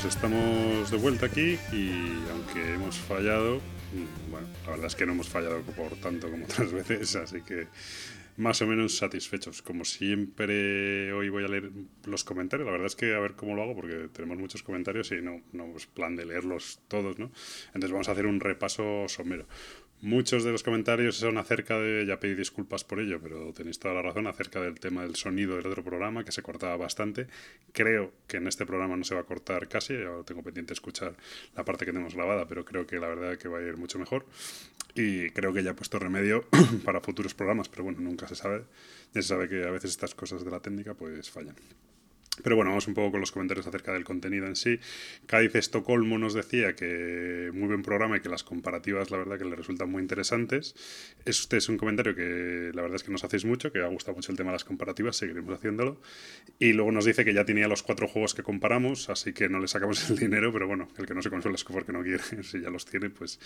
Pues estamos de vuelta aquí y aunque hemos fallado, mm, bueno, la verdad es que no hemos fallado por tanto como otras veces, así que más o menos satisfechos. Como siempre, hoy voy a leer los comentarios. La verdad es que a ver cómo lo hago, porque tenemos muchos comentarios y no, no es plan de leerlos todos, ¿no? Entonces vamos a hacer un repaso somero. Muchos de los comentarios son acerca de, ya pedí disculpas por ello, pero tenéis toda la razón, acerca del tema del sonido del otro programa, que se cortaba bastante. Creo que en este programa no se va a cortar casi, ahora tengo pendiente escuchar la parte que tenemos grabada, pero creo que la verdad es que va a ir mucho mejor. Y creo que ya he puesto remedio para futuros programas, pero bueno, nunca se sabe. Ya se sabe que a veces estas cosas de la técnica pues fallan. Pero bueno, vamos un poco con los comentarios acerca del contenido en sí. Cádiz Estocolmo nos decía que muy buen programa y que las comparativas, la verdad, que le resultan muy interesantes. Este es un comentario que la verdad es que nos hacéis mucho, que ha gustado mucho el tema de las comparativas, seguiremos haciéndolo. Y luego nos dice que ya tenía los cuatro juegos que comparamos, así que no le sacamos el dinero, pero bueno, el que no se consuela es porque no quiere. Si ya los tiene, pues,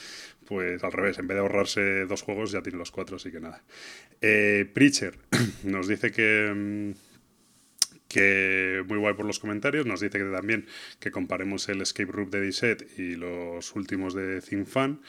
pues al revés, en vez de ahorrarse dos juegos, ya tiene los cuatro, así que nada. Eh, Preacher nos dice que mm, que muy guay por los comentarios. Nos dice que también que comparemos el Escape Room de Disset y los últimos de ThinkFan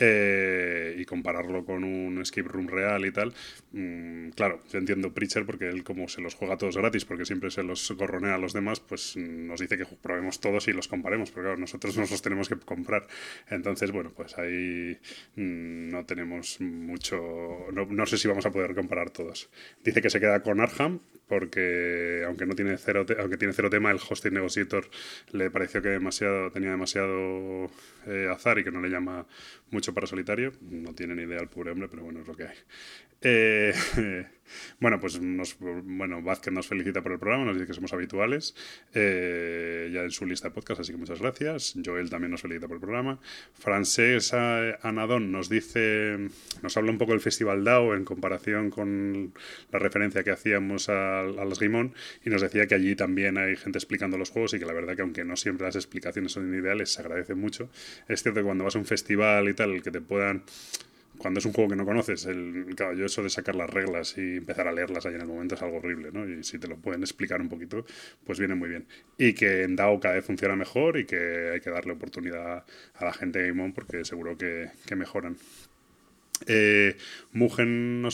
eh, y compararlo con un escape room real y tal. Mm, claro, yo entiendo Preacher porque él como se los juega todos gratis porque siempre se los gorronea a los demás, pues nos dice que probemos todos y los comparemos, pero claro, nosotros nos los tenemos que comprar. Entonces, bueno, pues ahí mm, no tenemos mucho, no, no, sé si vamos a poder comparar todos. Dice que se queda con Arham porque aunque no tiene cero, aunque tiene cero tema, el hosting negotiator le pareció que demasiado, tenía demasiado eh, azar y que no le llama mucho para solitario. No tiene ni idea el pobre hombre, pero bueno, es lo que hay. Eh, bueno, pues nos, bueno, Vázquez nos felicita por el programa, nos dice que somos habituales eh, ya en su lista de podcast, así que muchas gracias. Joel también nos felicita por el programa. Francesa Anadón nos dice, nos habla un poco del Festival DAO en comparación con la referencia que hacíamos al, al Esgrimón y nos decía que allí también hay gente explicando los juegos y que la verdad que aunque no siempre las explicaciones son ideales, se agradece mucho. Es cierto que cuando vas a un festival y tal, que te puedan cuando es un juego que no conoces, el, claro, yo eso de sacar las reglas y empezar a leerlas ahí en el momento es algo horrible, ¿no? Y si te lo pueden explicar un poquito, pues viene muy bien. Y que en DAO cada vez funciona mejor y que hay que darle oportunidad a la gente de Game On porque seguro que, que mejoran. Eh, Mugen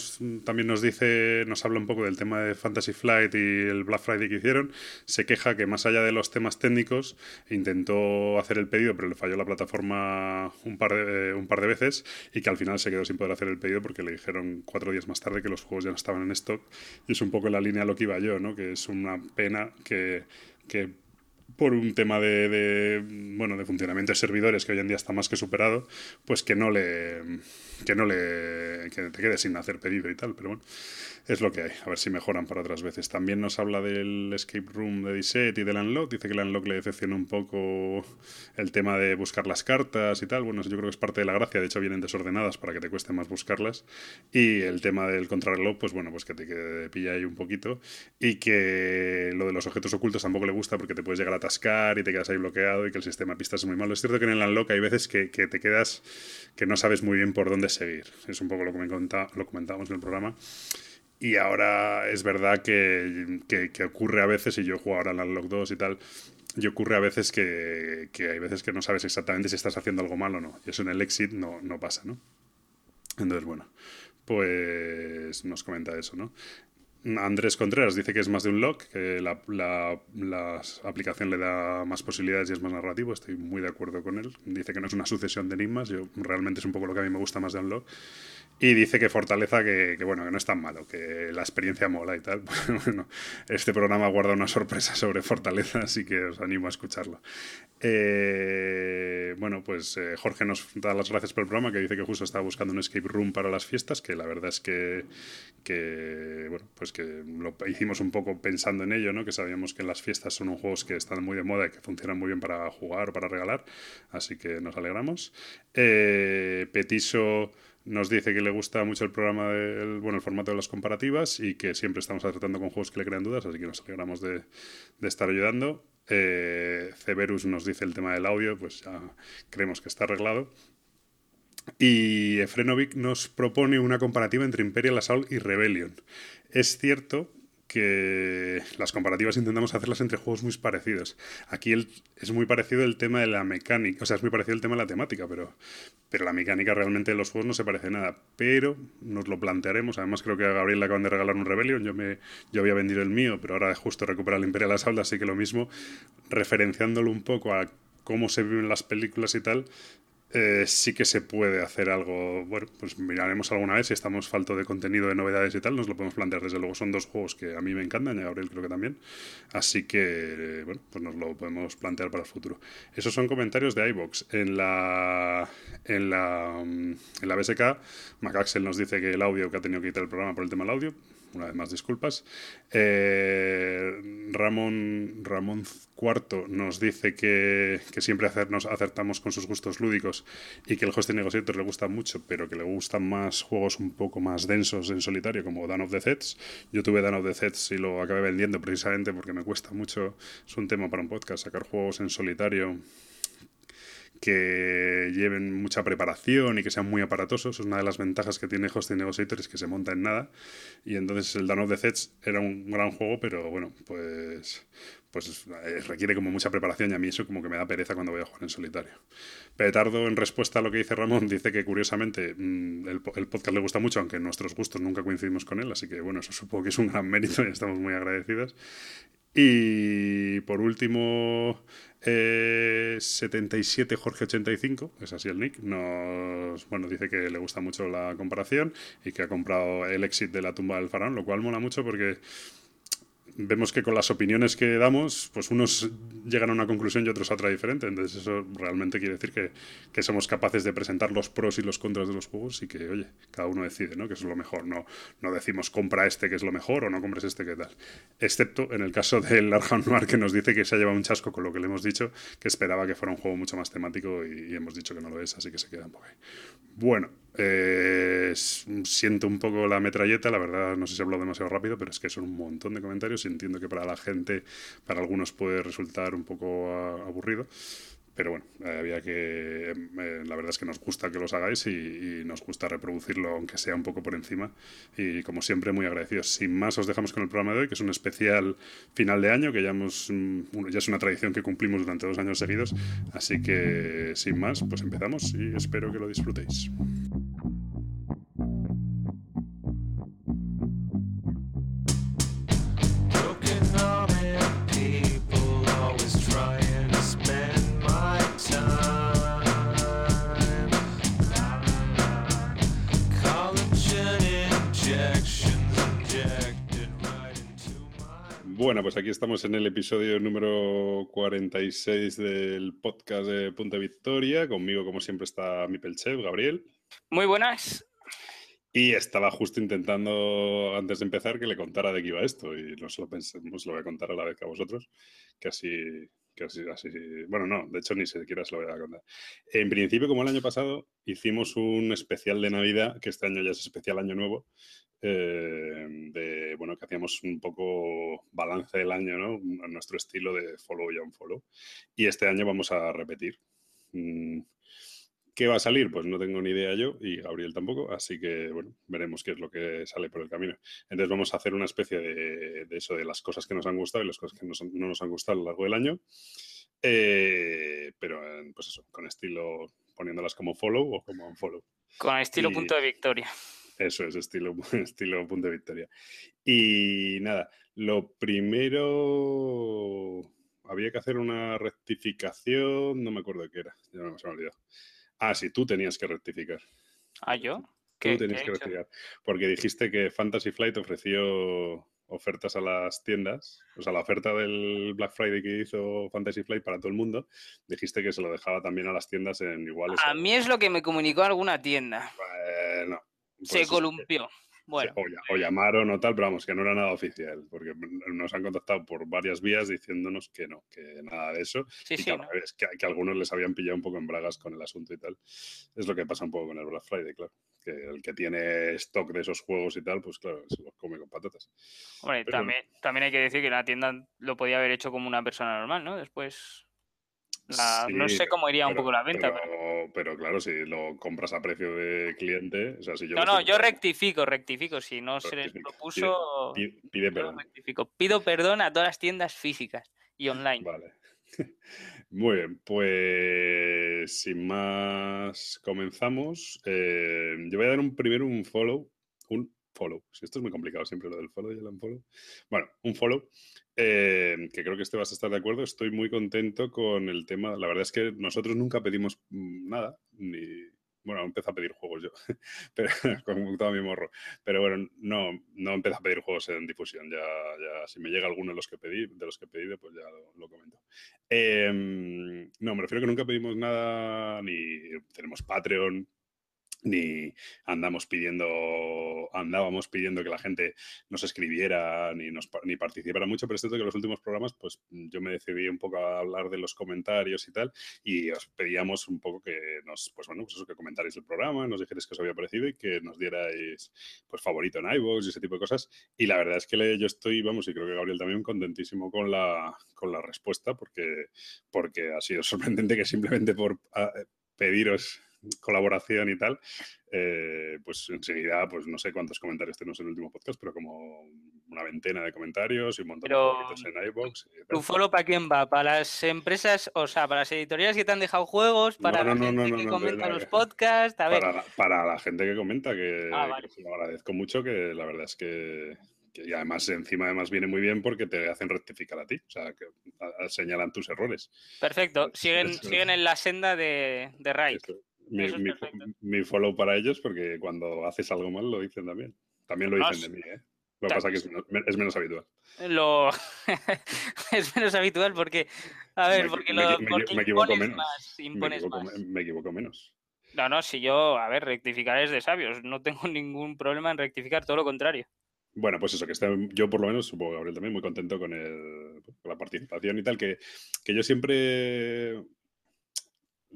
también nos dice, nos habla un poco del tema de Fantasy Flight y el Black Friday que hicieron. Se queja que más allá de los temas técnicos, intentó hacer el pedido, pero le falló la plataforma un par de, un par de veces y que al final se quedó sin poder hacer el pedido porque le dijeron cuatro días más tarde que los juegos ya no estaban en stock. Y es un poco la línea a lo que iba yo, ¿no? que es una pena que, que por un tema de, bueno de funcionamiento de servidores que hoy en día está más que superado pues que no le que no le que te quedes sin hacer pedido y tal pero bueno es lo que hay. A ver si mejoran para otras veces. También nos habla del escape room de Disset y del unlock. Dice que el unlock le decepciona un poco el tema de buscar las cartas y tal. Bueno yo creo que es parte de la gracia. De hecho vienen desordenadas para que te cueste más buscarlas. Y el tema del contrarreloj pues bueno pues que te, que pilla ahí un poquito. Y que lo de los objetos ocultos tampoco le gusta porque te puedes llegar a atascar y te quedas ahí bloqueado y que el sistema de pistas es muy malo. Es cierto que en el Unlock hay veces que, te quedas que no sabes muy bien por dónde seguir. Es un poco lo que me contaba, lo comentábamos en el programa. Y ahora es verdad que, ocurre a veces, y yo juego ahora en Unlock 2 y tal, y ocurre a veces que, que, hay veces que no sabes exactamente si estás haciendo algo mal o no. Y eso en el exit no, no pasa, ¿no? Entonces, bueno, pues nos comenta eso, ¿no? Andrés Contreras dice que es más de un lock, que la, la, aplicación le da más posibilidades y es más narrativo. Estoy muy de acuerdo con él. Dice que no es una sucesión de enigmas. Yo realmente es un poco lo que a mí me gusta más de Unlock. Y dice que Fortaleza, que, bueno, que no es tan malo, que la experiencia mola y tal. Bueno, este programa guarda una sorpresa sobre Fortaleza, así que os animo a escucharlo. Eh, bueno, pues eh, Jorge nos da las gracias por el programa, que dice que justo estaba buscando un escape room para las fiestas, que la verdad es que, que bueno, pues que lo hicimos un poco pensando en ello, ¿no? Que sabíamos que las fiestas son unos juegos que están muy de moda y que funcionan muy bien para jugar o para regalar, así que nos alegramos. Eh, Petiso nos dice que le gusta mucho el programa, del, bueno, el formato de las comparativas y que siempre estamos tratando con juegos que le crean dudas, así que nos alegramos de, estar ayudando. Eh, Ceberus nos dice el tema del audio, pues ya creemos que está arreglado. Y Efrenovic nos propone una comparativa entre Imperial Assault y Rebellion. Es cierto que las comparativas intentamos hacerlas entre juegos muy parecidos. Aquí es muy parecido el tema de la mecánica, o sea, es muy parecido el tema de la temática, pero, pero la mecánica realmente de los juegos no se parece nada. Pero nos lo plantearemos. Además, creo que a Gabriel le acaban de regalar un Rebellion. Yo, me, yo había vendido el mío, pero ahora justo recuperar el Imperial Assault, así que lo mismo, referenciándolo un poco a cómo se viven las películas y tal, eh, sí que se puede hacer algo. Bueno, pues miraremos alguna vez si estamos falto de contenido, de novedades y tal. Nos lo podemos plantear. Desde luego, son dos juegos que a mí me encantan y a Gabriel creo que también. Así que, bueno, pues nos lo podemos plantear para el futuro. Esos son comentarios de iBox. En la, en la, en la BSK, Macaxel nos dice que el audio, que ha tenido que quitar el programa por el tema del audio, una vez más disculpas. Eh, Ramón, Ramón Cuarto nos dice que, siempre hacernos, acertamos con sus gustos lúdicos y que el Hosting Negotiator le gusta mucho, pero que le gustan más juegos un poco más densos en solitario, como Dan of the Sets. Yo tuve Dan of the Sets y lo acabé vendiendo precisamente porque me cuesta mucho. Es un tema para un podcast, sacar juegos en solitario que lleven mucha preparación y que sean muy aparatosos. Es una de las ventajas que tiene Hosting Negotiator, es que se monta en nada. Y entonces el Dawn of the Sets era un gran juego, pero bueno, pues, pues eh, requiere como mucha preparación y a mí eso como que me da pereza cuando voy a jugar en solitario. Petardo, en respuesta a lo que dice Ramón, dice que curiosamente mm, el, el podcast le gusta mucho, aunque nuestros gustos nunca coincidimos con él, así que bueno, eso supongo que es un gran mérito y estamos muy agradecidos. Y por último, 77 eh, Jorge 85, es así el nick, nos bueno, dice que le gusta mucho la comparación y que ha comprado el exit de la tumba del faraón, lo cual mola mucho porque vemos que con las opiniones que damos, pues unos llegan a una conclusión y otros a otra diferente. Entonces eso realmente quiere decir que, que, somos capaces de presentar los pros y los contras de los juegos y que, oye, cada uno decide, ¿no? Que es lo mejor. No, no decimos compra este que es lo mejor o no compres este que tal. Excepto en el caso del Arkham Noir que nos dice que se ha llevado un chasco con lo que le hemos dicho, que esperaba que fuera un juego mucho más temático y, hemos dicho que no lo es, así que se queda un poco ahí. Bueno, eh, siento un poco la metralleta, la verdad no sé si he hablado demasiado rápido, pero es que son un montón de comentarios y entiendo que para la gente, para algunos puede resultar un poco aburrido. Pero bueno, había que. Eh, la verdad es que nos gusta que los hagáis y, nos gusta reproducirlo, aunque sea un poco por encima. Y como siempre, muy agradecidos. Sin más, os dejamos con el programa de hoy, que es un especial final de año, que ya, hemos, mm, ya es una tradición que cumplimos durante dos años seguidos. Así que, sin más, pues empezamos y espero que lo disfrutéis. Bueno, pues aquí estamos en el episodio número 46 del podcast de Punta Victoria. Conmigo, como siempre, está mi pelchef, Gabriel. Muy buenas. Y estaba justo intentando, antes de empezar, que le contara de qué iba esto. Y no se lo pensé, lo voy a contar a la vez que a vosotros, que así, bueno, no, de hecho ni siquiera se lo voy a contar. En principio, como el año pasado, hicimos un especial de Navidad, que este año ya es especial Año Nuevo, eh, de, bueno, que hacíamos un poco balance del año, ¿no? A nuestro estilo de follow y unfollow. Y este año vamos a repetir. Mm, ¿Qué va a salir? Pues no tengo ni idea yo y Gabriel tampoco, así que bueno, veremos qué es lo que sale por el camino. Entonces vamos a hacer una especie de, eso, de las cosas que nos han gustado y las cosas que no nos han gustado a lo largo del año. Eh, pero pues eso, con estilo poniéndolas como follow o como unfollow. Con estilo punto de victoria. Eso es, estilo, estilo punto de victoria. Y nada, lo primero había que hacer una rectificación, no me acuerdo de qué era, ya no se me ha olvidado. Ah, sí, tú tenías que rectificar. ¿Ah, yo? Tú tenías que rectificar. Porque dijiste que Fantasy Flight ofreció ofertas a las tiendas, o sea, la oferta del Black Friday que hizo Fantasy Flight para todo el mundo, dijiste que se lo dejaba también a las tiendas en iguales. A mí es lo que me comunicó alguna tienda. Bueno, se pues columpió. Bueno. O, llamaron o tal, pero vamos, que no era nada oficial, porque nos han contactado por varias vías diciéndonos que no, que nada de eso. y que, que, algunos les habían pillado un poco en bragas con el asunto y tal. Es lo que pasa un poco con el Black Friday, claro. Que el que tiene stock de esos juegos y tal, pues claro, se los come con patatas. Hombre, también, también hay que decir que la tienda lo podía haber hecho como una persona normal, ¿no? Después no sé cómo iría un poco la venta. Pero, pero... claro, si lo compras a precio de cliente, o sea, si yo No, no, yo rectifico, rectifico. Si no se les propuso, pide, perdón. Pido perdón a todas las tiendas físicas y online. Vale. Muy bien, pues sin más comenzamos. Eh, yo voy a dar un primero un follow, un follow. Si esto es muy complicado siempre lo del follow y el unfollow. Bueno, un follow eh, que creo que este vas a estar de acuerdo. Estoy muy contento con el tema. La verdad es que nosotros nunca pedimos mm, nada, ni, bueno, empecé a pedir juegos yo, pero con todo mi morro. Pero bueno, no, no empecé a pedir juegos en difusión. Ya, ya si me llega alguno de los que pedí, de los que pedí, pues ya lo, comento. Em, no, me refiero a que nunca pedimos nada, ni tenemos Patreon, ni andamos pidiendo, andábamos pidiendo que la gente nos escribiera ni, nos, ni participara mucho, pero es cierto que en los últimos programas, pues yo me decidí un poco a hablar de los comentarios y tal, y os pedíamos un poco que nos, pues bueno, pues eso, que comentarais el programa, nos dijerais que os había parecido y que nos dierais, pues favorito en iVoox y ese tipo de cosas, y la verdad es que yo estoy, vamos, y creo que Gabriel también, contentísimo con la, con la respuesta, porque, porque ha sido sorprendente que simplemente por ah, pediros colaboración y tal, eh, pues enseguida, pues no sé cuántos comentarios tenemos en el último podcast, pero como una veintena de comentarios y un montón de favoritos en iBox. ¿Tu follow para quién va? ¿Para las empresas, o sea, para las editoriales que te han dejado juegos? ¿Para la gente que comenta los podcasts? Para, la gente que comenta, que, ah, lo agradezco mucho, que la verdad es que, y además encima además viene muy bien porque te hacen rectificar a ti, o sea, que señalan tus errores. Perfecto, siguen, siguen en la senda de, de mi, follow para ellos porque cuando haces algo mal lo dicen también. También lo dicen de mí, ¿eh? Lo que pasa es que es menos, habitual. Lo... es menos habitual porque, a ver, porque, lo, me, equivoco menos. me, equivoco, menos. No, no, si yo, a ver, rectificar es de sabios. No tengo ningún problema en rectificar, todo lo contrario. Bueno, pues eso, que está, yo por lo menos, supongo Gabriel también, muy contento con, el, con la participación y tal, que, que yo siempre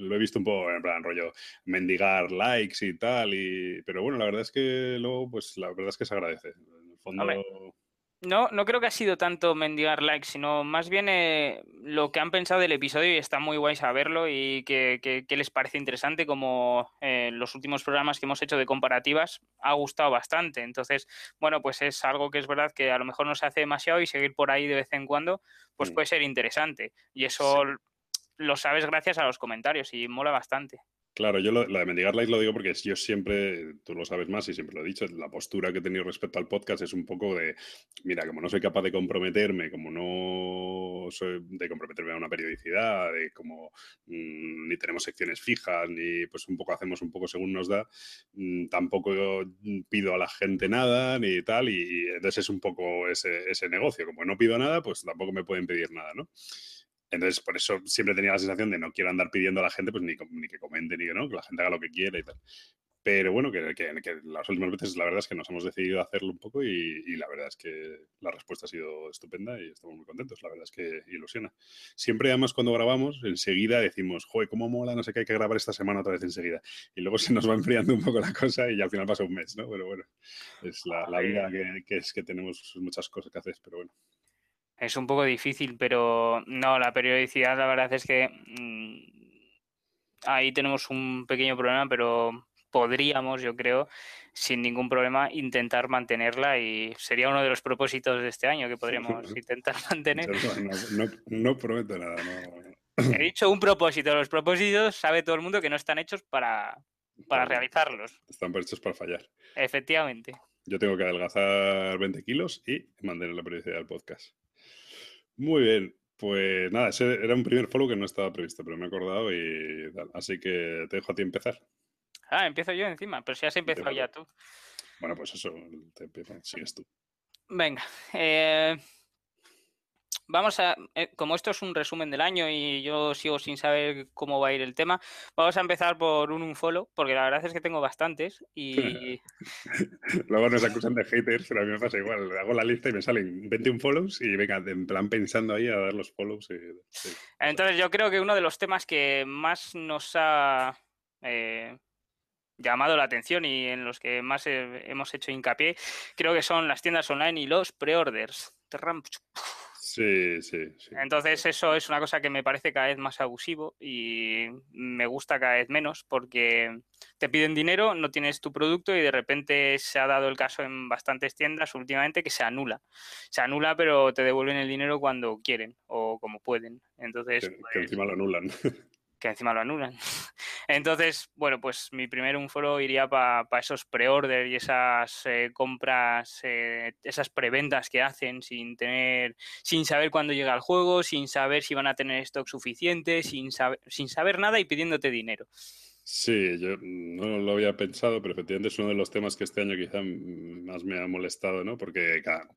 lo he visto un poco en plan rollo mendigar likes y tal, y, pero bueno, la verdad es que luego, pues la verdad es que se agradece. En el fondo... no, no creo que ha sido tanto mendigar likes, sino más bien eh, lo que han pensado del episodio y está muy guay saberlo y que, les parece interesante, como eh, los últimos programas que hemos hecho de comparativas ha gustado bastante. Entonces, bueno, pues es algo que es verdad que a lo mejor no se hace demasiado y seguir por ahí de vez en cuando, pues mm. puede ser interesante. Y eso lo sabes gracias a los comentarios y mola bastante. Claro, yo lo, de mendigar likes lo digo porque yo siempre, tú lo sabes más y siempre lo he dicho, la postura que he tenido respecto al podcast es un poco de, mira, como no soy capaz de comprometerme, como no soy de comprometerme a una periodicidad, de como mm, ni tenemos secciones fijas, ni pues un poco hacemos un poco según nos da, mm, tampoco pido a la gente nada, ni tal, y, entonces es un poco ese negocio, como no pido nada, pues tampoco me pueden pedir nada, ¿no? Entonces, por eso siempre tenía la sensación de no quiero andar pidiendo a la gente, pues ni, ni que comente, ni que no, que la gente haga lo que quiera y tal. Pero bueno, que, que, las últimas veces la verdad es que nos hemos decidido hacerlo un poco y, la verdad es que la respuesta ha sido estupenda y estamos muy contentos. La verdad es que ilusiona. Siempre además cuando grabamos, enseguida decimos, joder, cómo mola, no sé qué hay que grabar esta semana otra vez enseguida. Y luego se nos va enfriando un poco la cosa y al final pasa un mes, ¿no? Pero bueno, es la, la vida que, que, es que tenemos muchas cosas que hacer, pero bueno es un poco difícil, pero no, la periodicidad la verdad es que mm, ahí tenemos un pequeño problema, pero podríamos, yo creo, sin ningún problema, intentar mantenerla y sería uno de los propósitos de este año que podríamos intentar mantener. No, prometo nada. He dicho un propósito. Los propósitos sabe todo el mundo que no están hechos para, para realizarlos. Están hechos para fallar. Efectivamente. Yo tengo que adelgazar 20 kilos y mantener la periodicidad del podcast. Muy bien, pues nada, ese era un primer follow que no estaba previsto, pero me he acordado y tal. Así que te dejo a ti empezar. Ah, empiezo yo encima, pero si has empezado ya tú. Bueno, pues eso, te empiezo, sigues tú. Venga, eh, vamos a, eh, como esto es un resumen del año y yo sigo sin saber cómo va a ir el tema, vamos a empezar por un unfollow, porque la verdad es que tengo bastantes y... Luego nos acusan de haters, pero a mí me pasa igual. Hago la lista y me salen 21 follows y venga, en plan pensando ahí a dar los follows. Entonces yo creo que uno de los temas que más nos ha... Eh, llamado la atención y en los que más hemos hecho hincapié, creo que son las tiendas online y los preorders. Sí, sí, sí. Entonces eso es una cosa que me parece cada vez más abusivo y me gusta cada vez menos porque te piden dinero, no tienes tu producto y de repente se ha dado el caso en bastantes tiendas últimamente que se anula. Se anula pero te devuelven el dinero cuando quieren o como pueden. Entonces... Que, que encima lo anulan. que encima lo anulan. Entonces, bueno, pues mi primer un foro iría para esos pre-order y esas eh, compras, eh, esas preventas que hacen sin tener, sin saber cuándo llega el juego, sin saber si van a tener stock suficiente, sin saber, sin saber nada y pidiéndote dinero. Sí, yo no lo había pensado, pero efectivamente es uno de los temas que este año quizá más me ha molestado, ¿no? Porque cada,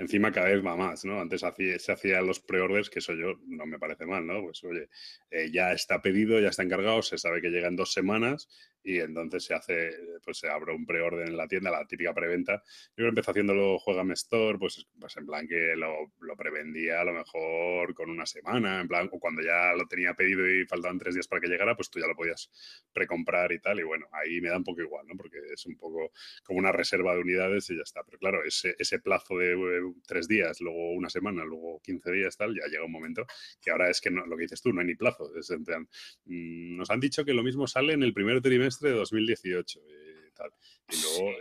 encima cada vez va más, ¿no? Antes se hacían los pre-orders, que eso yo no me parece mal, ¿no? Pues oye, eh, ya está pedido, ya está encargado, se sabe que llega en dos semanas y entonces se hace, pues se abre un pre-orden en la tienda, la típica preventa. Yo empecé haciéndolo Juegame Store, pues, pues en plan que lo, lo, prevendía a lo mejor con una semana, en plan, o cuando ya lo tenía pedido y faltaban tres días para que llegara, pues tú ya lo podías precomprar y tal. Y bueno, ahí me da un poco igual, ¿no? Porque es un poco como una reserva de unidades y ya está. Pero claro, ese, ese plazo de eh, tres días, luego una semana, luego 15 días, tal, ya llega un momento que ahora es que no, lo que dices tú, no hay ni plazo. Mmm, nos han dicho que lo mismo sale en el primer trimestre de 2018 y tal. Y luego,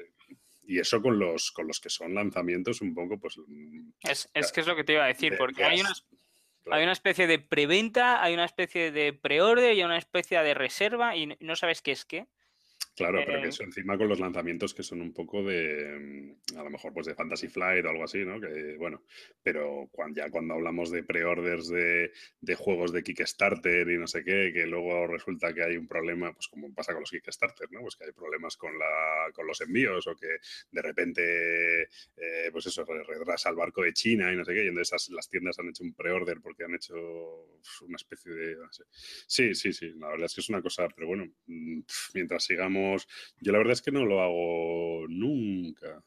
y eso con los, con los que son lanzamientos un poco, pues... Mm, es, es que es lo que te iba a decir, porque hay unas... Claro. Hay una especie de preventa, hay una especie de preorden y una especie de reserva y no sabes qué es qué. Claro, pero que eso encima con los lanzamientos que son un poco de, mm, a lo mejor pues de Fantasy Flight o algo así, ¿no? Que bueno, pero cuando, ya cuando hablamos de pre-orders de, de, juegos de Kickstarter y no sé qué, que luego resulta que hay un problema, pues como pasa con los Kickstarter, ¿no? Pues que hay problemas con, la, con los envíos o que de repente, eh, pues eso, retrasa el barco de China y no sé qué, y entonces las tiendas han hecho un pre-order porque han hecho una especie de... No sé. Sí, sí, sí, la verdad es que es una cosa, pero bueno, mm, mientras sigamos yo la verdad es que no lo hago nunca.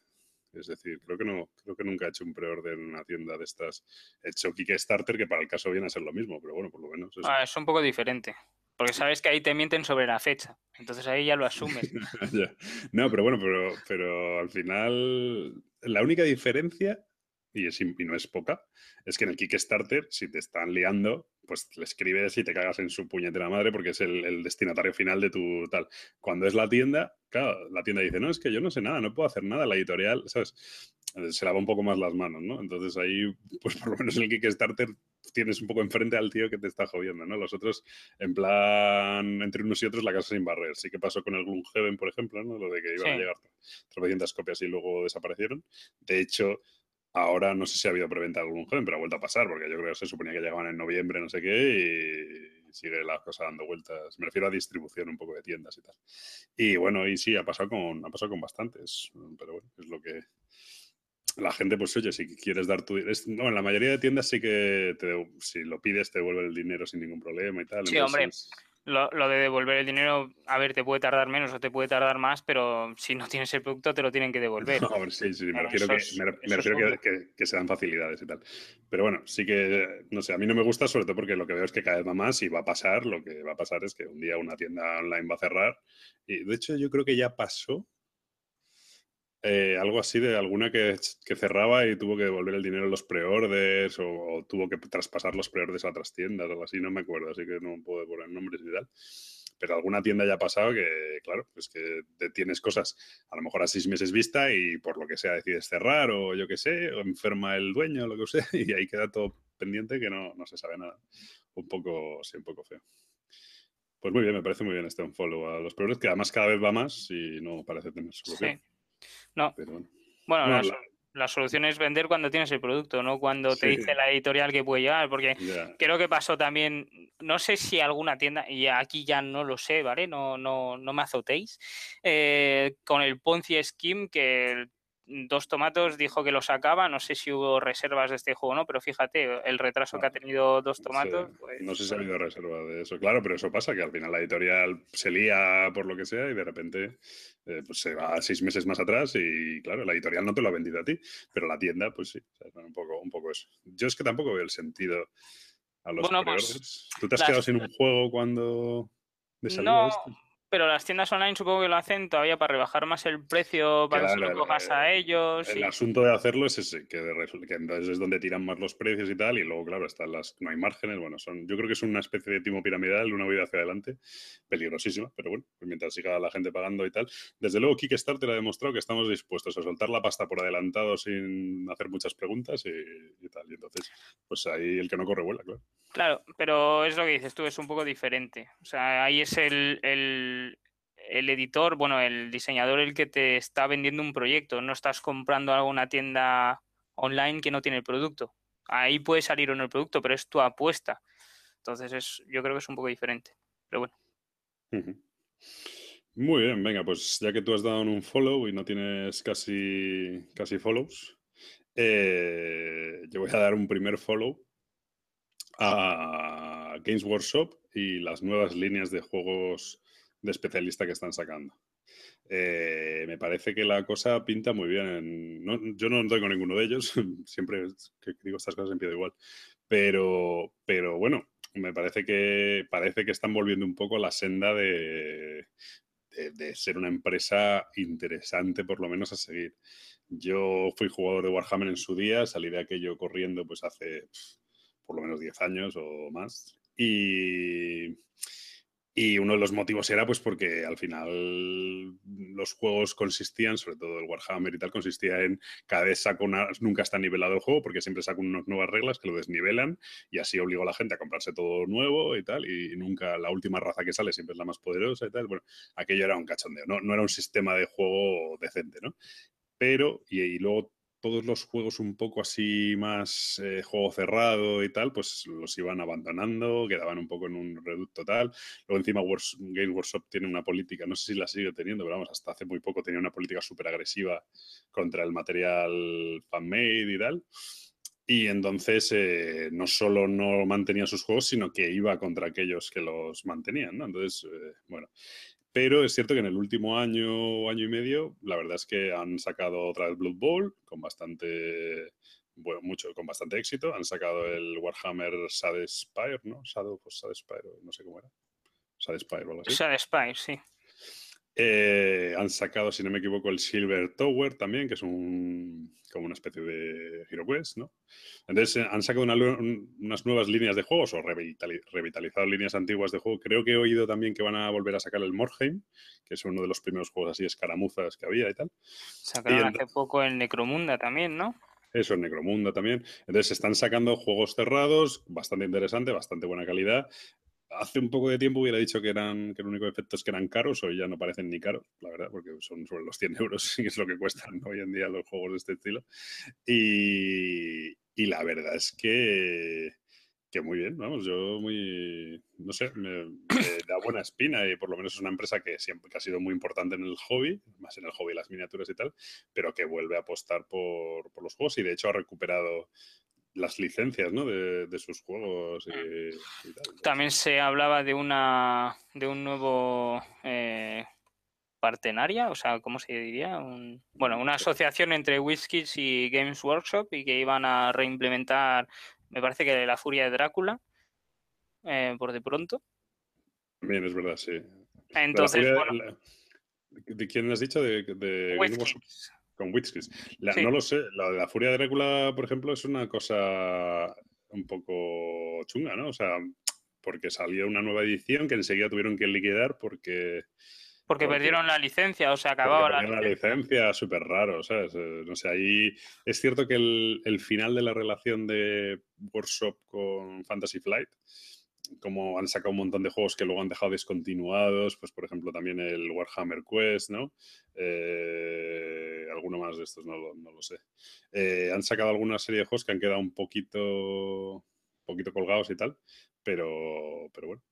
Es decir, creo que no, creo que nunca he hecho un preorden en una tienda de estas. He hecho Kickstarter, que para el caso viene a ser lo mismo, pero bueno, por lo menos. Eso. Ah, es un poco diferente. Porque sabes que ahí te mienten sobre la fecha. Entonces ahí ya lo asumes. No, pero bueno, pero, pero al final. La única diferencia y, es, y, no es poca, es que en el Kickstarter, si te están liando, pues le escribes y te cagas en su puñetera madre porque es el, el, destinatario final de tu tal. Cuando es la tienda, claro, la tienda dice, no, es que yo no sé nada, no puedo hacer nada, la editorial, ¿sabes? Se lava un poco más las manos, ¿no? Entonces ahí, pues por lo menos en el Kickstarter tienes un poco enfrente al tío que te está jodiendo, ¿no? Los otros, en plan, entre unos y otros, la casa sin barrer. Sí que pasó con el Gloomhaven, por ejemplo, ¿no? Lo de que iban sí. a llegar tropecientas copias y luego desaparecieron. De hecho, Ahora no sé si ha habido preventa de algún joven, pero ha vuelto a pasar, porque yo creo que se suponía que llegaban en noviembre, no sé qué, y sigue la cosa dando vueltas. Me refiero a distribución un poco de tiendas y tal. Y bueno, y sí, ha pasado con, ha pasado con bastantes, pero bueno, es lo que, la gente, pues oye, si quieres dar tu. No, en la mayoría de tiendas sí que te, si lo pides te devuelve el dinero sin ningún problema y tal. Sí, Entonces, hombre. Lo, lo, de devolver el dinero, a ver, te puede tardar menos o te puede tardar más, pero si no tienes el producto te lo tienen que devolver. No, a ver, sí, sí, me refiero, que, me refiero que, que, que, se dan facilidades y tal. Pero bueno, sí que, no sé, a mí no me gusta sobre todo porque lo que veo es que cada vez va más y va a pasar, lo que va a pasar es que un día una tienda online va a cerrar. Y de hecho yo creo que ya pasó, eh, algo así de alguna que, que, cerraba y tuvo que devolver el dinero a los preorders o, o, tuvo que traspasar los preorders a otras tiendas o algo así, no me acuerdo, así que no puedo poner nombres y tal. Pero alguna tienda ya ha pasado que, claro, pues que tienes cosas a lo mejor a seis meses vista y por lo que sea decides cerrar o yo qué sé, o enferma el dueño lo que sea y ahí queda todo pendiente que no, no se sabe nada. Un poco, sí, un poco feo. Pues muy bien, me parece muy bien este unfollow a los preorders, que además cada vez va más y no parece tener solución. Sí. No. Pero bueno, no, la, la, la, solución es vender cuando tienes el producto, no cuando te dice la editorial que puede llegar, porque yeah. creo que pasó también, no sé si alguna tienda, y aquí ya no lo sé, ¿vale? No, no, no me azotéis, eh, con el Ponzi Scheme, que Dos Tomatos dijo que lo sacaba, no sé si hubo reservas de este juego o no, pero fíjate, el retraso que ha tenido Dos Tomatos. Sí. Pues... No sé si ha habido reserva de eso, claro, pero eso pasa, que al final la editorial se lía por lo que sea y de repente eh, pues se va seis meses más atrás y claro, la editorial no te lo ha vendido a ti, pero la tienda, pues sí, o sea, un, poco, un poco eso. Yo es que tampoco veo el sentido a los bueno, pues, ¿Tú te has las... quedado sin un juego cuando no, esto? Pero las tiendas online supongo que lo hacen todavía para rebajar más el precio para que se lo cojas a ellos. El asunto de hacerlo es ese, que, que, entonces es donde tiran más los precios y tal, y luego, claro, están las, no hay márgenes, bueno, son, yo creo que es una especie de timo piramidal, una vida hacia adelante, peligrosísima, pero bueno, pues mientras siga la gente pagando y tal. Desde luego, Kickstarter ha demostrado que estamos dispuestos a soltar la pasta por adelantado sin hacer muchas preguntas y, tal, y entonces, pues ahí el que no corre vuela, claro. Claro, pero es lo que dices tú, es un poco diferente. O sea, ahí es el el editor, bueno, el diseñador el que te está vendiendo un proyecto, no estás comprando algo en una tienda online que no tiene el producto. Ahí puede salir o no el producto, pero es tu apuesta. Entonces es, yo creo que es un poco diferente. Pero bueno. Muy bien, venga, pues ya que tú has dado un follow y no tienes casi, casi follows, eh, yo voy a dar un primer follow a Games Workshop y las nuevas líneas de juegos de especialista que están sacando. Eh, me parece que la cosa pinta muy bien. yo no tengo ninguno de ellos, siempre que digo estas cosas empiezo igual. Pero, pero bueno, me parece que parece que están volviendo un poco a la senda de, de, ser una empresa interesante, por lo menos a seguir. Yo fui jugador de Warhammer en su día, salí de aquello corriendo pues hace por lo menos 10 años o más. Y, y uno de los motivos era pues porque al final los juegos consistían, sobre todo el Warhammer y tal, consistía en cada vez saco una, nunca está nivelado el juego porque siempre saco unas nuevas reglas que lo desnivelan y así obligo a la gente a comprarse todo nuevo y tal y nunca la última raza que sale siempre es la más poderosa y tal. Bueno, aquello era un cachondeo, no, no era un sistema de juego decente, ¿no? Pero, y, y luego todos los juegos un poco así más eh, juego cerrado y tal, pues los iban abandonando, quedaban un poco en un reducto tal. Luego encima Game Workshop tiene una política, no sé si la sigue teniendo, pero vamos, hasta hace muy poco tenía una política súper agresiva contra el material fan-made y tal. Y entonces eh, no solo no mantenía sus juegos, sino que iba contra aquellos que los mantenían, ¿no? Entonces, eh, bueno, pero es cierto que en el último año, año y medio, la verdad es que han sacado otra vez Blood Bowl con bastante, bueno, mucho, con bastante éxito. Han sacado el Warhammer Spire, ¿no? Shadow, pues Spire, no sé cómo era. Spire o algo así. Spire, sí. Eh, han sacado, si no me equivoco, el Silver Tower también, que es un, como una especie de Hero Quest, ¿no? Entonces eh, han sacado unas nuevas líneas de juegos o revitalizado líneas antiguas de juego. Creo que he oído también que van a volver a sacar el Morheim, que es uno de los primeros juegos así escaramuzas que había y tal. Sacaron hace poco el Necromunda también, ¿no? Eso, el Necromunda también. Entonces están sacando juegos cerrados, bastante interesante, bastante buena calidad hace un poco de tiempo hubiera dicho que eran que el único efecto es que eran caros, hoy ya no parecen ni caros, la verdad, porque son sobre los 100 euros, que es lo que cuestan hoy en día los juegos de este estilo. Y, y la verdad es que, que muy bien, vamos, yo muy, no sé, me, da buena espina y por lo menos es una empresa que siempre que ha sido muy importante en el hobby, más en el hobby las miniaturas y tal, pero que vuelve a apostar por, por los juegos y de hecho ha recuperado las licencias ¿no? de, sus juegos. Mm. También se hablaba de una de un nuevo eh, partenaria, o sea, ¿cómo se diría? bueno, una asociación entre Whiskies y Games Workshop y que iban a reimplementar, me parece que la furia de Drácula, eh, por de pronto. También es verdad, sí. Entonces, bueno, ¿De quién has dicho? De, de con. No lo sé, la de la Furia de Drácula, por ejemplo, es una cosa un poco chunga, ¿no? O sea, porque salió una nueva edición que enseguida tuvieron que liquidar porque... Porque, perdieron la licencia, o sea, acababa la licencia. la licencia, súper raro, ¿sabes? Eh, no sé, ahí es cierto que el, el final de la relación de Workshop con Fantasy Flight como han sacado un montón de juegos que luego han dejado descontinuados, pues por ejemplo también el Warhammer Quest, ¿no? Eh, alguno más de estos, no, lo sé. Eh, han sacado alguna serie de juegos que han quedado un poquito, poquito colgados y tal, pero, pero bueno.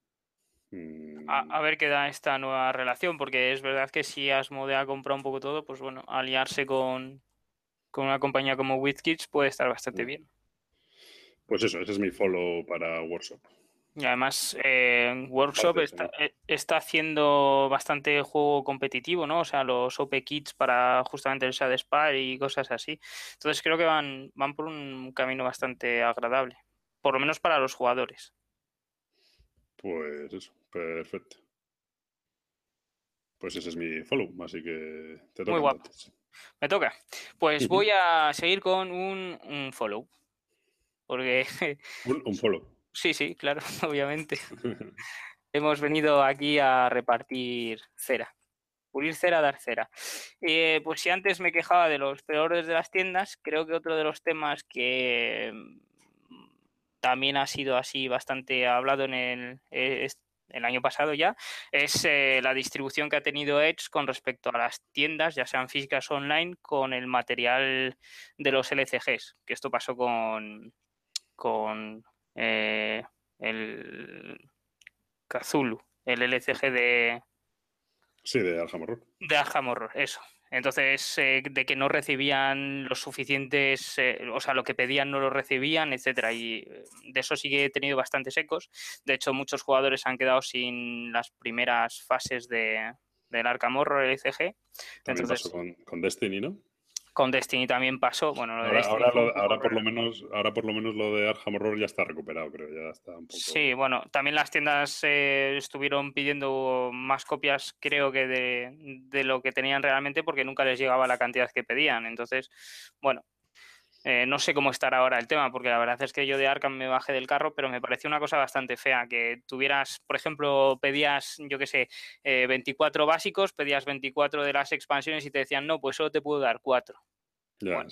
A, mm. ver qué da esta nueva relación, porque es verdad que si Asmode ha comprado un poco todo, pues bueno, aliarse con, con una compañía como WizKids puede estar bastante mm. bien. Pues eso, ese es mi follow para Workshop. Y además, eh, Workshop eh, está, haciendo bastante juego competitivo, ¿no? O sea, los OP Kits para justamente el Shad Spy y cosas así. Entonces creo que van, van por un camino bastante agradable. Por lo menos para los jugadores. Pues eso, perfecto. Pues ese es mi follow, así que te toca. Muy guapo. Me toca. Pues voy a seguir con un, follow. Porque. un, follow. Sí, sí, claro, obviamente. Hemos venido aquí a repartir cera. Pulir cera, dar cera. Eh, pues si antes me quejaba de los peores de las tiendas, creo que otro de los temas que mm, también ha sido así bastante hablado en el, el año pasado ya, es eh, la distribución que ha tenido Edge con respecto a las tiendas, ya sean físicas o online, con el material de los LCGs, que esto pasó con, con eh, el Kazulu, el LCG de... Sí, de Alhamorro. De Alhamorro, eso. Entonces, eh, de que no recibían los suficientes, eh, o sea, lo que pedían no lo recibían, etcétera. Y de eso sí que he tenido bastantes ecos. De hecho, muchos jugadores han quedado sin las primeras fases de, del Arcamorro, el ECG. También pasó con, con Destiny, ¿no? Con Destiny también pasó. Bueno, ahora, por lo menos, ahora por lo menos lo de Arkham Horror ya está recuperado, creo. Ya está un poco... Sí, bueno, también las tiendas eh, estuvieron pidiendo más copias, creo que de, lo que tenían realmente, porque nunca les llegaba la cantidad que pedían. Entonces, bueno, eh, no sé cómo estará ahora el tema, porque la verdad es que yo de Arkham me bajé del carro, pero me pareció una cosa bastante fea, que tuvieras, por ejemplo, pedías, yo qué sé, 24 eh, básicos, pedías 24 de las expansiones y te decían, no, pues solo te puedo dar 4. Ya,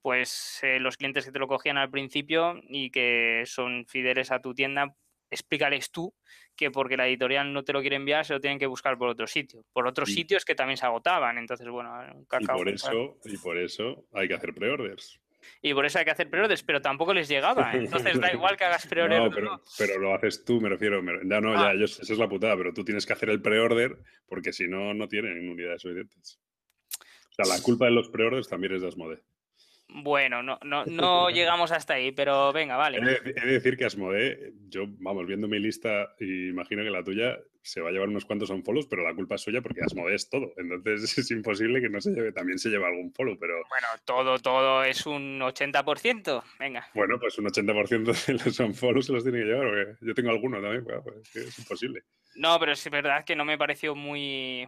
Pues eh, los clientes que te lo cogían al principio y que son fideles a tu tienda, explícales tú que porque la editorial no te lo quiere enviar, se lo tienen que buscar por otro sitio, por otros sitios que también se agotaban. Entonces, bueno, un cacao. Y por eso, y por eso hay que hacer preorders y por eso hay que hacer preorders, pero tampoco les llegaba. Entonces da igual que hagas preorder. No, pero, lo haces tú, me refiero. ya no, ya, ah. eso es la putada, pero tú tienes que hacer el preorder porque si no, no tienen unidades suficientes. O sea, la culpa de los preorders también es de Asmode. Bueno, no, no, no llegamos hasta ahí, pero venga, vale. He de, decir que Asmode, yo, vamos, viendo mi lista, y imagino que la tuya se va a llevar unos cuantos follows, pero la culpa es suya porque Asmode es todo. Entonces es imposible que no se lleve, también se lleve algún follow, pero... Bueno, todo, todo es un 80%, venga. Bueno, pues un 80% de los unfollows se los tiene que llevar, porque yo tengo alguno también, pues, es imposible. No, pero es verdad que no me pareció muy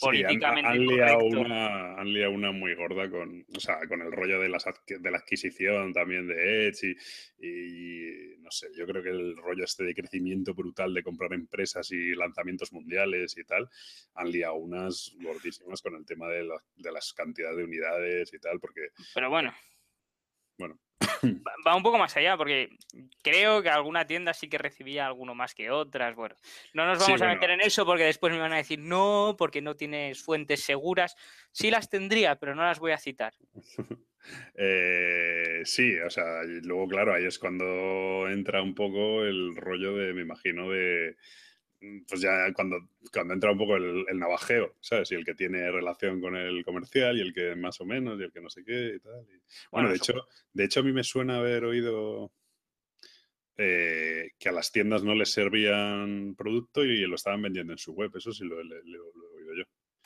políticamente han, liado una, han, liado una, muy gorda con, o sea, con el rollo de, las, de la adquisición también de Edge y, no sé, yo creo que el rollo este de crecimiento brutal de comprar empresas y lanzamientos mundiales y tal, han liado unas gordísimas con el tema de, de las cantidades de unidades y tal, porque... Pero bueno. Bueno, va un poco más allá, porque creo que alguna tienda sí que recibía alguno más que otras. Bueno, no nos vamos a meter en eso porque después me van a decir no, porque no tienes fuentes seguras. Sí las tendría, pero no las voy a citar. Eh, sí, o sea, luego, claro, ahí es cuando entra un poco el rollo de, me imagino, de pues ya cuando, cuando entra un poco el, navajeo, ¿sabes? Y el que tiene relación con el comercial y el que más o menos y el que no sé qué y tal. bueno, de, hecho, de hecho a mí me suena haber oído eh, que a las tiendas no les servían producto y lo estaban vendiendo en su web. Eso sí lo he oído yo.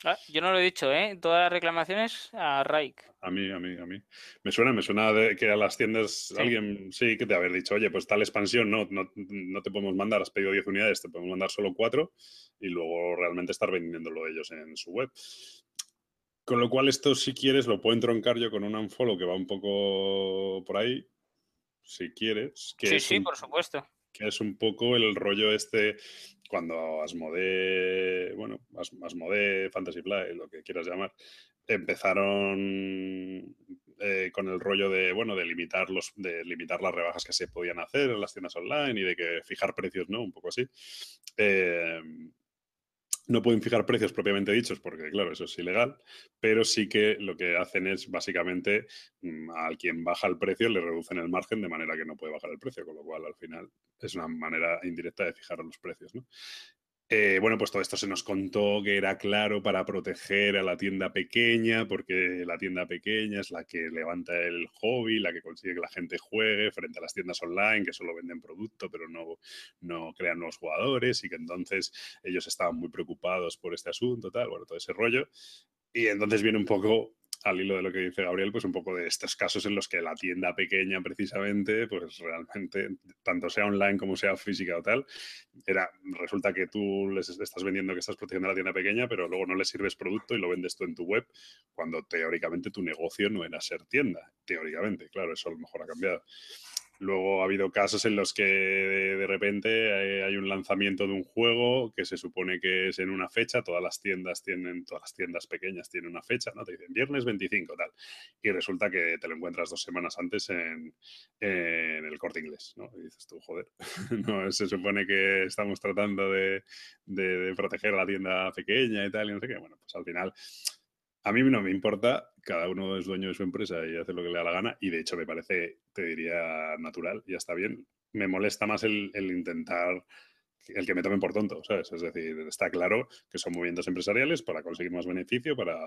Ah, yo no lo he dicho, ¿eh? Todas las reclamaciones a Raik. A mí, a mí, a mí. Me suena, me suena de que a las tiendas alguien sí que te haber dicho, oye, pues tal expansión no, no, te podemos mandar, has pedido 10 unidades, te podemos mandar solo 4 y luego realmente estar vendiéndolo ellos en su web. Con lo cual, esto si quieres lo puedo entroncar yo con un unfollow que va un poco por ahí, si quieres. sí, sí, por supuesto. Que es un poco el rollo este cuando Asmode, bueno, Asmode, Fantasy Flight, lo que quieras llamar, empezaron eh, con el rollo de, bueno, de limitar, los, de limitar las rebajas que se podían hacer en las tiendas online y de que fijar precios, ¿no? Un poco así. Eh, no pueden fijar precios propiamente dichos porque, claro, eso es ilegal, pero sí que lo que hacen es básicamente mm, al quien baja el precio le reducen el margen de manera que no puede bajar el precio, con lo cual al final es una manera indirecta de fijar los precios. ¿no? Eh, bueno, pues todo esto se nos contó que era claro para proteger a la tienda pequeña, porque la tienda pequeña es la que levanta el hobby, la que consigue que la gente juegue frente a las tiendas online que solo venden producto pero no, no crean nuevos jugadores y que entonces ellos estaban muy preocupados por este asunto, tal, bueno, todo ese rollo. Y entonces viene un poco al hilo de lo que dice Gabriel, pues un poco de estos casos en los que la tienda pequeña precisamente, pues realmente, tanto sea online como sea física o tal, era, resulta que tú les estás vendiendo que estás protegiendo la tienda pequeña, pero luego no le sirves producto y lo vendes tú en tu web, cuando teóricamente tu negocio no era ser tienda, teóricamente, claro, eso a lo mejor ha cambiado. Luego ha habido casos en los que de, repente hay, un lanzamiento de un juego que se supone que es en una fecha, todas las tiendas tienen, todas las tiendas pequeñas tienen una fecha, ¿no? Te dicen viernes 25, tal. Y resulta que te lo encuentras dos semanas antes en, el corte inglés, ¿no? Y dices tú, joder, no, se supone que estamos tratando de, de proteger a la tienda pequeña y tal, y no sé qué. Bueno, pues al final a mí no me importa, cada uno es dueño de su empresa y hace lo que le da la gana y de hecho me parece, te diría, natural, ya está bien. Me molesta más el, intentar el que me tomen por tonto, ¿sabes? Es decir, está claro que son movimientos empresariales para conseguir más beneficio, para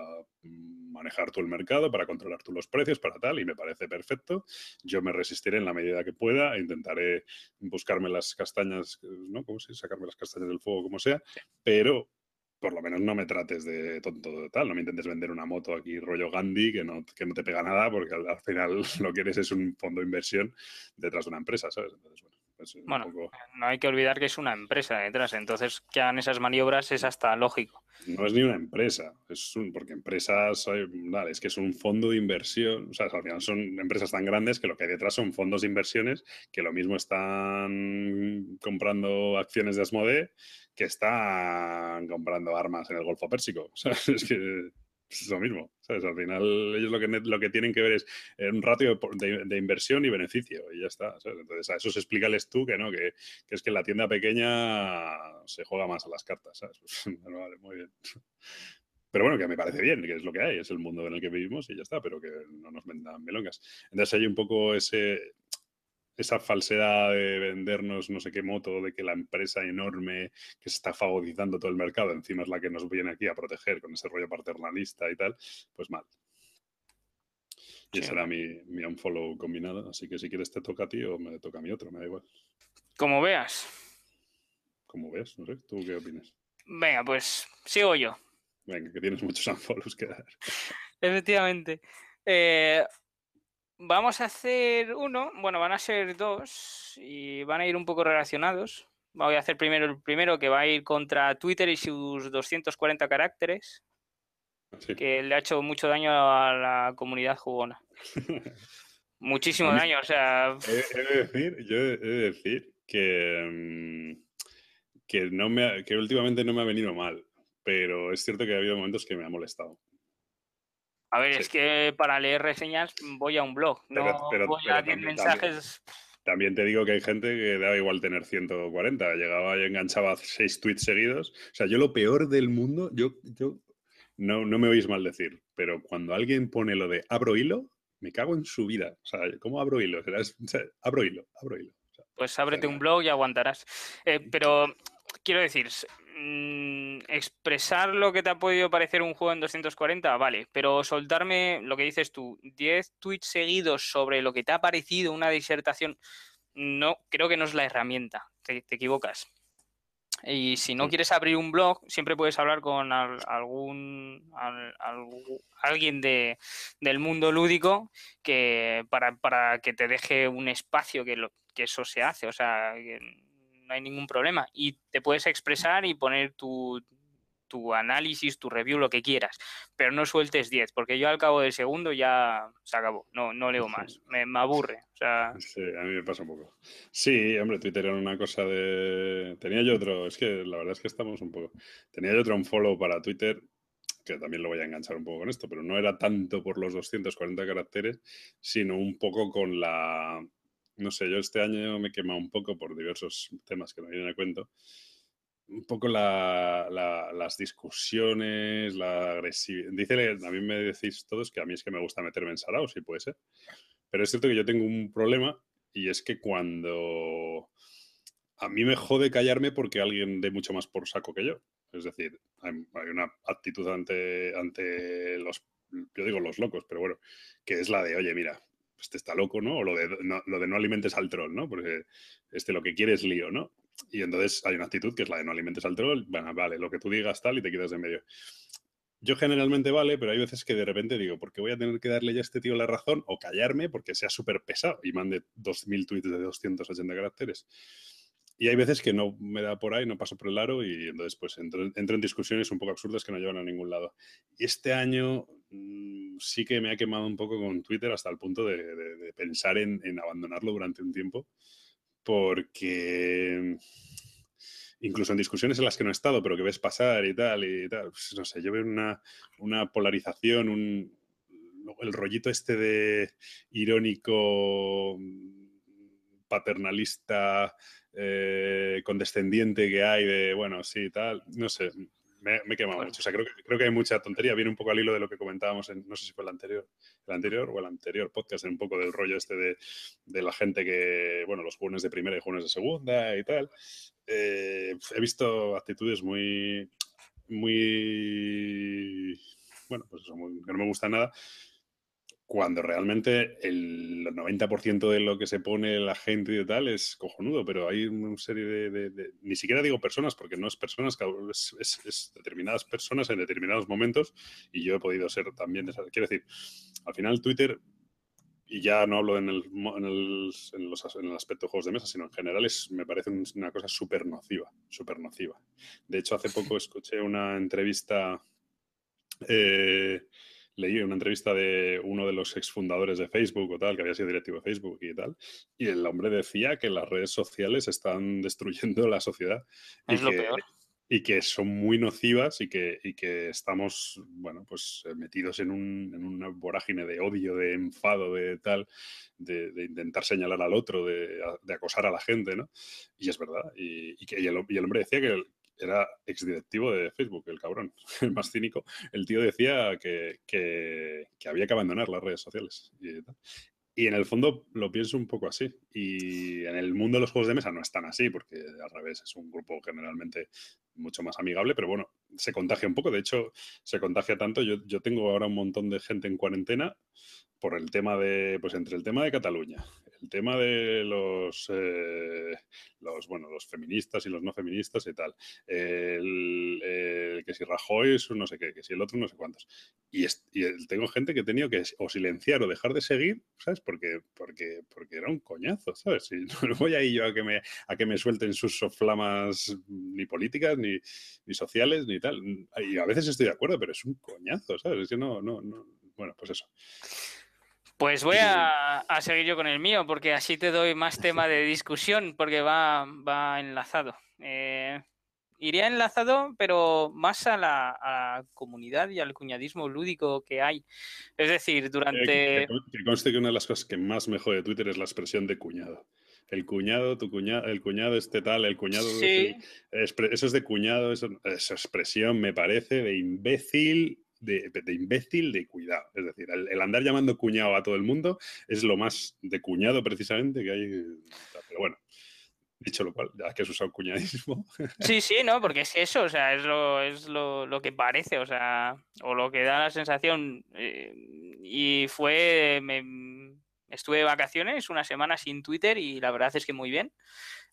manejar tú el mercado, para controlar tú los precios, para tal, y me parece perfecto. Yo me resistiré en la medida que pueda, e intentaré buscarme las castañas, ¿no? ¿Cómo se Sacarme las castañas del fuego, como sea, pero por lo menos no me trates de tonto de tal, no me intentes vender una moto aquí rollo Gandhi que no, que no te pega nada porque al, final lo que eres es un fondo de inversión detrás de una empresa, ¿sabes? Entonces, bueno, bueno no hay que olvidar que es una empresa detrás, entonces que hagan esas maniobras es hasta lógico. No es ni una empresa, es un, porque empresas, vale, es que es un fondo de inversión, o sea, al final son empresas tan grandes que lo que hay detrás son fondos de inversiones que lo mismo están comprando acciones de Asmode que están comprando armas en el Golfo Pérsico. es que es lo mismo. ¿sabes? Al final ellos lo que, lo que tienen que ver es eh, un ratio de, inversión y beneficio y ya está. Entonces a eso se explícales tú que no, que, es que la tienda pequeña se juega más a las cartas. ¿sabes? vale, muy bien. Pero bueno, que me parece bien, que es lo que hay, es el mundo en el que vivimos y ya está, pero que no nos vendan melongas. Entonces hay un poco ese, esa falsedad de vendernos no sé qué moto, de que la empresa enorme que se está favorizando todo el mercado, encima es la que nos viene aquí a proteger con ese rollo paternalista y tal, pues mal. Y ese era mi, mi unfollow combinado. Así que si quieres te toca a ti o me toca a mí otro, me da igual. Como veas. Como veas, no sé. ¿Tú qué opinas? Venga, pues sigo yo. Venga, que tienes muchos unfollows que dar. Efectivamente. Eh, Vamos a hacer uno, bueno, van a ser dos y van a ir un poco relacionados. Voy a hacer primero el primero que va a ir contra Twitter y sus 240 caracteres, que le ha hecho mucho daño a la comunidad jugona. Muchísimo daño, o sea... He, de decir, yo he de decir que, mm, que, no me que últimamente no me ha venido mal, pero es cierto que ha habido momentos que me ha molestado. A ver, es que para leer reseñas voy a un blog, no voy a 10 mensajes. También, te digo que hay gente que da igual tener 140. Llegaba y enganchaba 6 tweets seguidos. O sea, yo lo peor del mundo, yo, yo no, no me oís mal decir, pero cuando alguien pone lo de abro hilo, me cago en su vida. O sea, ¿cómo abro hilo? abro hilo, abro hilo. pues ábrete un blog y aguantarás. Eh, pero quiero decir, Mm, expresar lo que te ha podido parecer un juego en 240, vale, pero soltarme lo que dices tú, 10 tweets seguidos sobre lo que te ha parecido una disertación, no, creo que no es la herramienta, te, equivocas. Y si no quieres abrir un blog, siempre puedes hablar con algún, alguien de, del mundo lúdico que para, que te deje un espacio que, lo, que eso se hace. O sea, no hay ningún problema. Y te puedes expresar y poner tu, análisis, tu review, lo que quieras, pero no sueltes 10, porque yo al cabo del segundo ya se acabó, no, no leo más, me, aburre. O sea... Sí, a mí me pasa un poco. Sí, hombre, Twitter era una cosa de... Tenía yo otro, es que la verdad es que estamos un poco... Tenía yo otro un follow para Twitter, que también lo voy a enganchar un poco con esto, pero no era tanto por los 240 caracteres, sino un poco con la no sé, yo este año me he quemado un poco por diversos temas que no vienen a cuento. Un poco las discusiones, la agresividad. Dice, a mí me decís todos que a mí es que me gusta meterme en sarao, si puede ser. Pero es cierto que yo tengo un problema y es que cuando a mí me jode callarme porque alguien dé mucho más por saco que yo. Es decir, hay, una actitud ante, ante los, yo digo los locos, pero bueno, que es la de, oye, mira, este está loco, ¿no? O lo de, no, lo de no alimentes al troll, ¿no? Porque este lo que quiere es lío, ¿no? Y entonces hay una actitud que es la de no alimentes al troll, bueno, vale, lo que tú digas tal y te quitas de medio. yo generalmente vale, pero hay veces que de repente digo, ¿por qué voy a tener que darle ya a este tío la razón o callarme porque sea súper pesado y mande 2.000 tweets de 280 caracteres? Y hay veces que no me da por ahí, no paso por el aro y entonces pues entro, en discusiones un poco absurdas que no llevan a ningún lado. Y este año mm, sí que me ha quemado un poco con Twitter hasta el punto de, pensar en, abandonarlo durante un tiempo porque incluso en discusiones en las que no he estado, pero que ves pasar y tal, y tal, pues, no sé, yo veo una, una polarización, un, el rollito este de irónico, paternalista, eh, condescendiente que hay de, bueno, sí, tal, no sé, me, me he quemado mucho. O sea, creo que, creo que hay mucha tontería. Viene un poco al hilo de lo que comentábamos, en, no sé si fue el anterior, el anterior o el anterior podcast, en un poco del rollo este de, de la gente que, bueno, los jóvenes de primera y jóvenes de segunda y tal. Eh, he visto actitudes muy, muy, bueno, pues eso, que no me gusta nada cuando realmente el 90% de lo que se pone la gente y tal es cojonudo, pero hay una serie de, ni siquiera digo personas, porque no es personas, es, es, determinadas personas en determinados momentos, y yo he podido ser también de Quiero decir, al final Twitter, y ya no hablo en el, en el, en los, en el aspecto de juegos de mesa, sino en general, es, me parece una cosa súper nociva, súper nociva. De hecho, hace poco escuché una entrevista... Eh, leí una entrevista de uno de los exfundadores de Facebook o tal, que había sido directivo de Facebook y tal, y el hombre decía que las redes sociales están destruyendo la sociedad. Es y lo que, peor. Y que son muy nocivas y que, y que estamos, bueno, pues eh, metidos en, un, en, una vorágine de odio, de enfado, de tal, de, de intentar señalar al otro, de, de, acosar a la gente, ¿no? Y es verdad. Y, y que, y el, y el hombre decía que, era exdirectivo de Facebook, el cabrón, el más cínico. El tío decía que, que, había que abandonar las redes sociales. Y, y, en el fondo lo pienso un poco así. Y en el mundo de los juegos de mesa no es tan así, porque al revés es un grupo generalmente mucho más amigable, pero bueno, se contagia un poco. De hecho, se contagia tanto. Yo, yo tengo ahora un montón de gente en cuarentena por el tema de, pues entre el tema de Cataluña, el tema de los, eh, los, bueno, los feministas y los no feministas y tal, el, el que si Rajoy es no sé qué, que si el otro no sé cuántos. Y, y, tengo gente que he tenido que o silenciar o dejar de seguir, ¿sabes? Porque, porque, porque era un coñazo, ¿sabes? Y no voy ahí yo a que me, a que me suelten sus flamas ni políticas, ni, ni sociales, ni tal. Y a veces estoy de acuerdo, pero es un coñazo, ¿sabes? Es que no, no, no. Bueno, pues eso. Pues voy a, a, seguir yo con el mío, porque así te doy más tema de discusión, porque va, va enlazado. Eh, iría enlazado, pero más a la, a la, comunidad y al cuñadismo lúdico que hay. Es decir, durante... Eh, que, que, conste que una de las cosas que más me jode de Twitter es la expresión de cuñado. El cuñado, tu cuñado, el cuñado este tal, el cuñado... Sí. Es, eso es de cuñado, eso, esa expresión me parece de imbécil de, de, imbécil de cuidado. Es decir, el, el, andar llamando cuñado a todo el mundo es lo más de cuñado precisamente que hay. Pero bueno, dicho lo cual, ya que has usado cuñadismo. Sí, sí, no, porque es eso, o sea, es lo, es lo, lo que parece, o sea, o lo que da la sensación. Eh, y fue. Me, estuve de vacaciones una semana sin Twitter y la verdad es que muy bien.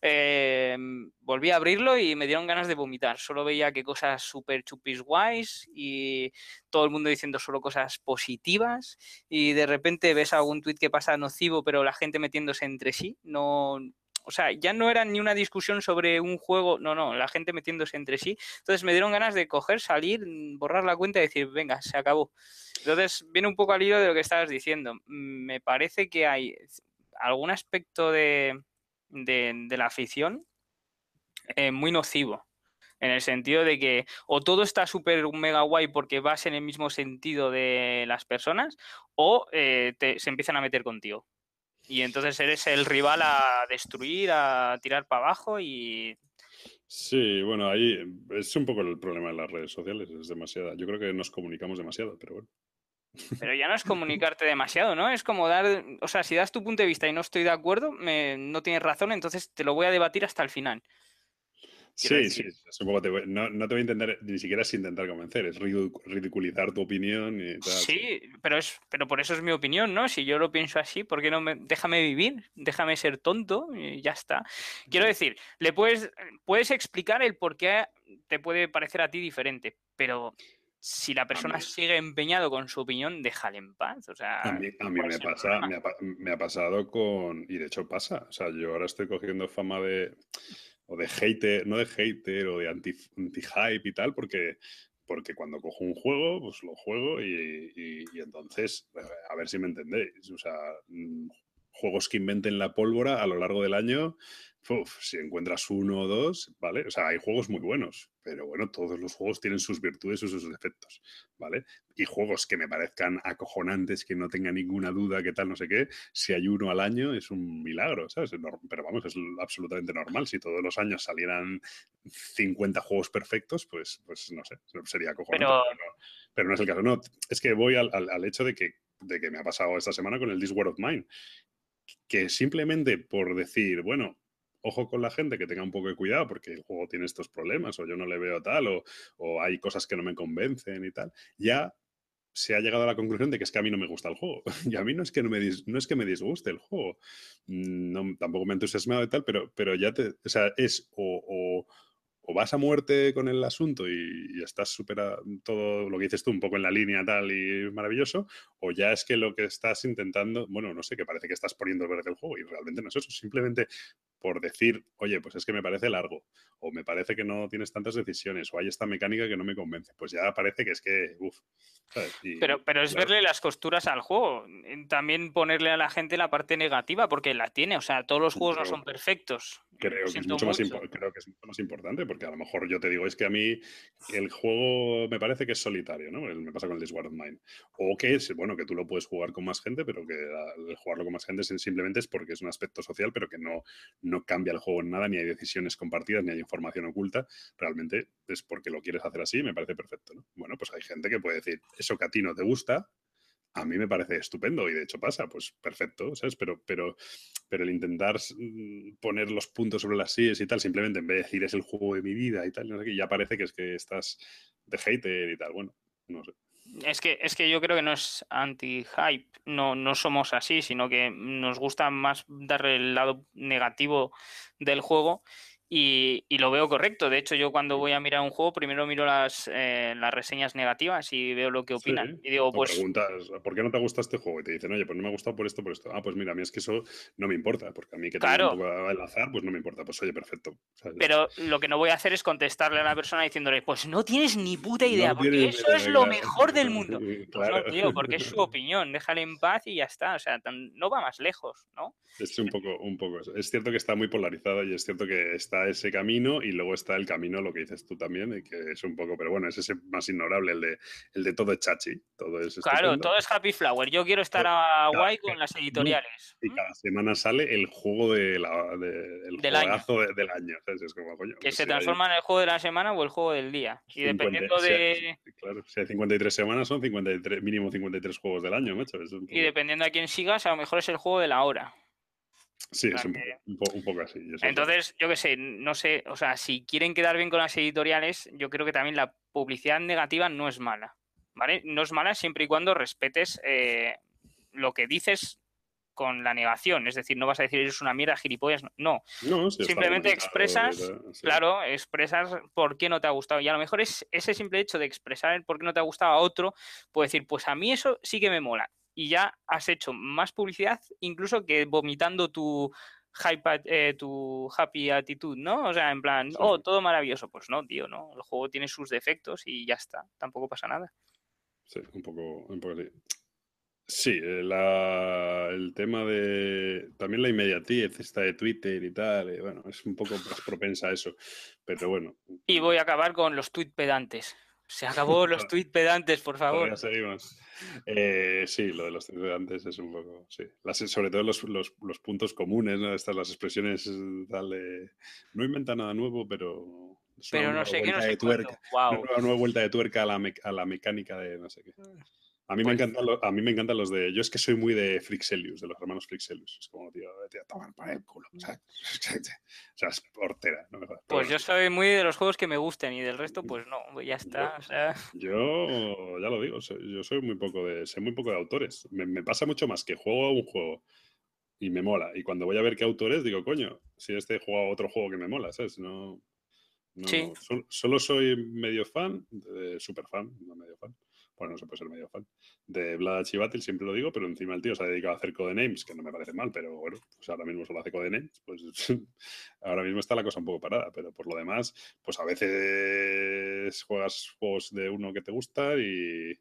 Eh, volví a abrirlo y me dieron ganas de vomitar. Solo veía que cosas súper chupis guays y todo el mundo diciendo solo cosas positivas y de repente ves algún tweet que pasa nocivo pero la gente metiéndose entre sí. No, o sea, ya no era ni una discusión sobre un juego, no, no, la gente metiéndose entre sí. Entonces me dieron ganas de coger, salir, borrar la cuenta y decir, venga, se acabó. Entonces viene un poco al hilo de lo que estabas diciendo. Me parece que hay algún aspecto de, la afición eh, muy nocivo. En el sentido de que o todo está súper mega guay porque vas en el mismo sentido de las personas, o eh, se empiezan a meter contigo. Y entonces eres el rival a destruir, a tirar para abajo y. Sí, bueno, ahí es un poco el problema de las redes sociales, es demasiada. Yo creo que nos comunicamos demasiado, pero bueno. Pero ya no es comunicarte demasiado, ¿no? Es como dar, o sea, si das tu punto de vista y no estoy de acuerdo, me, no tienes razón, entonces te lo voy a debatir hasta el final. Sí, decir. sí, supongo te voy, no, no, te voy a intentar, ni siquiera es intentar convencer, es ridiculizar tu opinión y tal. Sí, pero, es, pero por eso es mi opinión, ¿no? Si yo lo pienso así, ¿por qué no me, déjame vivir? Déjame ser tonto y ya está. Quiero decir, le puedes, puedes explicar el por qué te puede parecer a ti diferente, pero si la persona sigue empeñado con su opinión, déjale en paz. O sea, a mí, me, pasa, me, ha, pasado con. Y de hecho pasa. O sea, yo ahora estoy cogiendo fama de. O de hater, no de hater, o de anti-hype y tal, porque porque cuando cojo un juego, pues lo juego y, entonces, a ver si me entendéis. O sea, mm, juegos que inventen la pólvora a lo largo del año, si encuentras uno o dos, ¿vale? O sea, hay juegos muy buenos, pero bueno, todos los juegos tienen sus virtudes y sus defectos, ¿vale? Y juegos que me parezcan acojonantes, que no tenga ninguna duda, que tal, no sé qué, si hay uno al año es un milagro, ¿sabes? Pero vamos, es absolutamente normal. Si todos los años salieran 50 juegos perfectos, pues, pues no sé, sería acojonante. Pero... no, es el caso. No, es que voy al, al hecho de que, de que me ha pasado esta semana con el This War of Mine que simplemente por decir, bueno, ojo con la gente que tenga un poco de cuidado porque el juego tiene estos problemas o yo no le veo tal o, hay cosas que no me convencen y tal, ya se ha llegado a la conclusión de que es que a mí no me gusta el juego. Y a mí no es que, no me, no es que me disguste el juego. Mm, no, tampoco me he entusiasmado y tal, pero, pero ya te... O sea, es o o vas a muerte con el asunto y, estás supera todo lo que dices tú un poco en la línea tal y maravilloso, o ya es que lo que estás intentando, bueno, no sé, que parece que estás poniendo el verde del juego y realmente no es eso, simplemente por decir, oye, pues es que me parece largo, o me parece que no tienes tantas decisiones, o hay esta mecánica que no me convence, pues ya parece que es que, uff. pero, pero es verle las costuras al juego, también ponerle a la gente la parte negativa, porque la tiene, o sea, todos los juegos no son perfectos. Creo que, es mucho más creo que es mucho más importante, porque a lo mejor yo te digo, es que a mí el juego me parece que es solitario, ¿no? Me pasa con el of Mine. O que es, bueno, que tú lo puedes jugar con más gente, pero que el jugarlo con más gente simplemente es porque es un aspecto social, pero que no, no cambia el juego en nada, ni hay decisiones compartidas, ni hay información oculta. Realmente es porque lo quieres hacer así me parece perfecto, ¿no? Bueno, pues hay gente que puede decir, eso que a ti no te gusta, a mí me parece estupendo y de hecho pasa, pues perfecto, ¿sabes? Pero, pero, pero el intentar mm, poner los puntos sobre las sillas y tal, simplemente en vez de decir es el juego de mi vida y tal, no ya parece que es que estás de hater y tal, bueno, no sé. Es que, es que yo creo que no es anti-hype, no, no somos así, sino que nos gusta más darle el lado negativo del juego y, lo veo correcto. De hecho, yo cuando voy a mirar un juego, primero miro las, eh, las reseñas negativas y veo lo que opinan. Y digo, pues. Preguntas, ¿por qué no te gusta este juego? Y te dicen, oye, pues no me ha gustado por esto, por esto. Ah, pues mira, a mí es que eso no me importa, porque a mí que claro. un poco al azar, pues no me importa. Pues oye, perfecto. Pero lo que no voy a hacer es contestarle a la persona diciéndole, pues no tienes ni puta idea, porque eso es lo mejor del mundo. Pues no, tío, porque es su opinión, déjale en paz y ya está. O sea, no va más lejos, ¿no? Es un poco, un poco. Es cierto que está muy polarizado y es cierto que está ese camino y luego está el camino, lo que dices tú también, que es un poco, pero bueno, es ese más ignorable, el de, el de todo es chachi. Todo es claro, todo es happy flower. Yo quiero estar a guay con las editoriales. Y cada semana sale el juego de la, el del, año. del año. que pues se transforma en el juego de la semana o el juego del día. Y dependiendo de. claro, si hay 53 semanas, son 53, mínimo 53 juegos del año, macho. Y dependiendo a quién sigas, a lo mejor es el juego de la hora. Sí, es un, poco así. Entonces, yo qué sé, no sé, o sea, si quieren quedar bien con las editoriales, yo creo que también la publicidad negativa no es mala, ¿vale? No es mala siempre y cuando respetes eh, lo que dices con la negación, es decir, no vas a decir eres una mierda, gilipollas, no. Simplemente expresas, claro, expresas por qué no te ha gustado. Y a lo mejor es ese simple hecho de expresar el por qué no te ha gustado a otro, puede decir, pues a mí eso sí que me mola y ya has hecho más publicidad incluso que vomitando tu hype, eh, tu happy attitude, ¿no? O sea, en plan, oh, todo maravilloso. Pues no, tío, no. El juego tiene sus defectos y ya está. Tampoco pasa nada. Sí, un poco, un poco así. Sí, eh, el tema de también la inmediatez esta de Twitter y tal, eh, bueno, es un poco más propensa a eso, pero bueno. Y voy a acabar con los tweet pedantes. Se acabó los tweet pedantes, por favor. Ya seguimos. Eh, sí, lo de los tweet pedantes es un poco, sí. sobre todo los, los, puntos comunes, ¿no? Estas las expresiones tal de, no inventa nada nuevo, pero... Pero no sé qué, no sé Una nueva vuelta de tuerca a la, a la mecánica de no sé qué. Mm. A mí, me pues encantan los, a mí me encantan los de. Yo es que soy muy de Frixelius, de los hermanos Frixelius. Es como, tío, vete a tomar para el culo. O sea, o sea es portera. No pues yo soy muy de los juegos que me gusten y del resto, pues no, ya está. Yo, o sea... yo ya lo digo, yo soy muy poco de. Sé muy poco de autores. Me, me pasa mucho más que juego a un juego y me mola. Y cuando voy a ver qué autores, digo, coño, si este juego a otro juego que me mola, ¿sabes? No. sí. solo, soy medio fan, super fan, no medio fan. Bueno, no se puede ser medio fan. De Vlad Chivatil, siempre lo digo, pero encima el tío se ha dedicado a hacer codenames, que no me parece mal, pero bueno, pues ahora mismo solo hace codenames, pues ahora mismo está la cosa un poco parada, pero por lo demás, pues a veces juegas juegos de uno que te gusta y,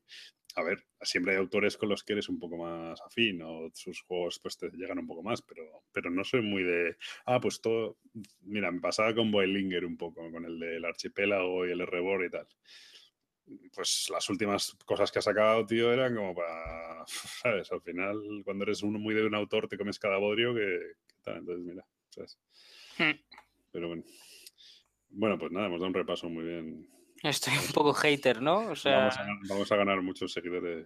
a ver, siempre hay autores con los que eres un poco más afín o sus juegos pues te llegan un poco más, pero, pero no soy muy de, ah, pues todo, mira, me pasaba con Boilinger un poco, con el del archipiélago y el R-Board y tal. Pues las últimas cosas que ha sacado, tío, eran como para, ¿sabes? Al final, cuando eres uno muy de un autor, te comes cada bodrio que, tal, entonces mira, ¿sabes? Hmm. Pero bueno. Bueno, pues nada, hemos dado un repaso muy bien Estoy un poco hater, ¿no? O sea... vamos, a, ganar muchos seguidores.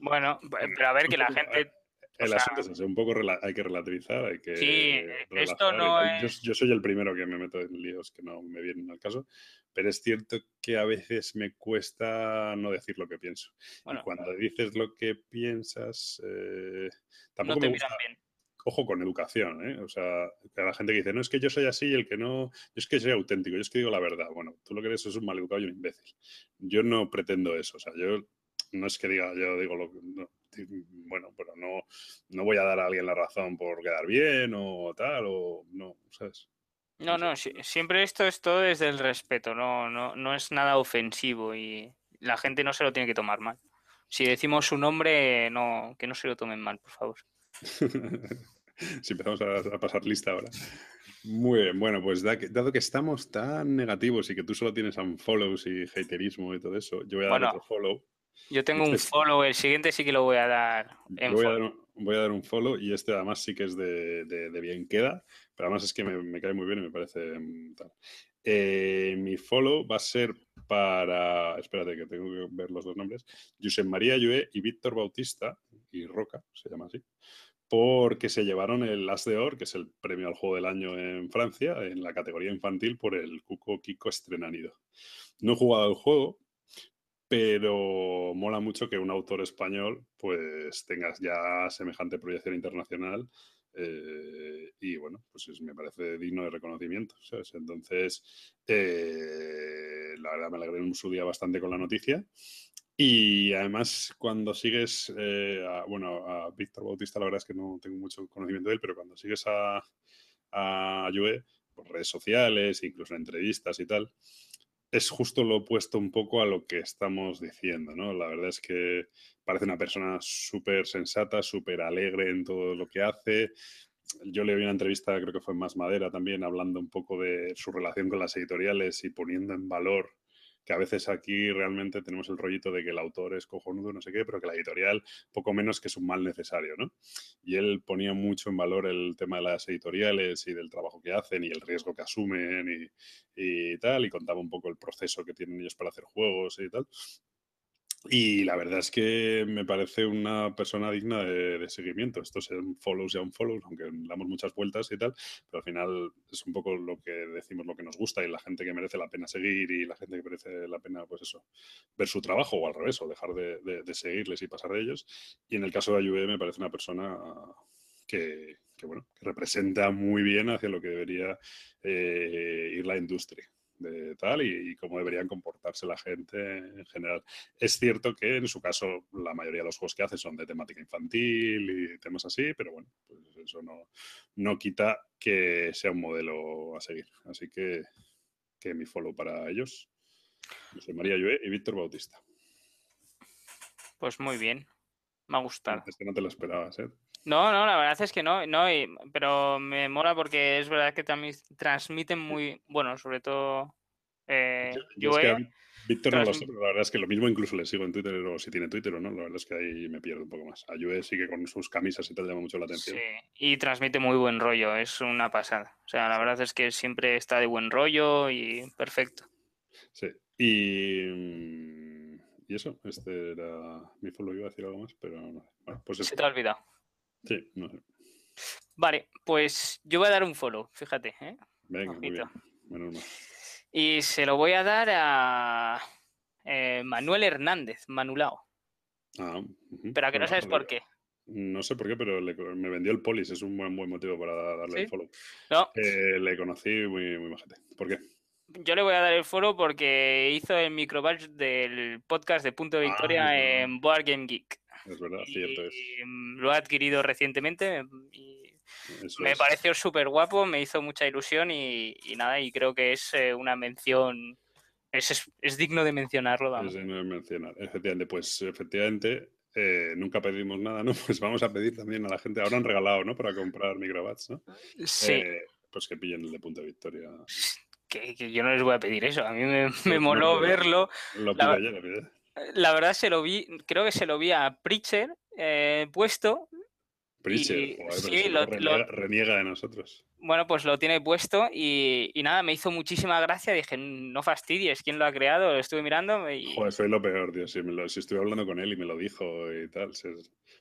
Bueno, pero a ver que la gente... El asunto es un poco hay que relativizar, hay que... Sí, esto no es... Yo, soy el primero que me meto en líos que no me vienen al caso, pero es cierto que a veces me cuesta no decir lo que pienso. y cuando dices lo que piensas, eh, tampoco me gusta... Bien ojo con educación, ¿eh? O sea, que la gente que dice, no, es que yo soy así y el que no, yo es que soy auténtico, yo es que digo la verdad. Bueno, tú lo que eres es un maleducado y un imbécil. Yo no pretendo eso, o sea, yo no es que diga, yo digo lo que, bueno, pero no, no voy a dar a alguien la razón por quedar bien o tal, o no, ¿sabes? No, no, siempre esto es todo desde el respeto, no, no, no es nada ofensivo y la gente no se lo tiene que tomar mal. Si decimos su nombre, no, que no se lo tomen mal, por favor. si empezamos a, pasar lista ahora. Muy bien, bueno, pues dado que estamos tan negativos y que tú solo tienes unfollows y haterismo y todo eso, yo voy a dar otro follow. Yo tengo un follow, el siguiente sí que lo voy a dar en voy, a dar un, voy a dar un follow y este además sí que es de, bien queda, pero además es que me, cae muy bien y me parece mm, tal. Eh, mi follow va a ser para, espérate que tengo que ver los dos nombres, Josep María Llué y Víctor Bautista, y Roca, se llama así porque se llevaron el As de Or, que es el premio al juego del año en Francia, en la categoría infantil por el Cuco Kiko Estrenanido. No he jugado el juego, pero mola mucho que un autor español pues tengas ya semejante proyección internacional eh, y bueno, pues me parece digno de reconocimiento. Entonces, eh, la verdad me alegré en su día bastante con la noticia y además, cuando sigues, eh, a, bueno, a Víctor Bautista, la verdad es que no tengo mucho conocimiento de él, pero cuando sigues a, a Yue, por redes sociales, incluso en entrevistas y tal, es justo lo opuesto un poco a lo que estamos diciendo, ¿no? La verdad es que parece una persona súper sensata, súper alegre en todo lo que hace. Yo le vi una entrevista, creo que fue en Más Madera también, hablando un poco de su relación con las editoriales y poniendo en valor que a veces aquí realmente tenemos el rollito de que el autor es cojonudo, no sé qué, pero que la editorial poco menos que es un mal necesario, ¿no? Y él ponía mucho en valor el tema de las editoriales y del trabajo que hacen y el riesgo que asumen y, y tal, y contaba un poco el proceso que tienen ellos para hacer juegos y tal. Y la verdad es que me parece una persona digna de, seguimiento. Esto es un follows y un follows, aunque damos muchas vueltas y tal, pero al final es un poco lo que decimos, lo que nos gusta y la gente que merece la pena seguir y la gente que merece la pena, pues eso, ver su trabajo o al revés, o dejar de, seguirles y pasar de ellos. Y en el caso de Ayuve me parece una persona que, bueno, que representa muy bien hacia lo que debería eh, ir la industria de tal y, cómo deberían comportarse la gente en general. Es cierto que en su caso la mayoría de los juegos que hace son de temática infantil y temas así, pero bueno, pues eso no, no quita que sea un modelo a seguir. Así que, que mi follow para ellos. José María Llué y Víctor Bautista. Pues muy bien. Me ha gustado. Es que no te lo esperabas, ¿eh? No, no, la verdad es que no, no pero me mola porque es verdad que también transmiten muy, bueno, sobre todo eh, yo, Víctor no lo sé, pero la verdad es que lo mismo incluso le sigo en Twitter o si tiene Twitter o no, la verdad es que ahí me pierdo un poco más. A Yue sí que con sus camisas y tal llama mucho la atención. Sí, y transmite muy buen rollo, es una pasada. O sea, la verdad es que siempre está de buen rollo y perfecto. Sí, y, mm, y eso, este era mi follow, iba a decir algo más, pero no. Bueno, pues Se te ha olvidado. Sí, no sé. Vale, pues yo voy a dar un follow, fíjate. ¿eh? Venga, muy bien. Menos mal. Y se lo voy a dar a eh, Manuel Hernández, Manulao. Ah, Pero a que no sabes por qué. No sé por qué, pero me vendió el polis, es un buen, buen motivo para darle el follow. No. Eh, le conocí muy, muy majete. ¿Por qué? Yo le voy a dar el foro porque hizo el microbatch del podcast de Punto de Ah, Victoria en Board Game Geek. Es verdad, cierto es. Y, mm, lo ha adquirido recientemente y Eso me es. pareció súper guapo, me hizo mucha ilusión y, y nada, y creo que es eh, una mención, es, es, es digno de mencionarlo, vamos. Es de no mencionar. Efectivamente, pues efectivamente, eh, nunca pedimos nada, ¿no? Pues vamos a pedir también a la gente. Ahora han regalado, ¿no? Para comprar microbats, ¿no? Sí, Eh, pues que pillen el de punto de victoria. Que, que yo no les voy a pedir eso, a mí me, me moló no, verlo. Lo La- pide ya, lo pide. La verdad se lo vi, creo que se lo vi a Preacher eh, puesto. Preacher, Y- joder, sí, lo- lo- reniega, de nosotros. Bueno, pues lo tiene puesto y, y nada, me hizo muchísima gracia. Dije, no fastidies, ¿quién lo ha creado? Lo estuve mirando y Joder, soy lo peor, tío. Si, me lo, si estuve hablando con él y me lo dijo y tal,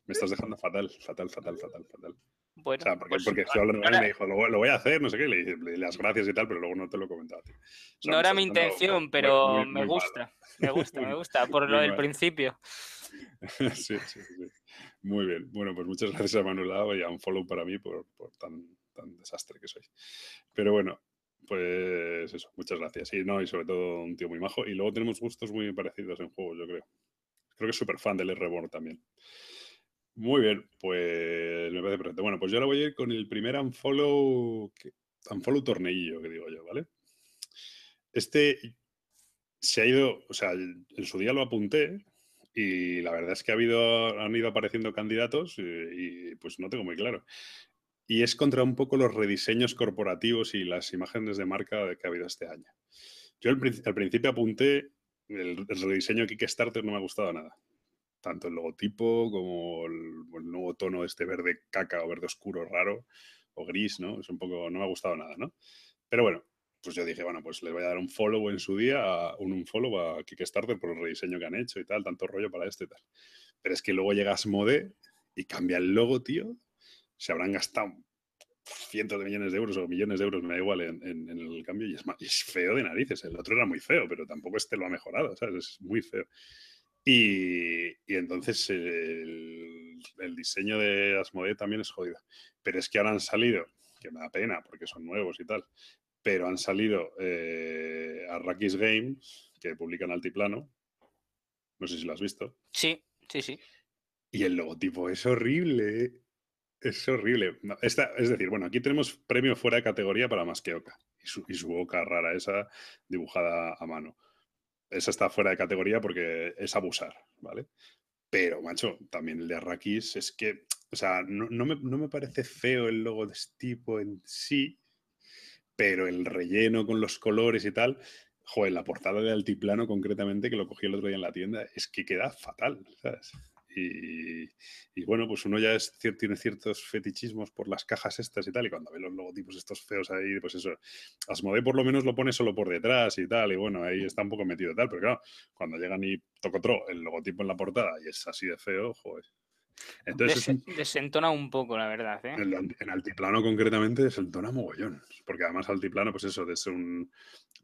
me estás dejando fatal, fatal, fatal, fatal, fatal. Bueno. O sea, porque, pues porque estoy hablando con él y ahora- me dijo, lo, voy- lo voy a hacer, no sé qué, le, di- le di las gracias y tal, pero luego no te lo he comentado. O sea, no era mi intención, pero muy- me muy gusta. Me gusta, me gusta, por lo del mal. principio. sí, sí, sí. Muy bien. Bueno, pues muchas gracias a Manuel Lao y a un follow para mí por, por tan, tan desastre que soy. Pero bueno, pues eso, muchas gracias. Y no, y sobre todo un tío muy majo. Y luego tenemos gustos muy parecidos en juegos, yo creo. Creo que es súper fan del R-Born también. Muy bien, pues me parece perfecto. Bueno, pues yo ahora voy a ir con el primer unfollow, que- unfollow torneillo, que digo yo, ¿vale? Este se ha ido, o sea, en su día lo apunté y la verdad es que ha habido, han ido apareciendo candidatos y, pues no tengo muy claro. Y es contra un poco los rediseños corporativos y las imágenes de marca que ha habido este año. Yo al, prin- al principio apunté, el, el rediseño Kickstarter no me ha gustado nada. Tanto el logotipo como el, nuevo tono este verde caca o verde oscuro raro o gris, ¿no? Es un poco, no me ha gustado nada, ¿no? Pero bueno, pues yo dije, bueno, pues les voy a dar un follow en su día, un, un follow a Kickstarter por el rediseño que han hecho y tal, tanto rollo para este y tal. Pero es que luego llega Asmode y cambia el logo, tío. Se habrán gastado cientos de millones de euros o millones de euros, me da igual, en, el cambio y es, es feo de narices. El otro era muy feo, pero tampoco este lo ha mejorado. Es muy feo. Y, y entonces el, el diseño de Asmodee también es jodido. Pero es que ahora han salido, que me da pena porque son nuevos y tal, pero han salido eh, Arrakis Games, que publican Altiplano. No sé si lo has visto. Sí, sí, sí. Y el logotipo es horrible. Es horrible. No, esta- es decir, bueno, aquí tenemos premio fuera de categoría para Masqueoka y su, y su boca rara, esa dibujada a mano. Esa está fuera de categoría porque es abusar, ¿vale? Pero, macho, también el de Arrakis es que, o sea, no, me, no me parece feo el logo de este tipo en sí, pero el relleno con los colores y tal, joder, la portada de Altiplano concretamente, que lo cogí el otro día en la tienda, es que queda fatal, ¿sabes? Y, bueno, pues uno ya es, tiene ciertos fetichismos por las cajas estas y tal, y cuando ve los logotipos estos feos ahí, pues eso, Asmodee por lo menos lo pone solo por detrás y tal, y bueno, ahí está un poco metido y tal, pero claro, cuando llegan y tocotro el logotipo en la portada y es así de feo, joder. Entonces es Des- desentona un poco, la verdad. ¿eh? en, altiplano concretamente es el tono mogollón. Porque además altiplano, pues eso, de ser un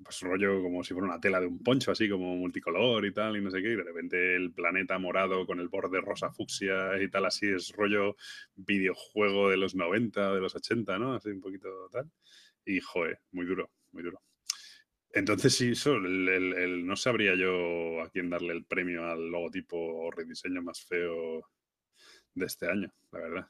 pues rollo como si fuera una tela de un poncho, así como multicolor y tal, y no sé qué, y de repente el planeta morado con el borde rosa fucsia y tal, así es rollo videojuego de los 90, de los 80, ¿no? Así un poquito tal. Y joder, muy duro, muy duro. Entonces, sí, eso, el- el- el- no sabría yo a quién darle el premio al logotipo o rediseño más feo de este año, la verdad.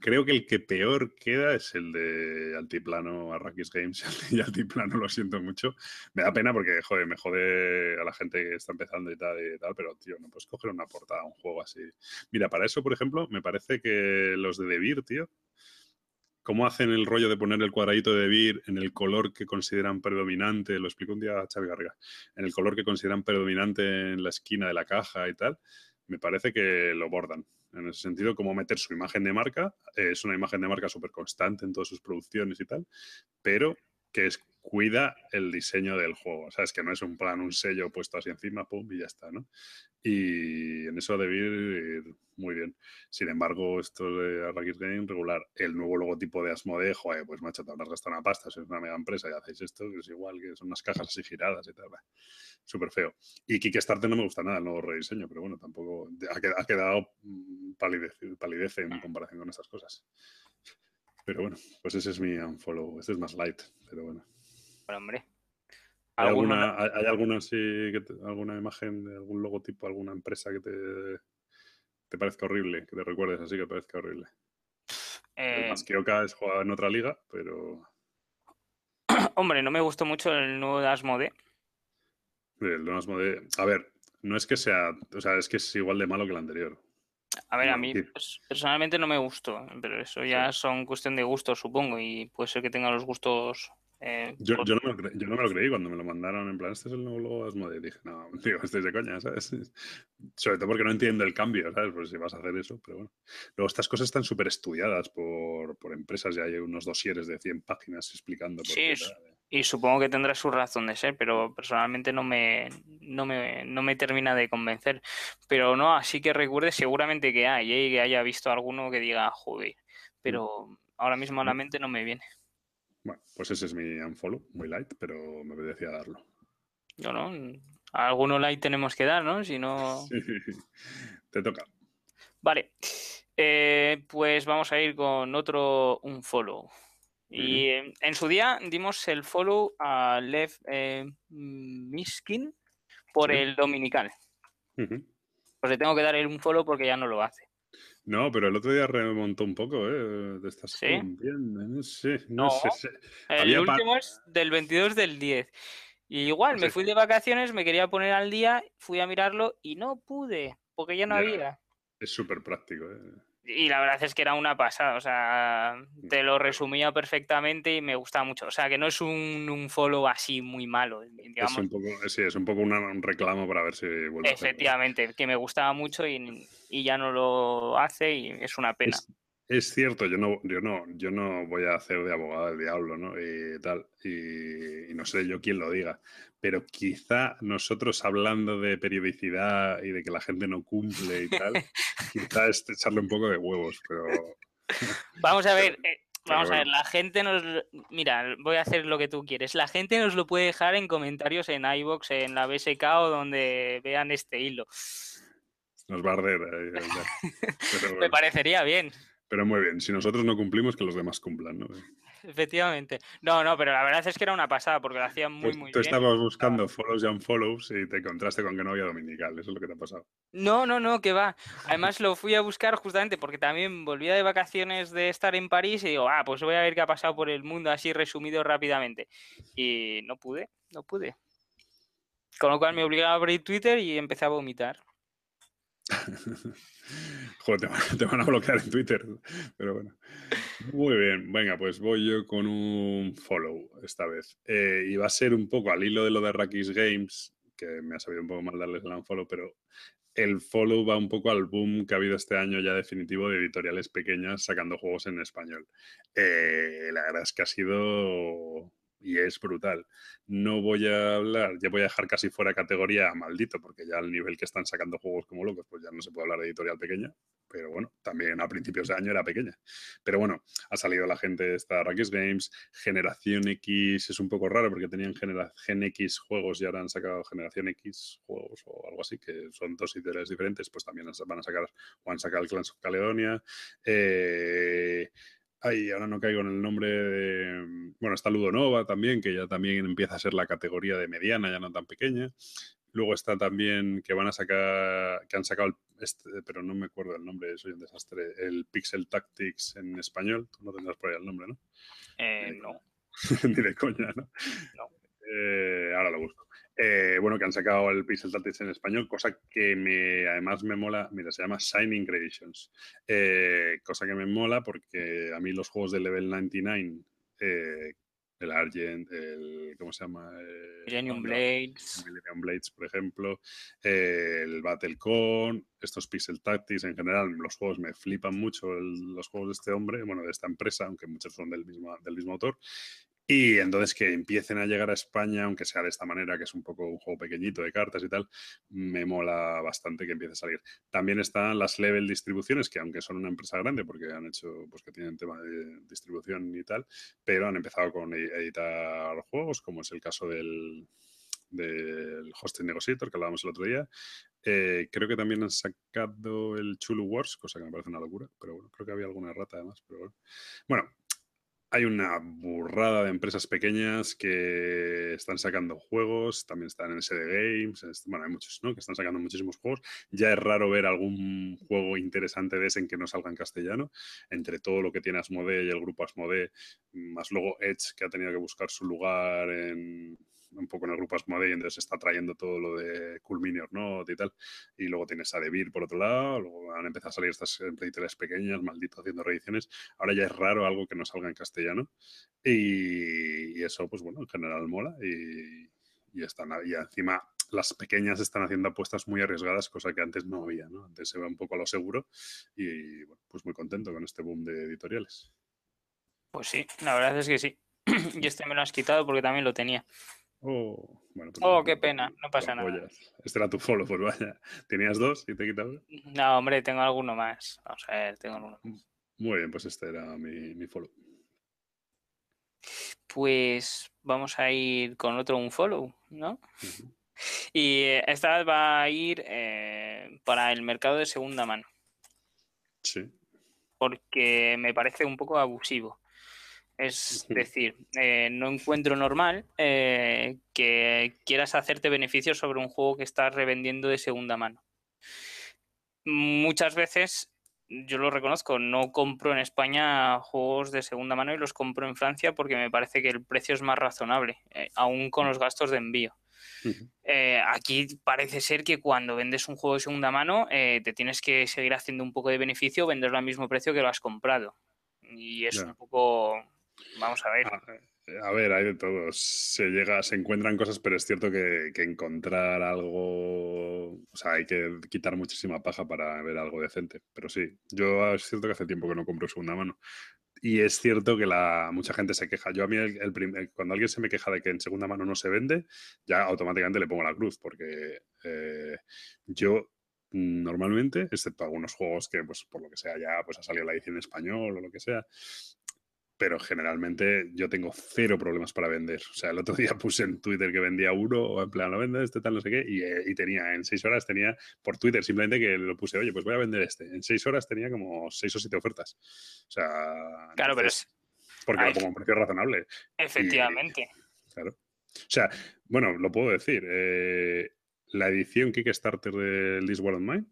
Creo que el que peor queda es el de Altiplano Arrakis Games y Altiplano, lo siento mucho. Me da pena porque, joder, me jode a la gente que está empezando y tal, y tal, pero, tío, no puedes coger una portada un juego así. Mira, para eso, por ejemplo, me parece que los de Debir, tío, cómo hacen el rollo de poner el cuadradito de Debir en el color que consideran predominante, lo explico un día a Xavi Garriga, en el color que consideran predominante en la esquina de la caja y tal, me parece que lo bordan. En ese sentido, como meter su imagen de marca, eh, es una imagen de marca súper constante en todas sus producciones y tal, pero que es, cuida el diseño del juego. O sea, es que no es un plan, un sello puesto así encima, pum, y ya está, ¿no? Y en eso debe ir muy bien. Sin embargo, esto de Arrakis Game, regular. El nuevo logotipo de Asmodee, joder, pues macho, te habrás gastado una pasta, sois una mega empresa y hacéis esto, que es igual, que son unas cajas así giradas y tal. Súper feo. Y Kickstarter no me gusta nada el nuevo rediseño, pero bueno, tampoco ha qued- ha quedado mm, palidez, palidez en comparación con estas cosas. Pero bueno, pues ese es mi unfollow. Este es más light, pero bueno. Bueno, hombre. ¿Hay alguna, hay, alguna, alguna imagen de algún logotipo, alguna empresa que te, te parezca horrible, que te recuerdes así que parezca horrible? Eh, más que Oka es jugado en otra liga, pero. Hombre, no me gustó mucho el nuevo Asmode. El nuevo Asmode. A ver, no es que sea. O sea, es que es igual de malo que el anterior. A ver, a mí personalmente no me gustó, pero eso ya son cuestión de gustos, supongo, y puede ser que tenga los gustos eh, yo, yo, no me lo yo, no me lo creí cuando me lo mandaron en plan, este es el nuevo logo Asmode. Dije, no, digo, este es de coña, ¿sabes? Sobre todo porque no entiendo el cambio, ¿sabes? Pues si vas a hacer eso, pero bueno. Luego estas cosas están súper estudiadas por, por, empresas, ya hay unos dosieres de 100 páginas explicando por sí, y supongo que tendrá su razón de ser, pero personalmente no me, no me, no me termina de convencer. Pero no, así que recuerde seguramente que hay, ¿eh? que haya visto alguno que diga, joder, mm. pero ahora mismo a la mente no me viene. Bueno, pues ese es mi unfollow, muy light, pero me obedecía darlo. No, no, alguno light tenemos que dar, ¿no? Si no... Te toca. Vale, eh, pues vamos a ir con otro unfollow. Y en su día dimos el follow a Lev eh, Miskin por el Dominical. Pues le tengo que dar un follow porque ya no lo hace. No, pero el otro día remontó un poco, ¿eh? De estas ¿Sí? no sé, no, sé. El último es del 22 del 10. Y igual, me fui de vacaciones, me quería poner al día, fui a mirarlo y no pude, porque ya no había. Es súper práctico, ¿eh? Y la verdad es que era una pasada, o sea, te lo resumía perfectamente y me gustaba mucho. O sea, que no es un, follow así muy malo. Es un poco, sí, es un poco un reclamo para ver si vuelve Efectivamente, que me gustaba mucho y, ya no lo hace y es una pena. Es, cierto, yo no, yo no, yo no voy a hacer de abogado del diablo, ¿no? Y tal, y no sé yo quién lo diga, pero quizá nosotros hablando de periodicidad y de que la gente no cumple y tal, quizá es echarle un poco de huevos, pero... Vamos a ver, eh, vamos a ver, la gente nos... Mira, voy a hacer lo que tú quieres. La gente nos lo puede dejar en comentarios en iVoox, en la BSK o donde vean este hilo. Nos va a arder. Me parecería bien. Pero muy bien, si nosotros no cumplimos, que los demás cumplan, ¿no? Efectivamente. No, no, pero la verdad es que era una pasada porque lo hacían muy, pues muy tú bien. Tú estabas buscando follows y unfollows y te encontraste con que no había dominical. Eso es lo que te ha pasado. No, no, no, que va. Además lo fui a buscar justamente porque también volvía de vacaciones de estar en París y digo, ah, pues voy a ver qué ha pasado por el mundo así resumido rápidamente. Y no pude, no pude. Con lo cual me obligaba a abrir Twitter y empecé a vomitar. Joder, te van, a bloquear en Twitter. Pero bueno. Muy bien, venga, pues voy yo con un follow esta vez. Eh, y va a ser un poco al hilo de lo de Rakis Games, que me ha sabido un poco mal darles el unfollow, pero el follow va un poco al boom que ha habido este año ya definitivo de editoriales pequeñas sacando juegos en español. Eh, la verdad es que ha sido y es brutal. No voy a hablar, ya voy a dejar casi fuera categoría maldito, porque ya al nivel que están sacando juegos como locos, pues ya no se puede hablar de editorial pequeña, pero bueno, también a principios de año era pequeña. Pero bueno, ha salido la gente esta Rakis Games, Generación X es un poco raro porque tenían Gen X juegos y ahora han sacado Generación X juegos o algo así, que son dos editoriales diferentes, pues también van a sacar o han sacado el Clans of Caledonia. Eh, Ay, ahora no caigo en el nombre de. Mm, bueno, está Ludonova también, que ya también empieza a ser la categoría de mediana, ya no tan pequeña. Luego está también que van a sacar, que han sacado, este, pero no me acuerdo el nombre, soy un desastre, el Pixel Tactics en español. Tú no tendrás por ahí el nombre, ¿no? Eh no. Ni de coña, ¿no? No. Eh, ahora lo busco. Eh, bueno, que han sacado el Pixel Tactics en español, cosa que me, además me mola, mira, se llama Shining Creations, eh, cosa que me mola porque a mí los juegos de Level 99, eh, el Argent, el, ¿cómo se llama? Millennium Blades. Millennium Blades, por ejemplo, el Battlecon, estos Pixel Tactics, en general, los juegos me flipan mucho, los juegos de este hombre, bueno, de esta empresa, aunque muchos son del mismo, del mismo autor, y entonces que empiecen a llegar a España, aunque sea de esta manera, que es un poco un juego pequeñito de cartas y tal, me mola bastante que empiece a salir. También están las Level Distribuciones, que aunque son una empresa grande, porque han hecho, pues que tienen tema de distribución y tal, pero han empezado con e-, editar juegos, como es el caso del, del Hosting Negotiator, que hablábamos el otro día. Eh, creo que también han sacado el Chulu Wars, cosa que me parece una locura, pero bueno, creo que había alguna rata además, pero bueno. Bueno, hay una burrada de empresas pequeñas que están sacando juegos, también están en SD Games, bueno, hay muchos, ¿no? Que están sacando muchísimos juegos. Ya es raro ver algún juego interesante de ese en que no salga en castellano, entre todo lo que tiene Asmodee y el grupo Asmodee, más luego Edge, que ha tenido que buscar su lugar en, un poco en el grupo Asmodee y entonces está trayendo todo lo de Cool Mini or y tal. Y luego tienes a Devir por otro lado, luego han empezado a salir estas editoriales pequeñas, maldito haciendo reediciones. Ahora ya es raro algo que no salga en castellano. Y, eso, pues bueno, en general mola y, y, están, y encima las pequeñas están haciendo apuestas muy arriesgadas, cosa que antes no había, ¿no? Antes se va un poco a lo seguro y bueno, pues muy contento con este boom de editoriales. Pues sí, la verdad es que sí. y este me lo has quitado porque también lo tenía. Oh, bueno, pues oh qué pena, no pasa nada. Este era tu follow, pues vaya. ¿Tenías dos y te he quitado? No, hombre, tengo alguno más. Vamos a ver, tengo alguno más. Muy bien, pues este era mi, mi follow. Pues vamos a ir con otro un follow, ¿no? Y esta vez va a ir eh, para el mercado de segunda mano. Sí. Porque me parece un poco abusivo. Es decir, eh, no encuentro normal eh, que quieras hacerte beneficios sobre un juego que estás revendiendo de segunda mano. Muchas veces, yo lo reconozco, no compro en España juegos de segunda mano y los compro en Francia porque me parece que el precio es más razonable, eh, aún con los gastos de envío. aquí parece ser que cuando vendes un juego de segunda mano te tienes que seguir haciendo un poco de beneficio, venderlo al mismo precio que lo has comprado. Y es un poco Vamos a ver. Ah, eh, a, ver, hay de todo. Se llega, se encuentran cosas, pero es cierto que, encontrar algo. O sea, hay que quitar muchísima paja para ver algo decente. Pero sí, yo es cierto que hace tiempo que no compro segunda mano. Y es cierto que la, mucha gente se queja. Yo a mí, el, cuando alguien se me queja de que en segunda mano no se vende, ya automáticamente le pongo la cruz, porque eh, yo normalmente, excepto algunos juegos que, pues, por lo que sea, ya pues, ha salido la edición en español o lo que sea, pero generalmente yo tengo cero problemas para vender. O sea, el otro día puse en Twitter que vendía uno, o en plan, lo vende este tal, no sé qué, y, eh, tenía en seis horas, tenía por Twitter simplemente que lo puse, oye, pues voy a vender este. En seis horas tenía como seis o siete ofertas. O sea. Claro, pero es. Porque lo pongo a un precio razonable. Efectivamente. claro. O sea, bueno, lo puedo decir. Eh, la edición Kickstarter del This World of Mine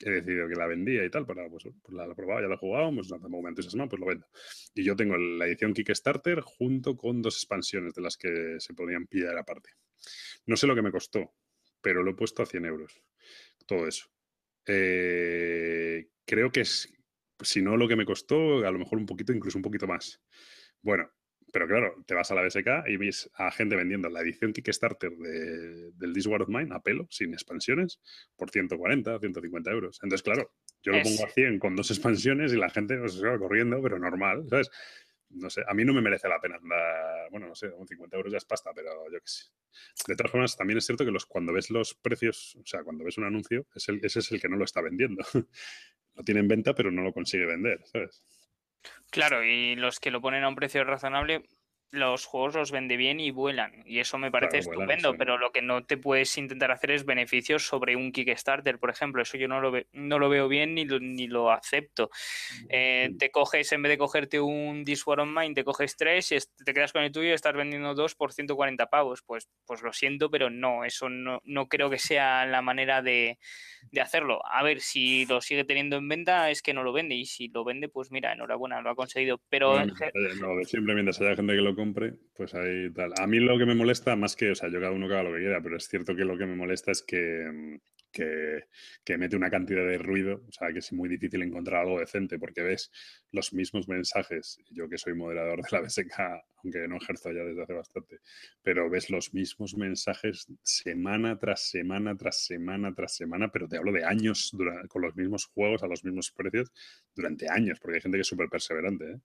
he decidido que la vendía y tal, para, pues, pues la, he probado, ya la jugado, pues no tampoco me entusiasma, pues lo vendo. Y yo tengo la edición Kickstarter junto con dos expansiones de las que se podían pillar aparte. No sé lo que me costó, pero lo he puesto a 100 euros. Todo eso. Eh, creo que es, si no lo que me costó, a lo mejor un poquito, incluso un poquito más. Bueno, pero claro, te vas a la BSK y ves a gente vendiendo la edición Kickstarter de, del This War of Mine a pelo, sin expansiones, por 140, 150 euros. Entonces, claro, yo lo pongo a 100 con dos expansiones y la gente pues, se va corriendo, pero normal, ¿sabes? No sé, a mí no me merece la pena andar, bueno, no sé, un 50 euros ya es pasta, pero yo qué sé. De todas formas, también es cierto que los, cuando ves los precios, o sea, cuando ves un anuncio, es el, ese es el que no lo está vendiendo. lo tiene en venta, pero no lo consigue vender, ¿sabes? Claro, y los que lo ponen a un precio razonable, los juegos los vende bien y vuelan. Y eso me parece estupendo, pero lo que no te puedes intentar hacer es beneficios sobre un Kickstarter, por ejemplo. Eso yo no lo, no lo veo bien ni lo, ni lo acepto. Eh, te coges, en vez de cogerte un This War on Mine, te coges tres y te quedas con el tuyo y estás vendiendo dos por 140 pavos. Pues, pues lo siento, pero no, eso no, no creo que sea la manera de, de hacerlo. A ver, si lo sigue teniendo en venta es que no lo vende y si lo vende, pues mira, enhorabuena, lo ha conseguido. Pero... No, siempre mientras haya gente que lo compre, pues ahí tal. A mí lo que me molesta, más que, o sea, yo cada uno haga lo que quiera, pero es cierto que lo que me molesta es que, mm, que, mete una cantidad de ruido, o sea, que es muy difícil encontrar algo decente, porque ves los mismos mensajes, yo que soy moderador de la BSK, aunque no ejerzo ya desde hace bastante, pero ves los mismos mensajes semana tras semana, tras semana, tras semana, pero te hablo de años con los mismos juegos a los mismos precios durante años, porque hay gente que es súper perseverante. ¿eh?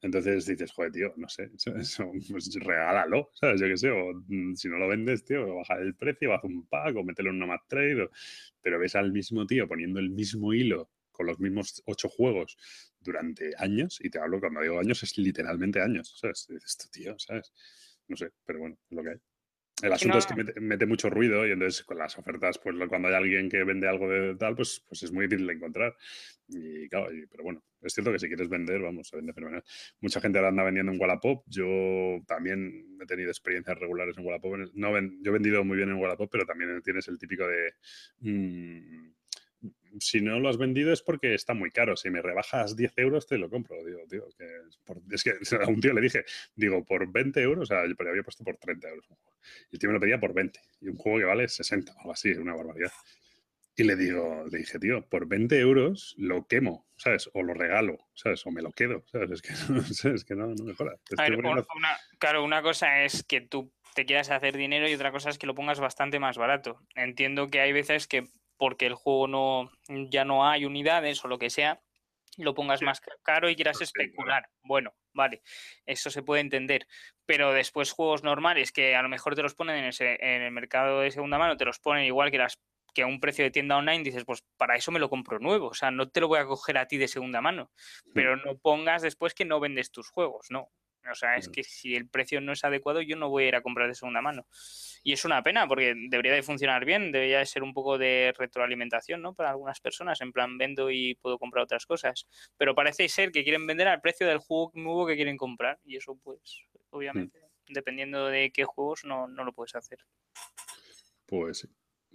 Entonces dices, joder, tío, no sé, pues regálalo, ¿sabes? Yo qué sé, o mm, si no lo vendes, tío, baja el precio, haz un pack o mételo en una map trade, pero ves al mismo tío poniendo el mismo hilo con los mismos ocho juegos durante años, y te hablo, cuando digo años, es literalmente años, ¿sabes? dices, esto, tío, ¿sabes? No sé, pero bueno, es lo que hay. El asunto es que mete, mucho ruido y entonces con las ofertas, pues cuando hay alguien que vende algo de tal, pues, pues es muy difícil de encontrar. Y claro, pero bueno, es cierto que si quieres vender, vamos, se vende fenomenal. Mucha gente ahora anda vendiendo en Wallapop. Yo también he tenido experiencias regulares en Wallapop. No, yo he vendido muy bien en Wallapop, pero también tienes el típico de... Mm, si no lo has vendido es porque está muy caro. Si me rebajas 10 euros, te lo compro. Digo, tío, que es, que a un tío le dije, digo, por 20 euros, o sea, yo había puesto por 30 euros Y el tío me lo pedía por 20. Y un juego que vale 60 o algo así, una barbaridad. Y le digo, le dije, tío, por 20 euros lo quemo, ¿sabes? O lo regalo, ¿sabes? O me lo quedo, ¿sabes? Es que no, es que no, no mejora. claro, una cosa es que tú te quieras hacer dinero y otra cosa es que lo pongas bastante más barato. Entiendo que hay veces que porque el juego no ya no hay unidades o lo que sea, lo pongas más caro y quieras especular. Bueno, vale, eso se puede entender. Pero después juegos normales que a lo mejor te los ponen en, ese, en el mercado de segunda mano, te los ponen igual que las que a un precio de tienda online dices, pues para eso me lo compro nuevo, o sea, no te lo voy a coger a ti de segunda mano, pero no pongas después que no vendes tus juegos, no, o sea, es que si el precio no es adecuado, yo no voy a ir a comprar de segunda mano. Y es una pena porque debería de funcionar bien, debería de ser un poco de retroalimentación, ¿no? Para algunas personas, en plan, vendo y puedo comprar otras cosas. Pero parece ser que quieren vender al precio del juego nuevo que quieren comprar. Y eso, pues, obviamente, mm. dependiendo de qué juegos, no, no lo puedes hacer. Pues sí.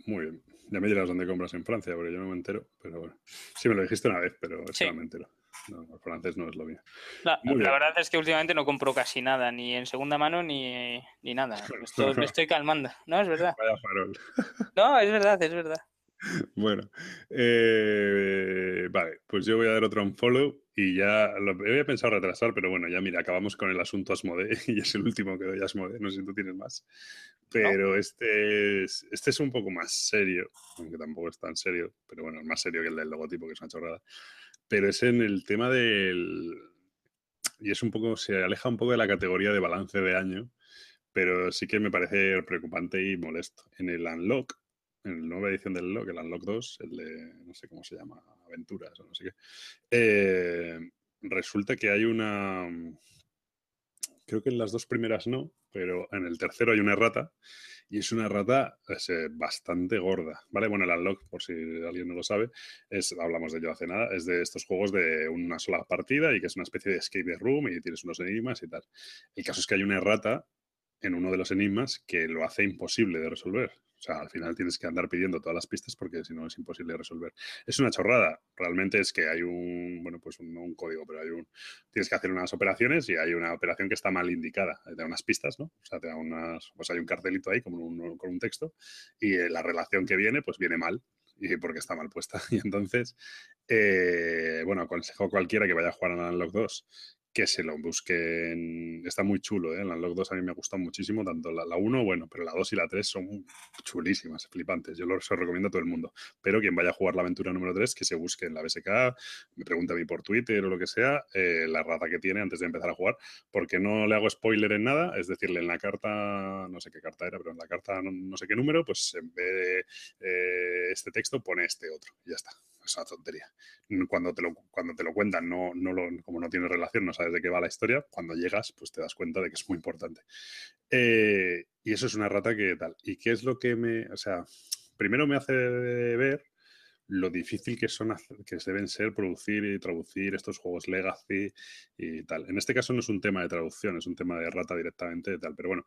Muy bien. Ya me dirás dónde compras en Francia, porque yo no me entero, pero bueno. Sí, me lo dijiste una vez, pero sí. me entero. No, el francés no es lo mío. La, verdad es que últimamente no compro casi nada, ni en segunda mano ni, ni nada. Me estoy, calmando. No, es verdad. Vaya farol. No, es verdad, es verdad. Bueno, eh, vale, pues yo voy a dar otro unfollow y ya lo había pensado retrasar, pero bueno, ya mira, acabamos con el asunto Asmode y es el último que doy a Asmode, no sé si tú tienes más. Pero este, es, este es un poco más serio, aunque tampoco es tan serio, pero bueno, es más serio que el del logotipo, que es una chorrada pero es en el tema del... Y es un poco, se aleja un poco de la categoría de balance de año, pero sí que me parece preocupante y molesto. En el Unlock, en la nueva edición del Unlock, el Unlock 2, el de, no sé cómo se llama, Aventuras o no sé qué, eh, resulta que hay una... Creo que en las dos primeras no, pero en el tercero hay una rata y es una rata eh, bastante gorda, ¿vale? Bueno, el Unlock, por si alguien no lo sabe, es, hablamos de ello hace nada, es de estos juegos de una sola partida y que es una especie de escape room y tienes unos enigmas y tal. El caso es que hay una rata en uno de los enigmas que lo hace imposible de resolver. O sea, al final tienes que andar pidiendo todas las pistas porque si no es imposible resolver. Es una chorrada. Realmente es que hay un, bueno, pues un, un código, pero hay un, tienes que hacer unas operaciones y hay una operación que está mal indicada. Te da unas pistas, ¿no? O sea, te da unas, pues hay un cartelito ahí como con un texto y eh, la relación que viene, pues viene mal y porque está mal puesta. Y entonces, eh, bueno, aconsejo a cualquiera que vaya a jugar a Unlock 2 que se lo busquen. Está muy chulo, ¿eh? La Unlock 2 a mí me gustan muchísimo, tanto la, la 1, bueno, pero la 2 y la 3 son chulísimas, flipantes. Yo los recomiendo a todo el mundo. Pero quien vaya a jugar la aventura número 3, que se busque en la BSK, me pregunte a mí por Twitter o lo que sea, eh, la rata que tiene antes de empezar a jugar, porque no le hago spoiler en nada, es decirle en la carta, no sé qué carta era, pero en la carta no, sé qué número, pues en vez de eh, este texto pone este otro, y ya está es una tontería. Cuando te lo, cuando te lo cuentan, no, no lo, como no tiene relación, no sabes de qué va la historia, cuando llegas, pues te das cuenta de que es muy importante. Eh, y eso es una rata que tal. ¿Y qué es lo que me, o sea, primero me hace ver lo difícil que son que deben ser producir y traducir estos juegos legacy y tal. En este caso no es un tema de traducción, es un tema de rata directamente y tal, pero bueno,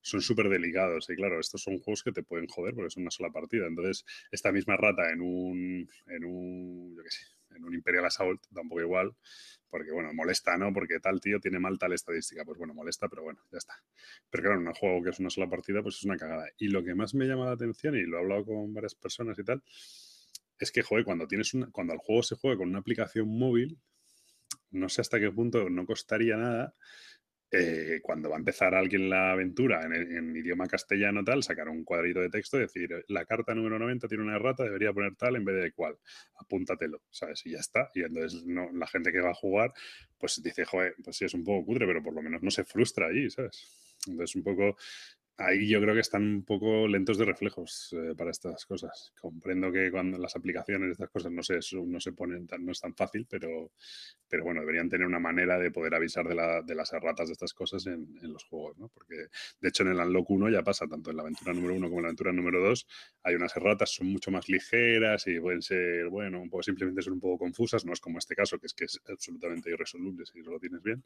son súper delicados y claro, estos son juegos que te pueden joder porque son una sola partida. Entonces, esta misma rata en un, en un, yo qué sé, en un Imperial Assault da un poco igual, porque bueno, molesta, ¿no? Porque tal tío tiene mal tal estadística. Pues bueno, molesta, pero bueno, ya está. Pero claro, en un juego que es una sola partida, pues es una cagada. Y lo que más me llama la atención, y lo he hablado con varias personas y tal, es que, joder, cuando, tienes una, cuando el juego se juega con una aplicación móvil, no sé hasta qué punto no costaría nada eh, cuando va a empezar alguien la aventura en, idioma castellano tal, sacar un cuadrito de texto y decir, la carta número 90 tiene una errata, debería poner tal en vez de cual, apúntatelo, ¿sabes? Y ya está. Y entonces no, la gente que va a jugar, pues dice, joder, pues sí, es un poco cutre, pero por lo menos no se frustra ahí, ¿sabes? Entonces un poco ahí yo creo que están un poco lentos de reflejos eh, para estas cosas. Comprendo que cuando las aplicaciones, estas cosas no se, no se ponen, tan, no es tan fácil, pero, pero bueno, deberían tener una manera de poder avisar de, la, de las erratas de estas cosas en, los juegos, ¿no? Porque de hecho en el Unlock 1 ya pasa, tanto en la aventura número 1 como en la aventura número 2, hay unas erratas, son mucho más ligeras y pueden ser, bueno, pues simplemente son un poco confusas, no es como este caso, que es que es absolutamente irresoluble si lo tienes bien.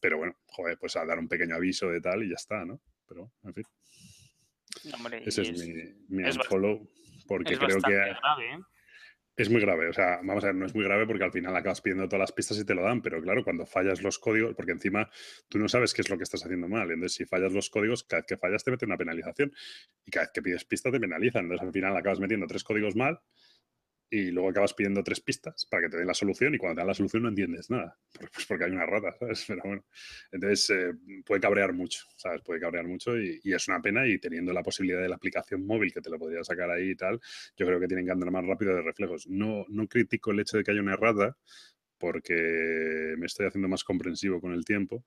Pero bueno, joder, pues a dar un pequeño aviso de tal y ya está, ¿no? Pero, en fin. Ese es, mi, mi unfollow, porque creo que... Grave, ¿eh? Es muy grave, o sea, vamos a ver, no es muy grave porque al final acabas pidiendo todas las pistas y te lo dan, pero claro, cuando fallas los códigos, porque encima tú no sabes qué es lo que estás haciendo mal, entonces si fallas los códigos, cada vez que fallas te mete una penalización y cada vez que pides pistas te penalizan, entonces al final acabas metiendo tres códigos mal y luego acabas pidiendo tres pistas para que te den la solución y cuando te dan la solución no entiendes nada, pues porque hay una rata, ¿sabes? Pero bueno, entonces eh, puede cabrear mucho, ¿sabes? Puede cabrear mucho y, es una pena y teniendo la posibilidad de la aplicación móvil que te lo podría sacar ahí y tal, yo creo que tienen que andar más rápido de reflejos. No, no critico el hecho de que haya una errata porque me estoy haciendo más comprensivo con el tiempo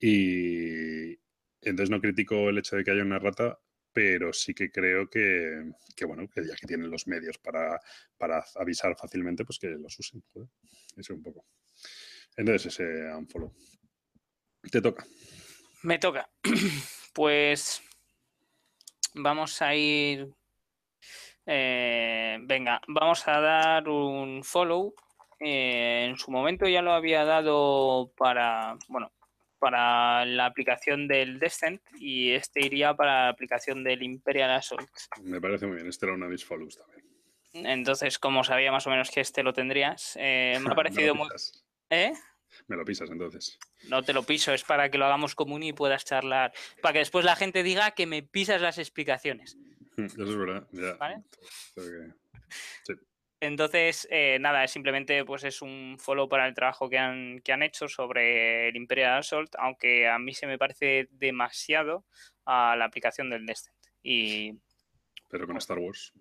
y entonces no critico el hecho de que haya una errata pero sí que creo que, que, bueno, que ya que tienen los medios para, para avisar fácilmente, pues que los usen. Joder. Eso un poco. Entonces, ese unfollow. Te toca. Me toca. Pues vamos a ir. Eh, venga, vamos a dar un follow. Eh, en su momento ya lo había dado para, bueno, para la aplicación del Descent y este iría para la aplicación del Imperial Assault. Me parece muy bien, este era una de follows también. Entonces, como sabía más o menos que este lo tendrías, eh, me ha parecido muy... ¿Eh? Me lo pisas entonces. No te lo piso, es para que lo hagamos común y puedas charlar. Para que después la gente diga que me pisas las explicaciones. Eso es verdad, ya. ¿Vale? Sí. Entonces, eh, nada, simplemente pues es un follow para el trabajo que han, que han hecho sobre el Imperial Assault, aunque a mí se me parece demasiado a la aplicación del Descent. Y, Pero con Star Wars.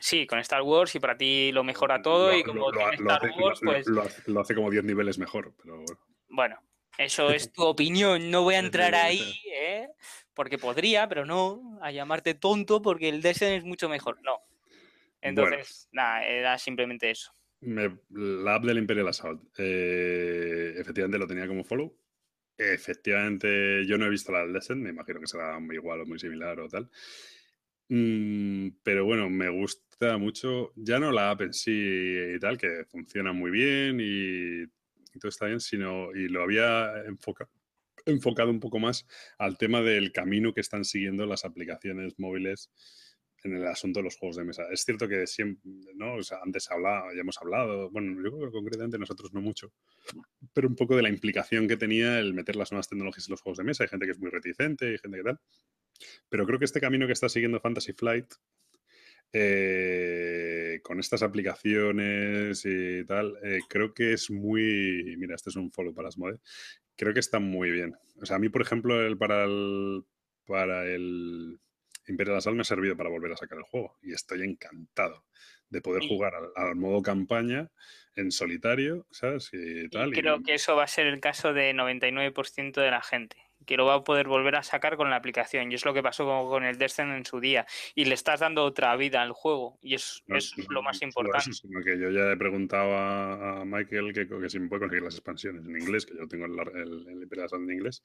Sí, con Star Wars y para ti lo mejora todo lo, y como lo, Star hace, Wars, pues... Lo hace, como 10 niveles mejor, pero bueno. Bueno, eso es tu opinión, no voy a entrar ahí, ¿eh? porque podría, pero no, a llamarte tonto porque el Descent es mucho mejor, no. Entonces, nada, era simplemente eso. la app del Imperial Assault, eh, efectivamente lo tenía como follow. Efectivamente, yo no he visto la del Descent, me imagino que será muy igual o muy similar o tal. Mm, pero bueno, me gusta mucho, ya no la app en sí y tal, que funciona muy bien y, y todo está bien, sino, y lo había enfocado enfocado un poco más al tema del camino que están siguiendo las aplicaciones móviles en el asunto de los juegos de mesa. Es cierto que siempre, ¿no? Antes hablado, ya hemos hablado, bueno, yo creo que concretamente nosotros no mucho, pero un poco de la implicación que tenía el meter las nuevas tecnologías en los juegos de mesa. Hay gente que es muy reticente, hay gente que tal. Pero creo que este camino que está siguiendo Fantasy Flight, eh, con estas aplicaciones y tal, eh, creo que es muy. Mira, este es un follow para Asmode. Creo que está muy bien. O sea, a mí, por ejemplo, el, para el. Para el Imperial Assault me ha servido para volver a sacar el juego y estoy encantado de poder jugar al, modo campaña en solitario, ¿sabes? Y tal, creo que eso va a ser el caso de 99% de la gente que lo va a poder volver a sacar con la aplicación. Y es lo que pasó con, el Descent en su día. Y le estás dando otra vida al juego. Y es, eso es lo más importante. Eso, sino que yo ya he preguntado a, Michael que, que, si me puede conseguir las expansiones en inglés, que yo tengo el, el, el en inglés.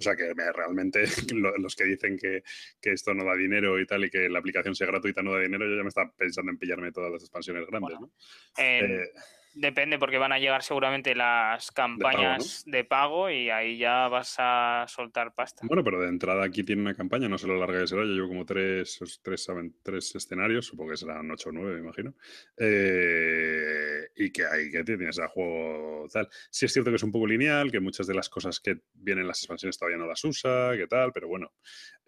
O sea que me, realmente los que dicen que, que, esto no da dinero y tal y que la aplicación sea gratuita no da dinero, yo ya me estaba pensando en pillarme todas las expansiones grandes. ¿no? eh, Depende, porque van a llegar seguramente las campañas de pago, y ahí ya vas a soltar pasta. Bueno, pero de entrada aquí tiene una campaña, no sé lo larga que será. Yo llevo como tres, tres, tres escenarios, supongo que serán ocho o nueve, me imagino. Eh, y que ahí que tienes a juego tal. Sí es cierto que es un poco lineal, que muchas de las cosas que vienen en las expansiones todavía no las usa, que tal, pero bueno,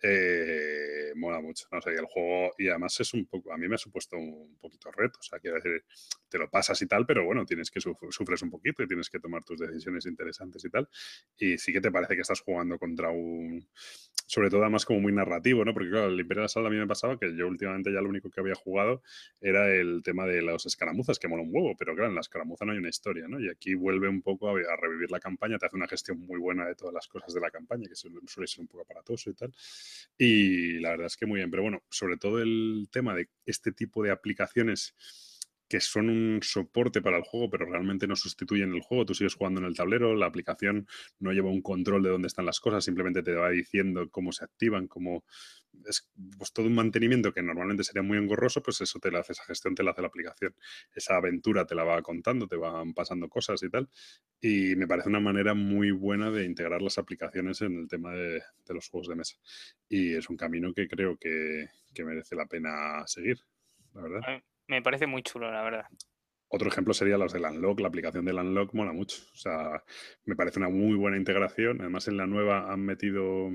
eh, mola mucho. No sé, el juego, y además es un poco, a mí me ha supuesto un poquito reto. O sea, quiero decir, te lo pasas y tal, pero bueno, tienes que sufres un poquito y tienes que tomar tus decisiones interesantes y tal. Y sí que te parece que estás jugando contra un... O sobre todo además como muy narrativo, ¿no? Porque claro, el Imperial Assault a mí me pasaba que yo últimamente ya lo único que había jugado era el tema de las escaramuzas, que mola un huevo, pero claro, en la escaramuza no hay una historia, ¿no? Y aquí vuelve un poco a, revivir la campaña, te hace una gestión muy buena de todas las cosas de la campaña, que suele ser un poco aparatoso y tal. Y la verdad es que muy bien, pero bueno, sobre todo el tema de este tipo de aplicaciones que son un soporte para el juego, pero realmente no sustituyen el juego. Tú sigues jugando en el tablero, la aplicación no lleva un control de dónde están las cosas, simplemente te va diciendo cómo se activan, cómo es pues, todo un mantenimiento que normalmente sería muy engorroso, pues eso te lo hace, esa gestión te la hace la aplicación. Esa aventura te la va contando, te van pasando cosas y tal. Y me parece una manera muy buena de integrar las aplicaciones en el tema de, los juegos de mesa. Y es un camino que creo que, que merece la pena seguir, la verdad me parece muy chulo, la verdad. Otro ejemplo sería los del Unlock. La aplicación del Unlock mola mucho. O sea, me parece una muy buena integración. Además, en la nueva han metido.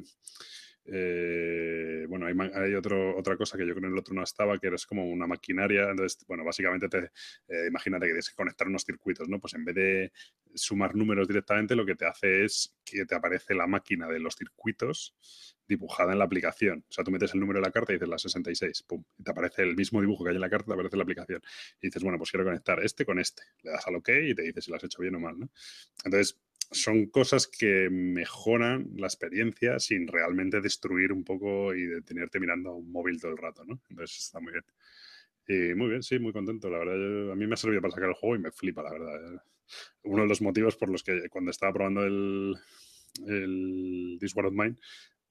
Eh, bueno, hay, otro, otra cosa que yo creo en el otro no estaba, que es como una maquinaria. Entonces, bueno, básicamente te, eh, imagínate que tienes que conectar unos circuitos, ¿no? Pues en vez de sumar números directamente, lo que te hace es que te aparece la máquina de los circuitos dibujada en la aplicación. O sea, tú metes el número de la carta y dices la 66, pum, y te aparece el mismo dibujo que hay en la carta, te aparece la aplicación. Y dices, bueno, pues quiero conectar este con este. Le das al OK y te dice si lo has hecho bien o mal, ¿no? Entonces, son cosas que mejoran la experiencia sin realmente destruir un poco y de tenerte mirando a un móvil todo el rato, ¿no? Entonces está muy bien. Y muy bien, sí, muy contento. La verdad, a mí me ha servido para sacar el juego y me flipa, la verdad. Uno de los motivos por los que cuando estaba probando el, el This World of Mine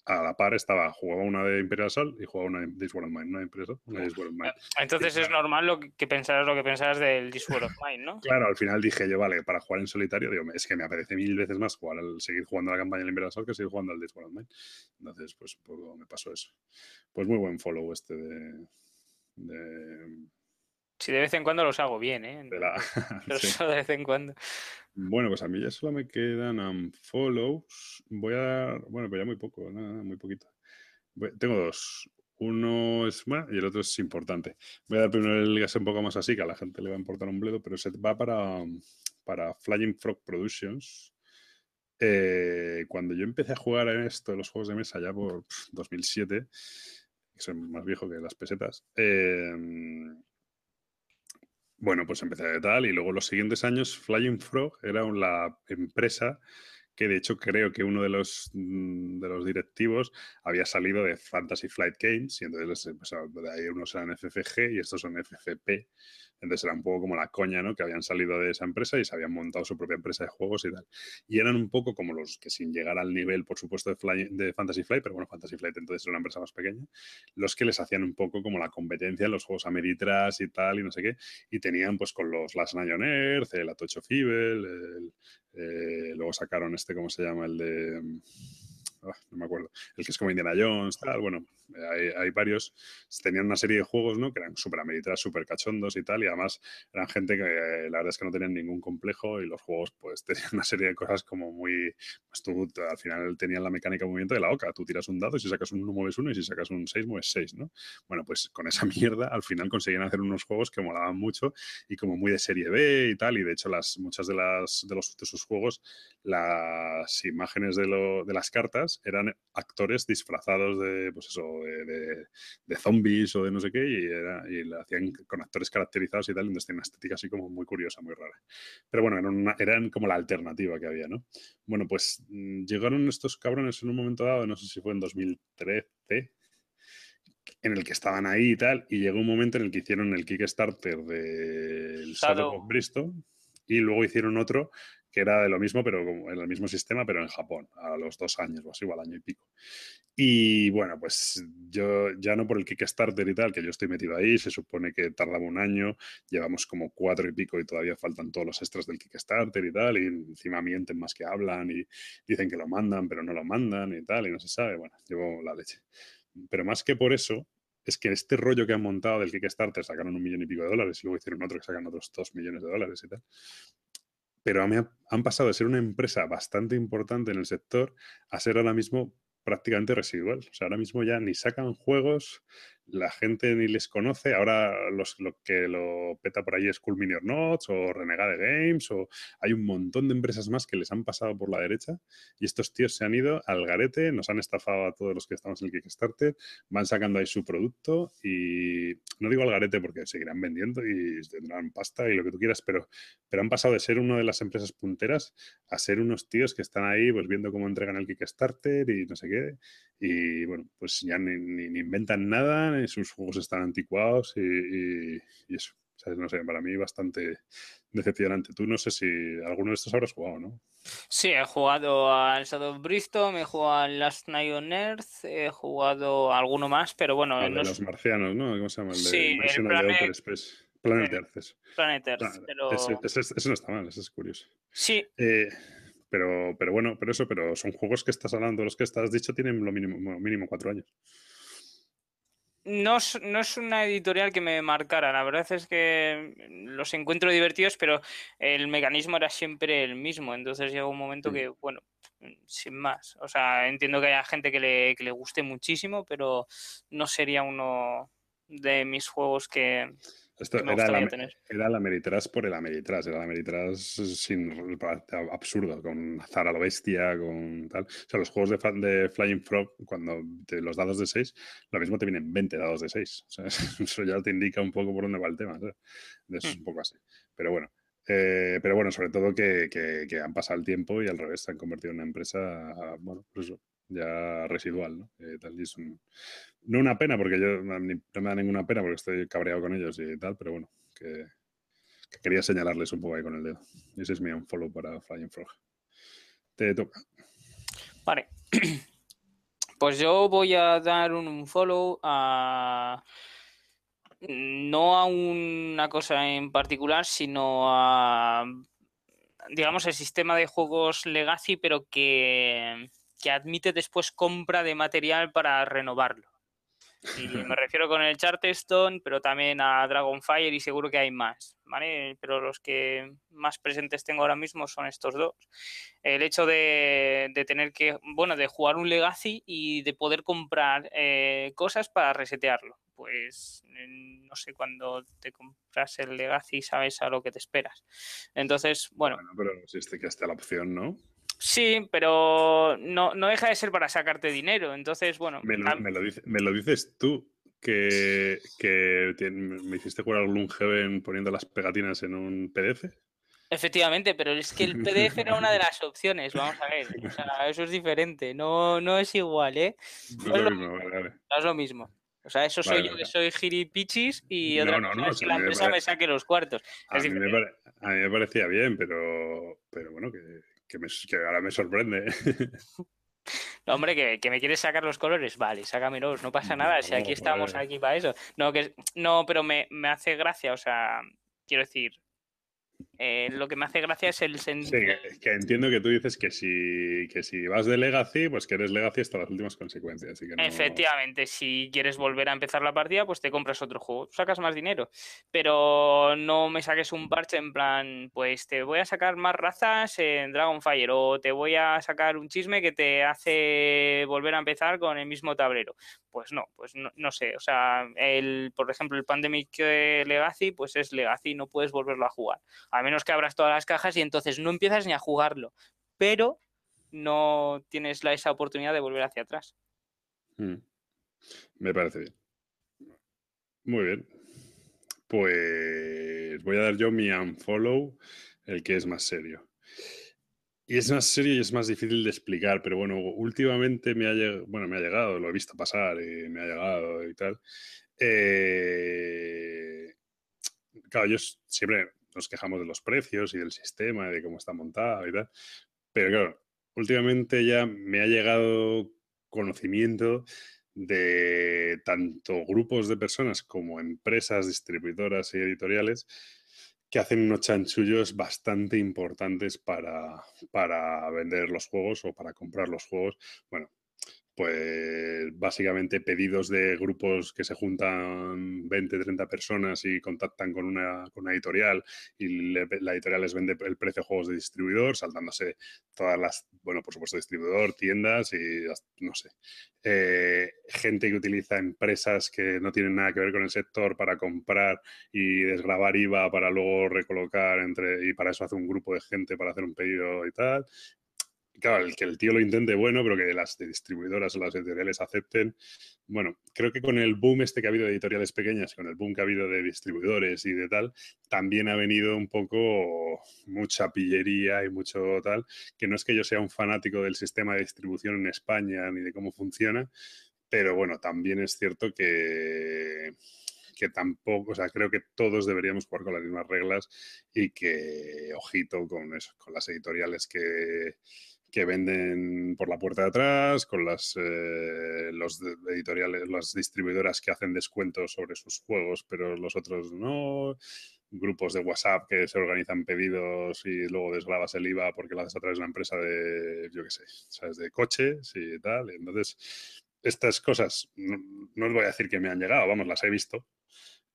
a la par estaba, jugaba una de Imperial Assault y jugaba una de This World of Mine, una de Imperial una de This World of Mine. Entonces es normal lo que pensaras lo que pensabas del This World of Mine, ¿no? claro, al final dije yo, vale, para jugar en solitario, digo, es que me apetece mil veces más jugar al, seguir jugando la campaña de Imperial Assault que seguir jugando al This World of Mine. Entonces, pues un poco me pasó eso. Pues muy buen follow este de... de si de vez en cuando los hago bien, ¿eh? De, la... de vez en cuando. Bueno, pues a mí ya solo me quedan unfollows. Voy a dar, bueno, pero ya muy poco, nada, muy poquito. tengo dos. Uno es bueno y el otro es importante. Voy a dar primero el es un poco más así, que a la gente le va a importar un bledo, pero se va para, para Flying Frog Productions. Eh, cuando yo empecé a jugar en esto, los juegos de mesa, ya por 2007, que soy más viejo que las pesetas, eh, bueno, pues empecé de tal y luego los siguientes años Flying Frog era la empresa que de hecho creo que uno de los, mm, de los directivos había salido de Fantasy Flight Games y entonces de ahí unos eran FFG y estos son FFP entonces era un poco como la coña, ¿no? Que habían salido de esa empresa y se habían montado su propia empresa de juegos y tal. Y eran un poco como los que sin llegar al nivel, por supuesto, de, de Fantasy Flight, pero bueno, Fantasy Flight entonces era una empresa más pequeña, los que les hacían un poco como la competencia en los juegos Ameritras y tal y no sé qué. Y tenían pues con los Last Night on Earth, el Atocho Fibel, el, eh, luego sacaron este, ¿cómo se llama? El de... Ah, no me acuerdo, el que es como Indiana Jones, tal, bueno, hay, varios, tenían una serie de juegos, ¿no? Que eran súper ameritas, súper cachondos y tal, y además eran gente que eh, la verdad es que no tenían ningún complejo y los juegos pues tenían una serie de cosas como muy, pues tú al final tenían la mecánica de movimiento de la oca, tú tiras un dado y si sacas un 1 mueves uno y si sacas un 6 mueves 6, ¿no? Bueno, pues con esa mierda al final conseguían hacer unos juegos que molaban mucho y como muy de serie B y tal, y de hecho las, muchas de, las, de, los, de sus juegos, las imágenes de, lo, de las cartas eran actores disfrazados de, pues eso, de, zombies o de no sé qué, y, era, y lo hacían con actores caracterizados y tal, entonces tiene una estética así como muy curiosa, muy rara. Pero bueno, eran, eran como la alternativa que había, ¿no? Bueno, pues mm, llegaron estos cabrones en un momento dado, no sé si fue en 2013, en el que estaban ahí y tal, y llegó un momento en el que hicieron el Kickstarter del Shadow of Bristol, y luego hicieron otro que era de lo mismo, pero en el mismo sistema, pero en Japón, a los dos años o así, o al año y pico. Y bueno, pues yo ya no por el Kickstarter y tal, que yo estoy metido ahí, se supone que tardaba un año, llevamos como cuatro y pico y todavía faltan todos los extras del Kickstarter y tal, y encima mienten más que hablan y dicen que lo mandan, pero no lo mandan y tal, y no se sabe, bueno, llevo la leche. Pero más que por eso, es que este rollo que han montado del Kickstarter sacaron un millón y pico de dólares y luego hicieron otro que sacan otros dos millones de dólares y tal pero han pasado de ser una empresa bastante importante en el sector a ser ahora mismo prácticamente residual. O sea, ahora mismo ya ni sacan juegos, la gente ni les conoce. Ahora los, lo que lo peta por ahí es Cool Mini Notes o Renegade Games o hay un montón de empresas más que les han pasado por la derecha y estos tíos se han ido al garete, nos han estafado a todos los que estamos en el Kickstarter, van sacando ahí su producto y no digo al garete porque seguirán vendiendo y tendrán pasta y lo que tú quieras, pero, pero han pasado de ser una de las empresas punteras a ser unos tíos que están ahí pues viendo cómo entregan el Kickstarter y no sé qué y bueno, pues ya ni, ni inventan nada sus juegos están anticuados y, eso. no sé, para mí bastante decepcionante. Tú no sé si alguno de estos habrás jugado, ¿no? Sí, he jugado al Shadow of Bristol, he jugado al Last Night on Earth, he jugado a alguno más, pero bueno. de los marcianos, ¿no? ¿Cómo se llama? El sí, el Planet, Planet Earth. Planet Earth, ah, pero... Ese, no está mal, ese es curioso. Sí. Eh, pero, pero bueno, pero eso, pero son juegos que estás hablando, los que estás dicho tienen lo mínimo, mínimo cuatro años no, no, es una editorial que me marcara. La verdad es que los encuentro divertidos, pero el mecanismo era siempre el mismo. Entonces llega un momento que, bueno, sin más. O sea, entiendo que haya gente que le, que le guste muchísimo, pero no sería uno de mis juegos que, esto era la, era la Ameritrash por el Ameritrash, era la Ameritrash sin absurdo, con Zara lo bestia, con tal. O sea, los juegos de, de Flying Frog, cuando los dados de 6, lo mismo te vienen 20 dados de 6. O sea, eso ya te indica un poco por dónde va el tema. Eso es hmm. un poco así. Pero bueno. Eh, pero bueno, sobre todo que, que, han pasado el tiempo y al revés se han convertido en una empresa, bueno, pues eso, ya residual, ¿no? Eh, tal, y no una pena, porque yo no me da ninguna pena porque estoy cabreado con ellos y tal, pero bueno, que, quería señalarles un poco ahí con el dedo. Ese es mi unfollow para Flying Frog. Te toca. Vale. Pues yo voy a dar un follow a no a una cosa en particular, sino a digamos el sistema de juegos Legacy, pero que, que admite después compra de material para renovarlo. Y me refiero con el Charterstone, pero también a Dragonfire y seguro que hay más, ¿vale? Pero los que más presentes tengo ahora mismo son estos dos. El hecho de, tener que, bueno, de jugar un Legacy y de poder comprar eh, cosas para resetearlo. Pues no sé, cuando te compras el Legacy sabes a lo que te esperas. Entonces, bueno. bueno pero existe que esté la opción, ¿no? Sí, pero no, no deja de ser para sacarte dinero. Entonces, bueno. Me lo, dices tú, que, me hiciste jugar algún Heaven poniendo las pegatinas en un PDF. Efectivamente, pero es que el PDF era una de las opciones, vamos a ver. O sea, eso es diferente, no, no es igual, ¿eh? No, es, lo mismo, es lo mismo. O sea, eso soy yo que soy giripichis y otra cosa es que la empresa me, saque los cuartos. A mí, me a mí, me parecía bien, pero, pero bueno, que, que, me, ahora me sorprende. No, hombre, que, me quieres sacar los colores, vale, sácamelos, no pasa nada, si aquí estamos aquí para eso. No, que no, pero me, me hace gracia, o sea, quiero decir, eh, lo que me hace gracia es el sentido. Sí, que, entiendo que tú dices que si, que si vas de Legacy, pues que eres Legacy hasta las últimas consecuencias. Efectivamente, si quieres volver a empezar la partida, pues te compras otro juego, sacas más dinero. Pero no me saques un parche en plan, pues te voy a sacar más razas en Dragonfire o te voy a sacar un chisme que te hace volver a empezar con el mismo tablero. Pues no, pues no, no sé. O sea, el, por ejemplo, el Pandemic Legacy, pues es Legacy, no puedes volverlo a jugar. A menos que abras todas las cajas y entonces no empiezas ni a jugarlo, pero no tienes la, esa oportunidad de volver hacia atrás. Mm. Me parece bien. Muy bien. Pues voy a dar yo mi unfollow, el que es más serio. Y es más serio y es más difícil de explicar, pero bueno, últimamente me ha, llegado, bueno, me ha llegado, lo he visto pasar y me ha llegado y tal. Eh, claro, yo siempre nos quejamos de los precios y del sistema y de cómo está montado y tal. Pero claro, últimamente ya me ha llegado conocimiento de tanto grupos de personas como empresas, distribuidoras y editoriales que hacen unos chanchullos bastante importantes para, para vender los juegos o para comprar los juegos. Bueno, pues básicamente pedidos de grupos que se juntan 20, 30 personas y contactan con una, con editorial y la editorial les vende el precio de juegos de distribuidor, saltándose todas las, bueno, por supuesto, distribuidor, tiendas y no sé. Eh, gente que utiliza empresas que no tienen nada que ver con el sector para comprar y desgravar IVA para luego recolocar entre, y para eso hace un grupo de gente para hacer un pedido y tal claro, el que el tío lo intente, bueno, pero que las distribuidoras o las editoriales acepten. Bueno, creo que con el boom este que ha habido de editoriales pequeñas, con el boom que ha habido de distribuidores y de tal, también ha venido un poco mucha pillería y mucho tal, que no es que yo sea un fanático del sistema de distribución en España ni de cómo funciona, pero bueno, también es cierto que que tampoco, o sea, creo que todos deberíamos jugar con las mismas reglas y que, ojito con eso, con las editoriales que, que venden por la puerta de atrás, con las eh, los editoriales, las distribuidoras que hacen descuentos sobre sus juegos, pero los otros no. Grupos de WhatsApp que se organizan pedidos y luego desgrabas el IVA porque lo haces a través de una empresa de, yo qué sé, ¿sabes? De coches y tal. Entonces, estas cosas no, no os voy a decir que me han llegado, vamos, las he visto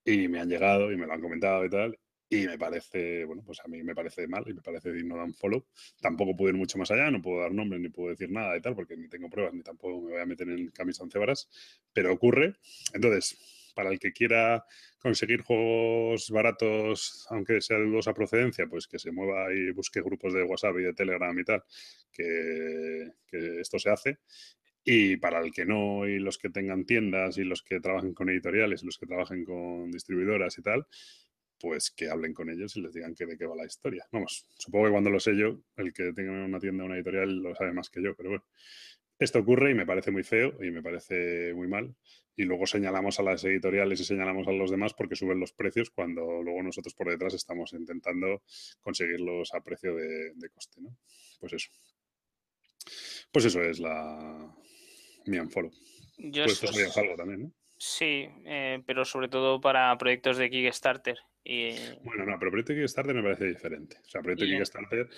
y me han llegado y me lo han comentado y tal. Y me parece, bueno, pues a mí me parece mal y me parece digno de un follow. Tampoco puedo ir mucho más allá, no puedo dar nombre ni puedo decir nada y tal, porque ni tengo pruebas ni tampoco me voy a meter en camisa once varas, pero ocurre. Entonces, para el que quiera conseguir juegos baratos, aunque sea de dudosa procedencia, pues que se mueva y busque grupos de WhatsApp y de Telegram y tal, que, que esto se hace. Y para el que no, y los que tengan tiendas, y los que trabajen con editoriales, y los que trabajen con distribuidoras y tal, pues que hablen con ellos y les digan que de qué va la historia. Vamos, supongo que cuando lo sé yo, el que tenga una tienda o una editorial lo sabe más que yo, pero bueno. Esto ocurre y me parece muy feo y me parece muy mal. Y luego señalamos a las editoriales y señalamos a los demás porque suben los precios cuando luego nosotros por detrás estamos intentando conseguirlos a precio de, coste, ¿no? Pues eso. Pues eso es la mi unfollow. Yo pues esto sería algo también, ¿no? Sí, eh, pero sobre todo para proyectos de Kickstarter. Bueno, no, pero proyecto Kickstarter me parece diferente. O sea, proyecto Kickstarter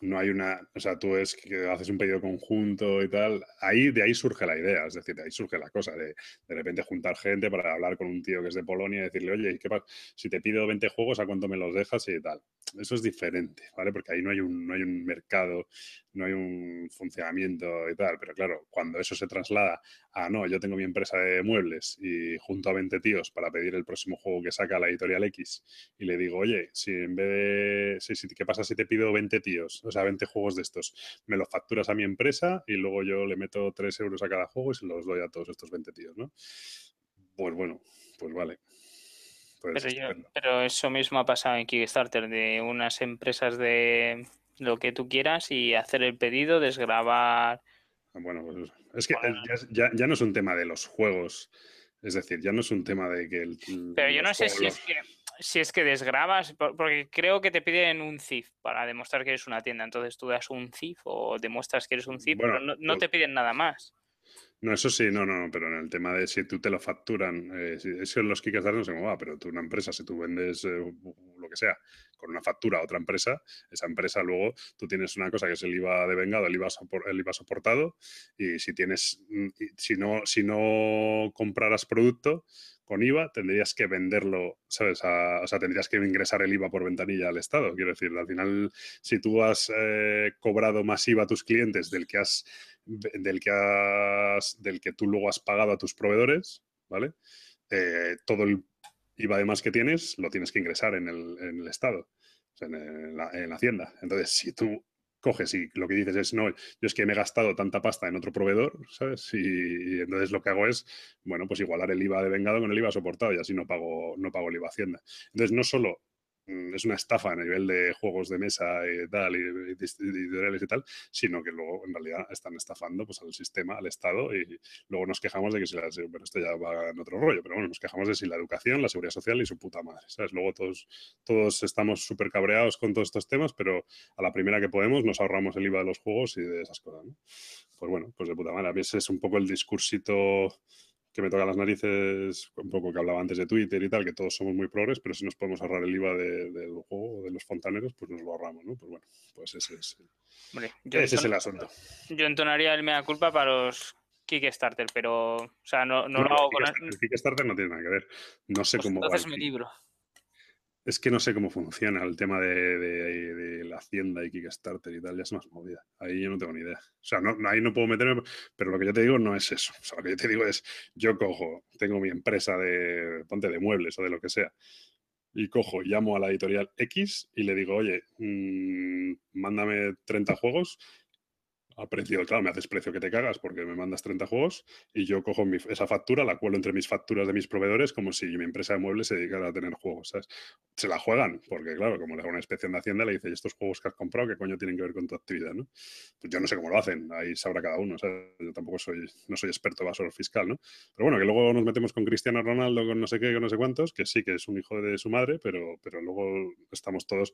no hay una, o sea, tú es que haces un pedido conjunto y tal, ahí de ahí surge la idea, es decir, de ahí surge la cosa de de repente juntar gente para hablar con un tío que es de Polonia y decirle, oye, ¿qué pasa? Si te pido 20 juegos, ¿a cuánto me los dejas? y tal. Eso es diferente, ¿vale? Porque ahí no hay un, no hay un mercado, no hay un funcionamiento y tal, pero claro, cuando eso se traslada a, no, yo tengo mi empresa de muebles y junto a 20 tíos para pedir el próximo juego que saca la editorial X y le digo, oye, si en vez de, si, ¿qué pasa si te pido 20 tíos? O sea, 20 juegos de estos. Me los facturas a mi empresa y luego yo le meto 3 euros a cada juego y se los doy a todos estos 20 tíos, ¿no? Pues bueno, pues vale. Pues pero, eso mismo ha pasado en Kickstarter, de unas empresas de lo que tú quieras y hacer el pedido, desgrabar. Ah, bueno, pues es que ya, ya, no es un tema de los juegos. Es decir, ya no es un tema de que el. Pero yo no sé si es que si es que desgrabas, porque creo que te piden un CIF para demostrar que eres una tienda. Entonces tú das un CIF o demuestras que eres un CIF, pero no, no, te piden nada más. No, eso sí, no, no, pero en el tema de si tú te lo facturan, eh, eso en los Kickstarter no sé cómo va, pero tú una empresa, si tú vendes eh, lo que sea con una factura a otra empresa, esa empresa luego tú tienes una cosa que es el IVA de vengado, el IVA, el IVA soportado, y si tienes, mm, si no, si no compraras producto, con IVA, tendrías que venderlo, ¿sabes? o sea, tendrías que ingresar el IVA por ventanilla al Estado. Quiero decir, al final, si tú has eh, cobrado más IVA a tus clientes del que has, del que has, del que tú luego has pagado a tus proveedores, ¿vale? Eh, todo el IVA además que tienes lo tienes que ingresar en el, en el Estado, en la Hacienda. Entonces, si tú coges y lo que dices es, no, yo es que me he gastado tanta pasta en otro proveedor, ¿sabes? Y, entonces lo que hago es, bueno, pues igualar el IVA de vengado con el IVA soportado y así no pago, no pago el IVA Hacienda. Entonces no solo es una estafa a nivel de juegos de mesa y tal, y, editoriales y, tal, sino que luego en realidad están estafando pues, al sistema, al Estado, y luego nos quejamos de que si la, pero esto ya va en otro rollo, pero bueno, nos quejamos de si la educación, la seguridad social y su puta madre, ¿sabes? Luego todos, todos estamos súper cabreados con todos estos temas, pero a la primera que podemos nos ahorramos el IVA de los juegos y de esas cosas, ¿no? Pues bueno, pues de puta madre. A veces es un poco el discursito que me toca las narices, un poco que hablaba antes de Twitter y tal, que todos somos muy progres, pero si nos podemos ahorrar el IVA del juego, de los fontaneros, pues nos lo ahorramos, ¿no? Pues bueno, pues ese es, ese es el asunto. Yo entonaría el mea culpa para los Kickstarter, pero, o sea, no, no, lo hago con... El Kickstarter no tiene nada que ver. No sé pues cómo... Entonces mi libro. Es que no sé cómo funciona el tema de, la hacienda y Kickstarter y tal, ya es más movida. Ahí yo no tengo ni idea. O sea, ahí no puedo meterme, pero lo que yo te digo no es eso. O sea, lo que yo te digo es, yo cojo, tengo mi empresa de, ponte, de muebles o de lo que sea, y cojo, llamo a la editorial X y le digo, oye, mmm, mándame 30 juegos a precio, claro, me haces precio que te cagas porque me mandas 30 juegos y yo cojo esa factura, la cuelo entre mis facturas de mis proveedores como si mi empresa de muebles se dedicara a tener juegos. Se la juegan, porque claro, como le hago una inspección de Hacienda, le dice, ¿y estos juegos que has comprado qué coño tienen que ver con tu actividad, no? Pues yo no sé cómo lo hacen, ahí sabrá cada uno. Yo tampoco soy, no soy experto evasor fiscal, ¿no? Pero bueno, que luego nos metemos con Cristiano Ronaldo, con no sé qué, con no sé cuántos, que sí que es un hijo de su madre, pero, pero luego estamos todos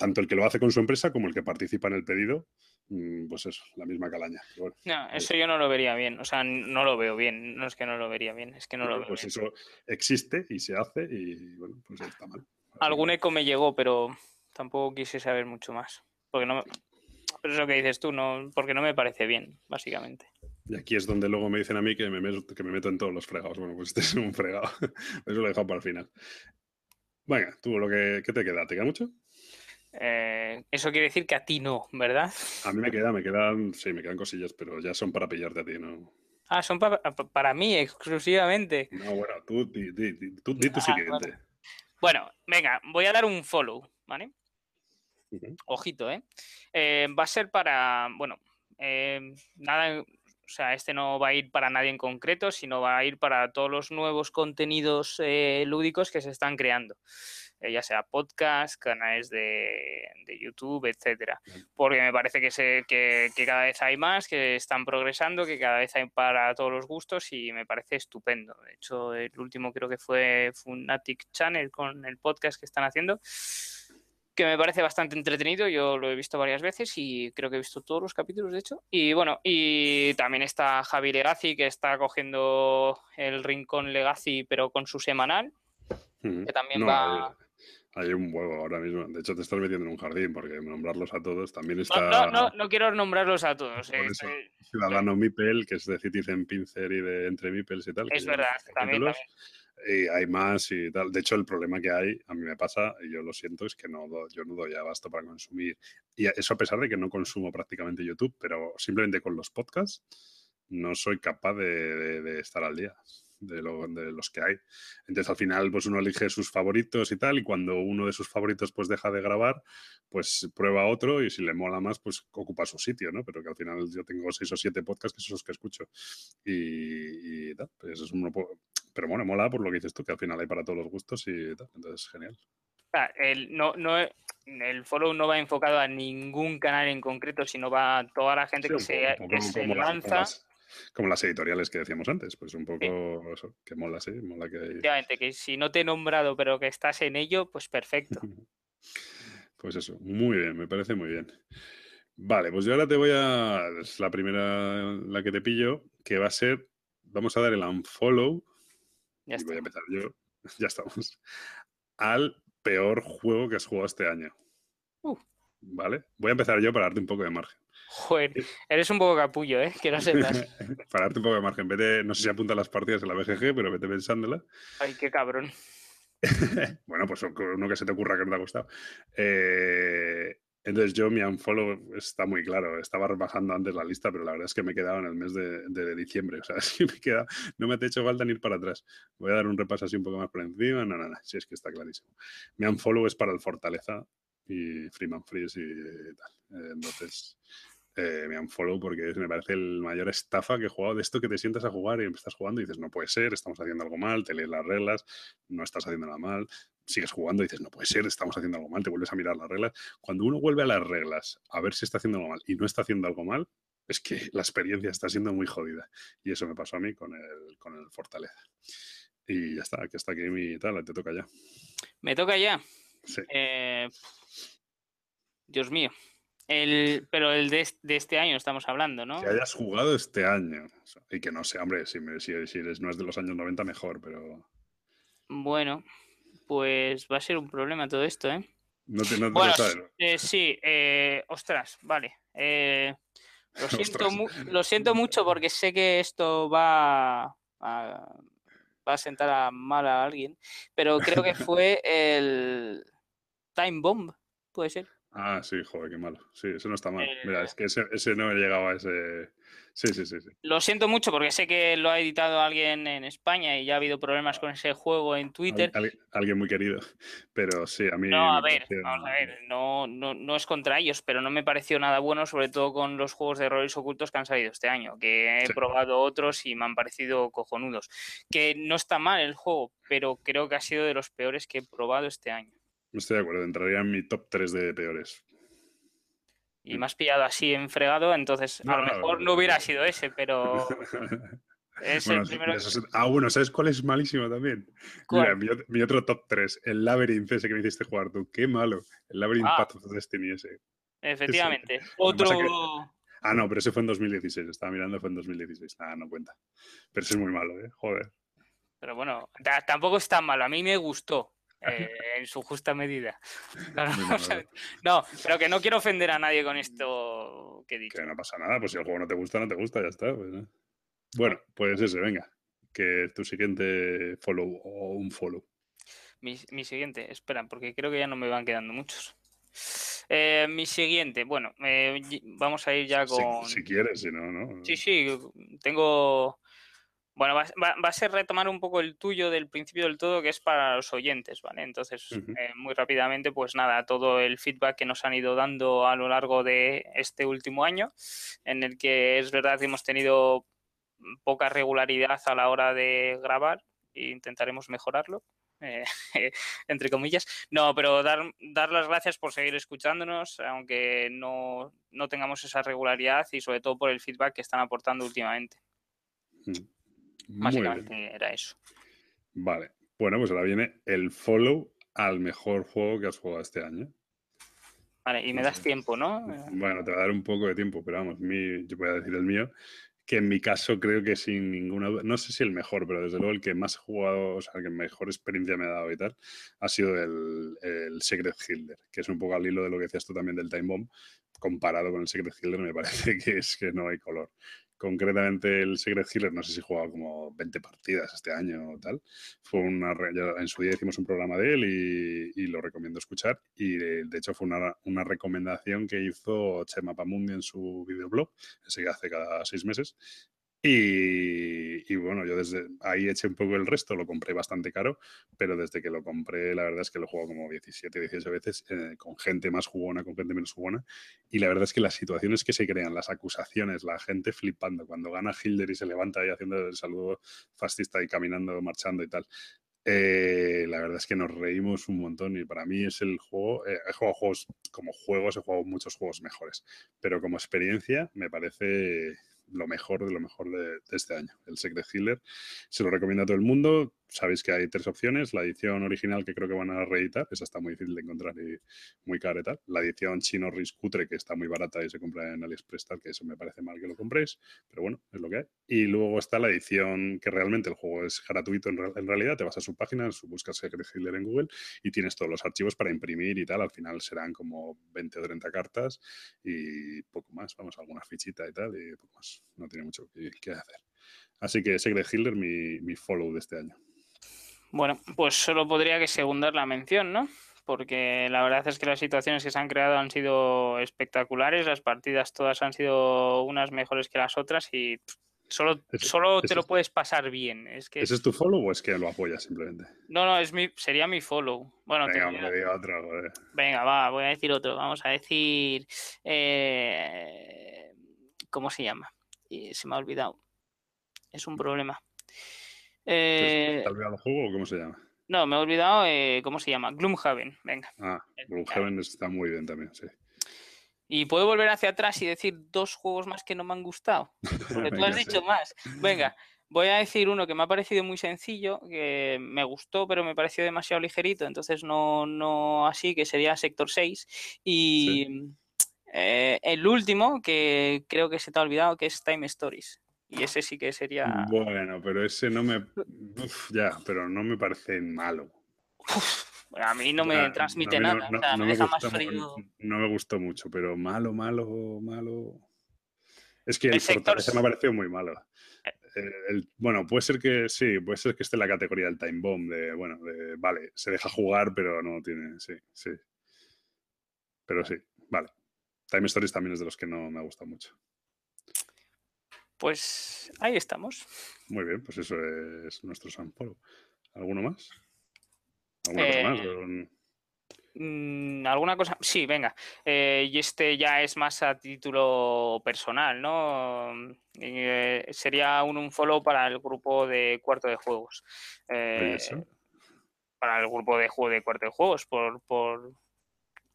tanto el que lo hace con su empresa como el que participa en el pedido, mm, pues eso, la misma calaña. no, eso yo no lo vería bien, o sea, no lo veo bien, no es que no lo vería bien, es que no lo veo Pues eso existe y se hace y bueno, pues está mal. Algún eco me llegó, pero tampoco quise saber mucho más, porque no pero es lo que dices tú, no, porque no me parece bien, básicamente. Y aquí es donde luego me dicen a mí que me, meto, que me meto en todos los fregados. Bueno, pues este es un fregado. Eso lo he dejado para el final. Venga, tú, lo que, ¿qué te queda? ¿Te queda mucho? Eh, eso quiere decir que a ti no, ¿verdad? A mí me queda, me quedan, sí, me quedan cosillas, pero ya son para pillarte a ti, ¿no? Ah, son para mí exclusivamente. No, bueno, tú di, tu ah, siguiente. Bueno. venga, voy a dar un follow, ¿vale? Ojito, ¿eh? ¿eh? Va a ser para, bueno, eh, nada, o sea, este no va a ir para nadie en concreto, sino va a ir para todos los nuevos contenidos lúdicos que se están creando. Eh, ya sea podcast, canales de, YouTube, etcétera. Porque me parece que, se, que, cada vez hay más, que están progresando, que cada vez hay para todos los gustos y me parece estupendo. De hecho, el último creo que fue Funatic Channel con el podcast que están haciendo que me parece bastante entretenido. Yo lo he visto varias veces y creo que he visto todos los capítulos, de hecho. Y bueno, y también está Javi Legacy, que está cogiendo el Rincón Legacy, pero con su semanal, que también va. Hay un huevo ahora mismo. De hecho, te estás metiendo en un jardín porque nombrarlos a todos también está. No, no, no, quiero nombrarlos a todos. Eh, eh, Ciudadano Mipel, que es de Citizen Pincer y de Entre Mipels y tal. Es verdad, también, Y hay más y tal. De hecho, el problema que hay, a mí me pasa, y yo lo siento, es que no yo no doy abasto para consumir. Y eso a pesar de que no consumo prácticamente YouTube, pero simplemente con los podcasts no soy capaz de estar al día de, los que hay. Entonces al final pues uno elige sus favoritos y tal y cuando uno de sus favoritos pues deja de grabar pues prueba otro y si le mola más pues ocupa su sitio, ¿no? Pero que al final yo tengo seis o siete podcasts que son los que escucho y, tal, pues eso es uno, pero bueno, mola por lo que dices tú, que al final hay para todos los gustos y tal, entonces genial. El, no, no, el follow no va enfocado a ningún canal en concreto, sino va a toda la gente que, se, se lanza como las editoriales que decíamos antes, pues un poco eso, que mola, sí, mola que... Efectivamente, que si no te he nombrado pero que estás en ello, pues perfecto. pues eso, muy bien, me parece muy bien. Vale, pues yo ahora te voy a... Es la primera, la que te pillo, que va a ser, vamos a dar el unfollow, ya y voy a empezar yo, ya estamos, al peor juego que has jugado este año. Uh. ¿Vale? Voy a empezar yo para darte un poco de margen. Joder, eres un poco capullo, ¿eh? Que no sepas. Para darte un poco de margen. Vete, no sé si apunta las partidas en la BGG, pero vete pensándola. Ay, qué cabrón. bueno, pues uno que se te ocurra que no te ha gustado. Eh, entonces yo mi unfollow está muy claro. Estaba rebajando antes la lista, pero la verdad es que me he quedado en el mes de, diciembre. O sea, si me queda, no me ha hecho falta ni ir para atrás. Voy a dar un repaso así un poco más por encima. No, no, no. Si es que está clarísimo. Mi unfollow es para el Fortaleza y Freeman Freeze y tal. Eh, entonces, eh, me unfollow porque me parece el mayor estafa que he jugado de esto que te sientas a jugar y estás jugando y dices, no puede ser, estamos haciendo algo mal, te lees las reglas, no estás haciendo nada mal, sigues jugando y dices, no puede ser, estamos haciendo algo mal, te vuelves a mirar las reglas. Cuando uno vuelve a las reglas a ver si está haciendo algo mal y no está haciendo algo mal, es que la experiencia está siendo muy jodida. Y eso me pasó a mí con el, con el Fortaleza. Y ya está, aquí está aquí mi tal, te toca ya. ¿Me toca ya? Sí. Eh, Dios mío. El, pero el de, este año estamos hablando, ¿no? Que hayas jugado este año. Y que no sé, hombre, si, si, si eres, no es de los años 90, mejor, pero. Bueno, pues va a ser un problema todo esto, ¿eh? No te, no bueno, eh, sí, eh, ostras, vale. Eh, Lo siento, lo siento mucho porque sé que esto va a, va a sentar a mal a alguien, pero creo que fue el Time Bomb, puede ser. Ah, sí, joder, qué malo. Sí, eso no está mal. Mira, es que ese, ese no he llegado a ese, Sí, sí, sí, Lo siento mucho porque sé que lo ha editado alguien en España y ya ha habido problemas con ese juego en Twitter. alguien muy querido, pero sí, a mí... No, a ver, vamos a ver, no, no, es contra ellos, pero no me pareció nada bueno, sobre todo con los juegos de roles ocultos que han salido este año, que he probado otros y me han parecido cojonudos. Que no está mal el juego, pero creo que ha sido de los peores que he probado este año. Estoy de acuerdo, entraría en mi top 3 de peores y me has pillado así enfregado, entonces a lo mejor no hubiera sido ese, pero es el primero. Ah, bueno, ¿sabes cuál es malísimo también? Mira, mi, otro top 3, el Labyrinth ese que me hiciste jugar tú. Qué malo. El Labyrinth ah. Path of Destiny ese. Efectivamente. Otro. Ah, no, pero ese fue en 2016. Estaba mirando, fue en 2016. Ah, no cuenta. Pero ese es muy malo, ¿eh? Joder. Pero bueno, tampoco es tan malo. A mí me gustó. Eh, en su justa medida. no, pero que no quiero ofender a nadie con esto que he dicho. Que no pasa nada, pues si el juego no te gusta, no te gusta, ya está. Pues, bueno, pues ese, venga. Que es tu siguiente follow o un follow. Mi, siguiente, espera, porque creo que ya no me van quedando muchos. Eh, mi siguiente, bueno, eh, vamos a ir ya con. Si, si quieres, si no, ¿no? Sí, sí, tengo bueno, va, a ser retomar un poco el tuyo del principio del todo, que es para los oyentes, ¿vale? Entonces, eh, muy rápidamente, pues nada, todo el feedback que nos han ido dando a lo largo de este último año, en el que es verdad que hemos tenido poca regularidad a la hora de grabar e intentaremos mejorarlo. Eh, entre comillas. No, pero dar, dar las gracias por seguir escuchándonos, aunque no, no tengamos esa regularidad y sobre todo por el feedback que están aportando últimamente. Básicamente era eso. Vale. Bueno, pues ahora viene el follow al mejor juego que has jugado este año. Vale, y me das tiempo, ¿no? Bueno, te va a dar un poco de tiempo, pero vamos, mi, yo voy a decir el mío, que en mi caso creo que sin ninguna duda, no sé si el mejor, pero desde luego el que más he jugado, o sea, el que mejor experiencia me ha dado y tal, ha sido el, el Secret Hilder, que es un poco al hilo de lo que decías tú también del Time Bomb, comparado con el Secret Hilder me parece que es que no hay color concretamente el Secret Healer, no sé si jugado como 20 partidas este año o tal. Fue una, en su día hicimos un programa de él y, lo recomiendo escuchar. Y de, hecho fue una, una, recomendación que hizo Chema Pamundi en su videoblog, ese que hace cada seis meses. Y, bueno, yo desde ahí eché un poco el resto, lo compré bastante caro, pero desde que lo compré, la verdad es que lo juego como 17, 18 veces, eh, con gente más jugona, con gente menos jugona. Y la verdad es que las situaciones que se crean, las acusaciones, la gente flipando, cuando gana Hilder y se levanta ahí haciendo el saludo fascista y caminando, marchando y tal. Eh, la verdad es que nos reímos un montón y para mí es el juego, eh, he jugado juegos como juegos, he jugado muchos juegos mejores, pero como experiencia me parece lo mejor de lo mejor de, este año, el Secret Healer. Se lo recomiendo a todo el mundo. Sabéis que hay tres opciones. La edición original que creo que van a reeditar, esa está muy difícil de encontrar y muy cara y tal. La edición chino Riscutre, que está muy barata y se compra en AliExpress, tal, que eso me parece mal que lo compréis, pero bueno, es lo que hay. Y luego está la edición que realmente el juego es gratuito en, realidad. Te vas a su página, buscas Secret Healer en Google y tienes todos los archivos para imprimir y tal. Al final serán como 20 o 30 cartas y poco más. Vamos, alguna fichita y tal y poco más. No tiene mucho que, hacer. Así que Secret Healer, mi, mi follow de este año. Bueno, pues solo podría que segundar la mención, ¿no? Porque la verdad es que las situaciones que se han creado han sido espectaculares, las partidas todas han sido unas mejores que las otras y solo, solo te lo puedes pasar bien. Es que ¿Ese es tu follow o es que lo apoyas simplemente? No, no, es mi, sería mi follow. Bueno, Venga, me diga otro. Venga, va, voy a decir otro. Vamos a decir... Eh, ¿Cómo se llama? se me ha olvidado. Es un problema. Eh, ¿Te has olvidado el juego o cómo se llama? No, me he olvidado eh, cómo se llama. Gloomhaven, venga. Ah, Gloomhaven está muy bien también, sí. Y puedo volver hacia atrás y decir dos juegos más que no me han gustado. Porque tú has dicho más. Venga, voy a decir uno que me ha parecido muy sencillo, que me gustó, pero me pareció demasiado ligerito, entonces no, no así, que sería Sector 6. Y eh, el último, que creo que se te ha olvidado, que es Time Stories. Y ese sí que sería. Bueno, pero ese no me. ya, pero no me parece malo. a mí no me transmite nada. No, me gustó, No me gustó mucho, pero malo, malo, malo. Es que el, Fortaleza me ha parecido muy malo. Eh, bueno, puede ser que sí, puede ser que esté en la categoría del time bomb, de bueno, de, vale, se deja jugar, pero no tiene, sí, sí. Pero sí, vale. Time Stories también es de los que no me ha gustado mucho. Pues ahí estamos. Muy bien, pues eso es nuestro Sanforo. ¿Alguno más? ¿Alguna cosa más? Eh, mm, ¿Alguna cosa? Sí, venga. Eh, y este ya es más a título personal, ¿no? Eh, sería un, un, follow para el grupo de cuarto de juegos. para el grupo de juego de cuarto de juegos, por, por,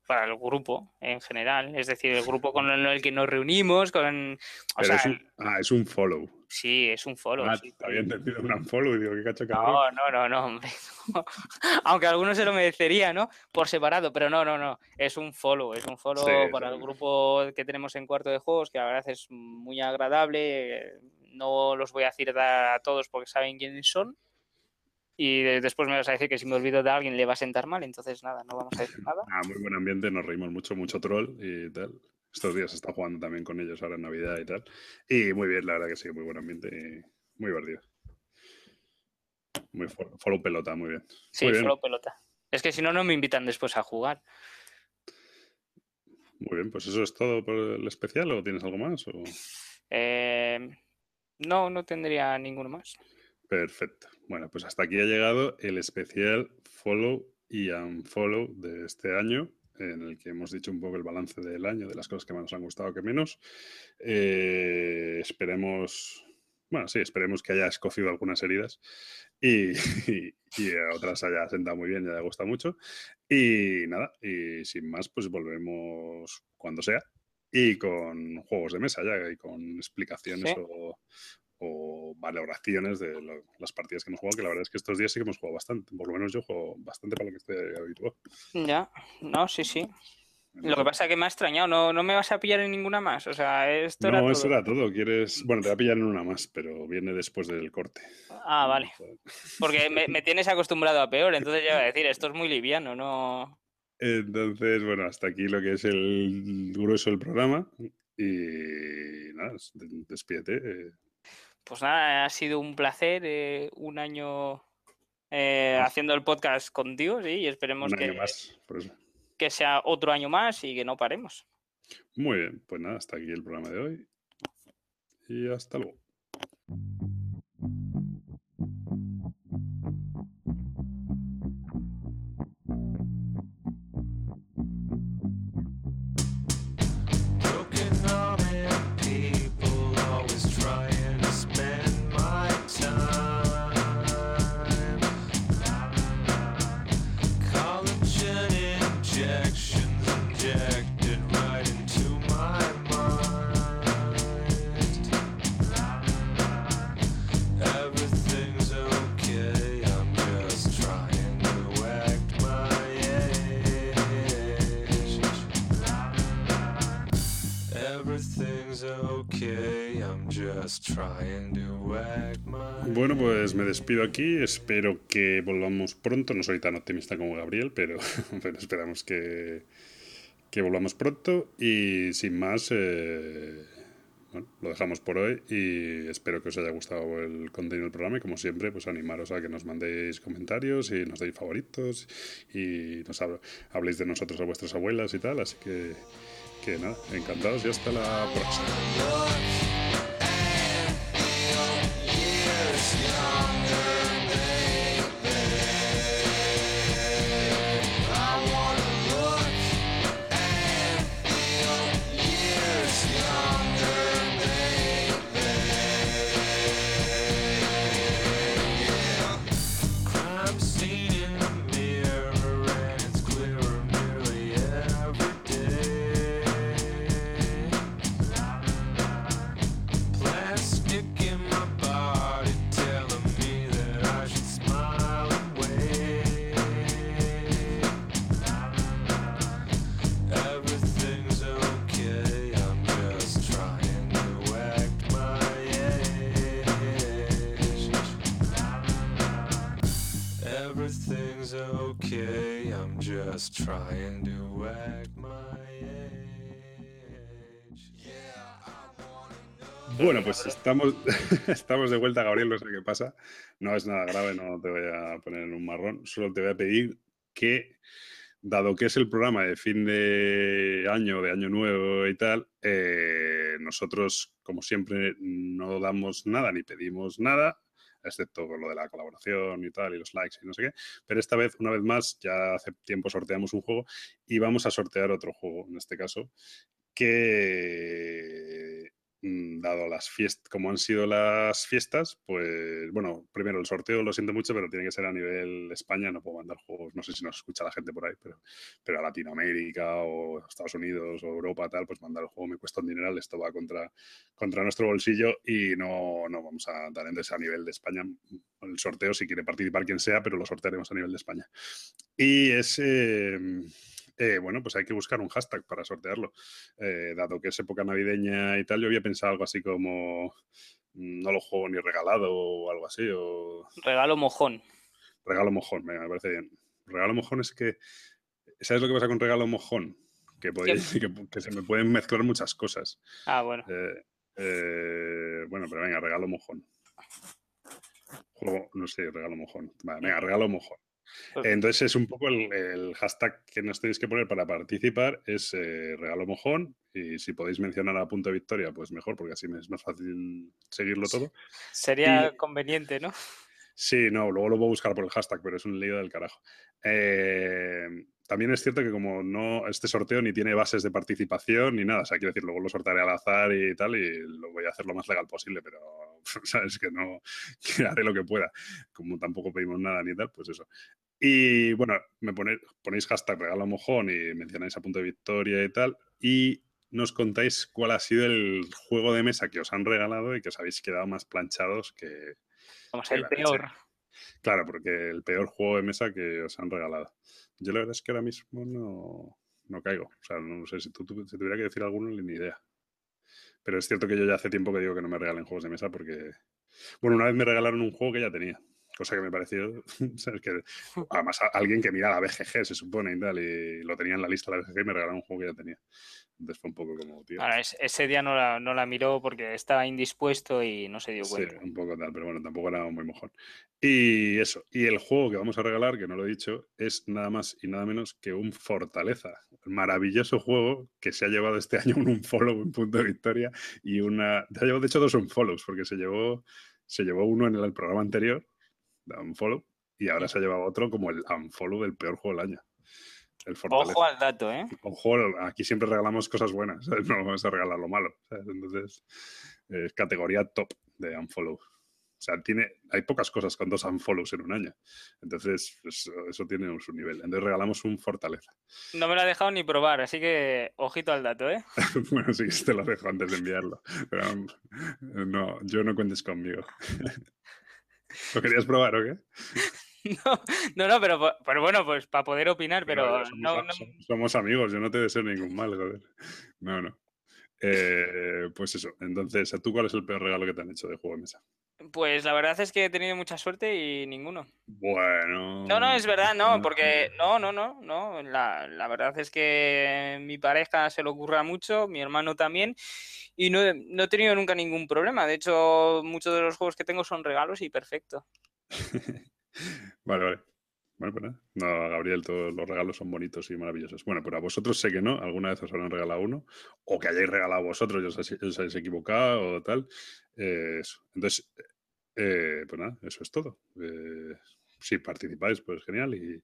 para el grupo en general, es decir, el grupo con el que nos reunimos, con... es un, ah, es un follow. Sí, es un follow. Ah, había entendido un follow y digo, qué cacho No, no, no, no, Aunque algunos se lo merecería, ¿no? Por separado, pero no, no, no. Es un follow, es un follow para el grupo que tenemos en cuarto de juegos, que la verdad es muy agradable. No los voy a decir a todos porque saben quiénes son, y después me vas a decir que si me olvido de alguien le va a sentar mal, entonces nada, no vamos a decir nada. Ah, muy buen ambiente, nos reímos mucho, mucho troll y tal. Estos días está jugando también con ellos ahora en Navidad y tal. Y muy bien, la verdad que sí, muy buen ambiente y muy divertido. Muy follow pelota, muy bien. Sí, follow pelota. Es que si no, no me invitan después a jugar. Muy bien, pues eso es todo por el especial o tienes algo más? Eh, no, no tendría ninguno más. Perfecto. Bueno, pues hasta aquí ha llegado el especial follow y unfollow de este año, en el que hemos dicho un poco el balance del año, de las cosas que más nos han gustado que menos. Eh, esperemos, bueno, sí, esperemos que haya escocido algunas heridas y, y, a otras haya sentado muy bien y haya gustado mucho. Y nada, y sin más, pues volvemos cuando sea y con juegos de mesa ya y con explicaciones o, o valoraciones de las partidas que hemos jugado, que la verdad es que estos días sí que hemos jugado bastante. Por lo menos yo juego bastante para lo que estoy habituado. Ya, no, sí, sí. Lo que pasa es que me ha extrañado, no, no me vas a pillar en ninguna más. O sea, esto no, era eso era todo. Quieres. Bueno, te voy a pillar en una más, pero viene después del corte. Ah, vale. Porque me, me tienes acostumbrado a peor, entonces ya voy a decir, esto es muy liviano, no. Entonces, bueno, hasta aquí lo que es el grueso del programa. Y nada, despídete. Pues nada, ha sido un placer, eh, un año eh, haciendo el podcast contigo, sí, y esperemos que, que sea otro año más y que no paremos. Muy bien, pues nada, hasta aquí el programa de hoy y hasta luego. Bueno, pues me despido aquí. Espero que volvamos pronto. No soy tan optimista como Gabriel, pero, esperamos que, que, volvamos pronto. Y sin más, eh, bueno, lo dejamos por hoy y espero que os haya gustado el contenido del programa. Y como siempre, pues animaros a que nos mandéis comentarios y nos deis favoritos y nos habléis de nosotros a vuestras abuelas y tal. Así que, encantados y hasta la próxima. Bueno, pues estamos, estamos de vuelta, Gabriel, no sé qué pasa. No es nada grave, no te voy a poner en un marrón. Solo te voy a pedir que, dado que es el programa de fin de año, de año nuevo y tal, eh, nosotros, como siempre, no damos nada ni pedimos nada, excepto lo de la colaboración y tal, y los likes y no sé qué. Pero esta vez, una vez más, ya hace tiempo sorteamos un juego y vamos a sortear otro juego, en este caso, que dado las fiestas, como han sido las fiestas, pues bueno, primero el sorteo lo siento mucho, pero tiene que ser a nivel España, no puedo mandar juegos, no sé si nos escucha la gente por ahí, pero, pero a Latinoamérica o Estados Unidos o Europa, tal, pues mandar el juego me cuesta un dineral, esto va contra, contra nuestro bolsillo y no, no vamos a dar entonces a nivel de España el sorteo si quiere participar quien sea, pero lo sortearemos a nivel de España. Y ese... Eh, bueno, pues hay que buscar un hashtag para sortearlo. Eh, dado que es época navideña y tal, yo había pensado algo así como mm, no lo juego ni regalado o algo así. O... Regalo mojón. Regalo mojón, me parece bien. Regalo mojón es que, ¿sabes lo que pasa con regalo mojón? Que, que, se me pueden mezclar muchas cosas. Ah, bueno. Eh, bueno, pero venga, regalo mojón. Juego, no sé, regalo mojón. venga, regalo mojón. Entonces es un poco el, hashtag que nos tenéis que poner para participar, es eh, regalo mojón y si podéis mencionar a punto de victoria, pues mejor, porque así es más fácil seguirlo todo. Sería conveniente, ¿no? Sí, no, luego lo voy a buscar por el hashtag, pero es un lío del carajo. Eh, también es cierto que como no este sorteo ni tiene bases de participación ni nada, o sea, quiero decir, luego lo sortearé al azar y tal y lo voy a hacer lo más legal posible, pero sabes que no que haré lo que pueda. Como tampoco pedimos nada ni tal, pues eso. Y bueno, me ponéis hashtag regalo mojón y mencionáis a punto de victoria y tal. Y nos contáis cuál ha sido el juego de mesa que os han regalado y que os habéis quedado más planchados que. El peor. Claro, porque el peor juego de mesa que os han regalado. Yo la verdad es que ahora mismo no, no caigo. O sea, no sé si tú, si tuviera que decir alguno, ni idea. Pero es cierto que yo ya hace tiempo que digo que no me regalen juegos de mesa porque. Bueno, una vez me regalaron un juego que ya tenía cosa que me pareció, ¿sabes? Que, además alguien que mira la BGG se supone y tal, y lo tenía en la lista de la BGG y me regalaron un juego que ya tenía. Entonces fue un poco como, tío. ese día no la, no la miró porque estaba indispuesto y no se dio cuenta. Sí, un poco tal, pero bueno, tampoco era muy mojón. Y eso, y el juego que vamos a regalar, que no lo he dicho, es nada más y nada menos que un Fortaleza. maravilloso juego que se ha llevado este año un follow, un punto de victoria y una... Se ha llevado de hecho dos unfollows porque se llevó, se llevó uno en el programa anterior unfollow, y ahora se ha llevado otro como el unfollow del peor juego del año. El Ojo al dato, ¿eh? Ojo, aquí siempre regalamos cosas buenas, no vamos a regalar lo malo. Entonces, es categoría top de unfollow. O sea, tiene, hay pocas cosas con dos unfollows en un año. Entonces, eso, tiene su nivel. Entonces, regalamos un Fortaleza. No me lo ha dejado ni probar, así que ojito al dato, ¿eh? bueno, sí, te lo dejo antes de enviarlo. Pero no, yo no cuentes conmigo. ¿Lo querías probar o qué? No, no, pero, pero bueno, pues para poder opinar, pero, somos, amigos, yo no te deseo ningún mal, joder. No, no. Eh, pues eso, entonces, ¿tú cuál es el peor regalo que te han hecho de juego de mesa? Pues la verdad es que he tenido mucha suerte y ninguno. Bueno. No, no, es verdad, no, porque no, no, no, no. La, la verdad es que mi pareja se lo ocurra mucho, mi hermano también, y no, no, he tenido nunca ningún problema. De hecho, muchos de los juegos que tengo son regalos y perfecto. vale, vale. Bueno, pues nada. No, Gabriel, todos los regalos son bonitos y maravillosos. Bueno, pero a vosotros sé que no. Alguna vez os habrán regalado uno. O que hayáis regalado vosotros y os, hayáis equivocado o tal. Eh, eso. Entonces, eh, pues nada, eso es todo. Eh, si participáis, pues genial. Y,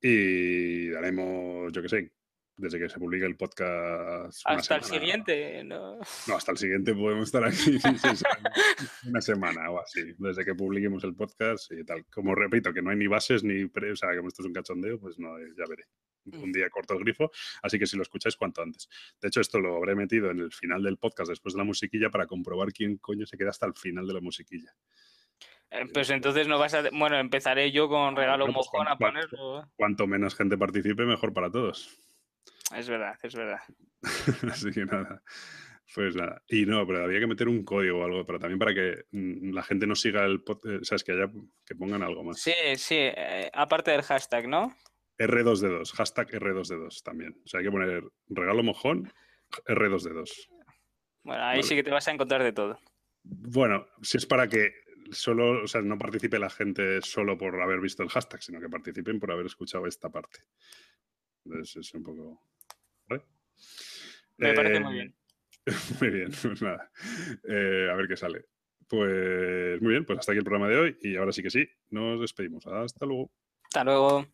y daremos, yo qué sé, desde que se publique el podcast. Hasta el siguiente, ¿no? No, hasta el siguiente podemos estar aquí una semana o así, desde que publiquemos el podcast y tal. Como repito, que no hay ni bases ni pre, o sea, que esto es un cachondeo, pues no, ya veré. Un día corto el grifo, así que si lo escucháis cuanto antes. De hecho, esto lo habré metido en el final del podcast después de la musiquilla para comprobar quién coño se queda hasta el final de la musiquilla. Eh, pues entonces no vas a. Bueno, empezaré yo con regalo pues mojón a ponerlo. Cuanto menos gente participe, mejor para todos. Es verdad, es verdad. Así que nada. Pues nada. Y no, pero había que meter un código o algo, pero también para que mm, la gente no siga el podcast, eh, sabes que haya que pongan algo más. Sí, sí, eh, aparte del hashtag, ¿no? R2D2, hashtag R2D2 también. O sea, hay que poner regalo mojón, R2D2. Bueno, ahí sí que te vas a encontrar de todo. Bueno, si es para que solo, o sea, no participe la gente solo por haber visto el hashtag, sino que participen por haber escuchado esta parte. Entonces es un poco. Me parece muy eh, bien. Muy bien, pues nada. Eh, a ver qué sale. Pues muy bien, pues hasta aquí el programa de hoy y ahora sí que sí, nos despedimos. Hasta luego. Hasta luego.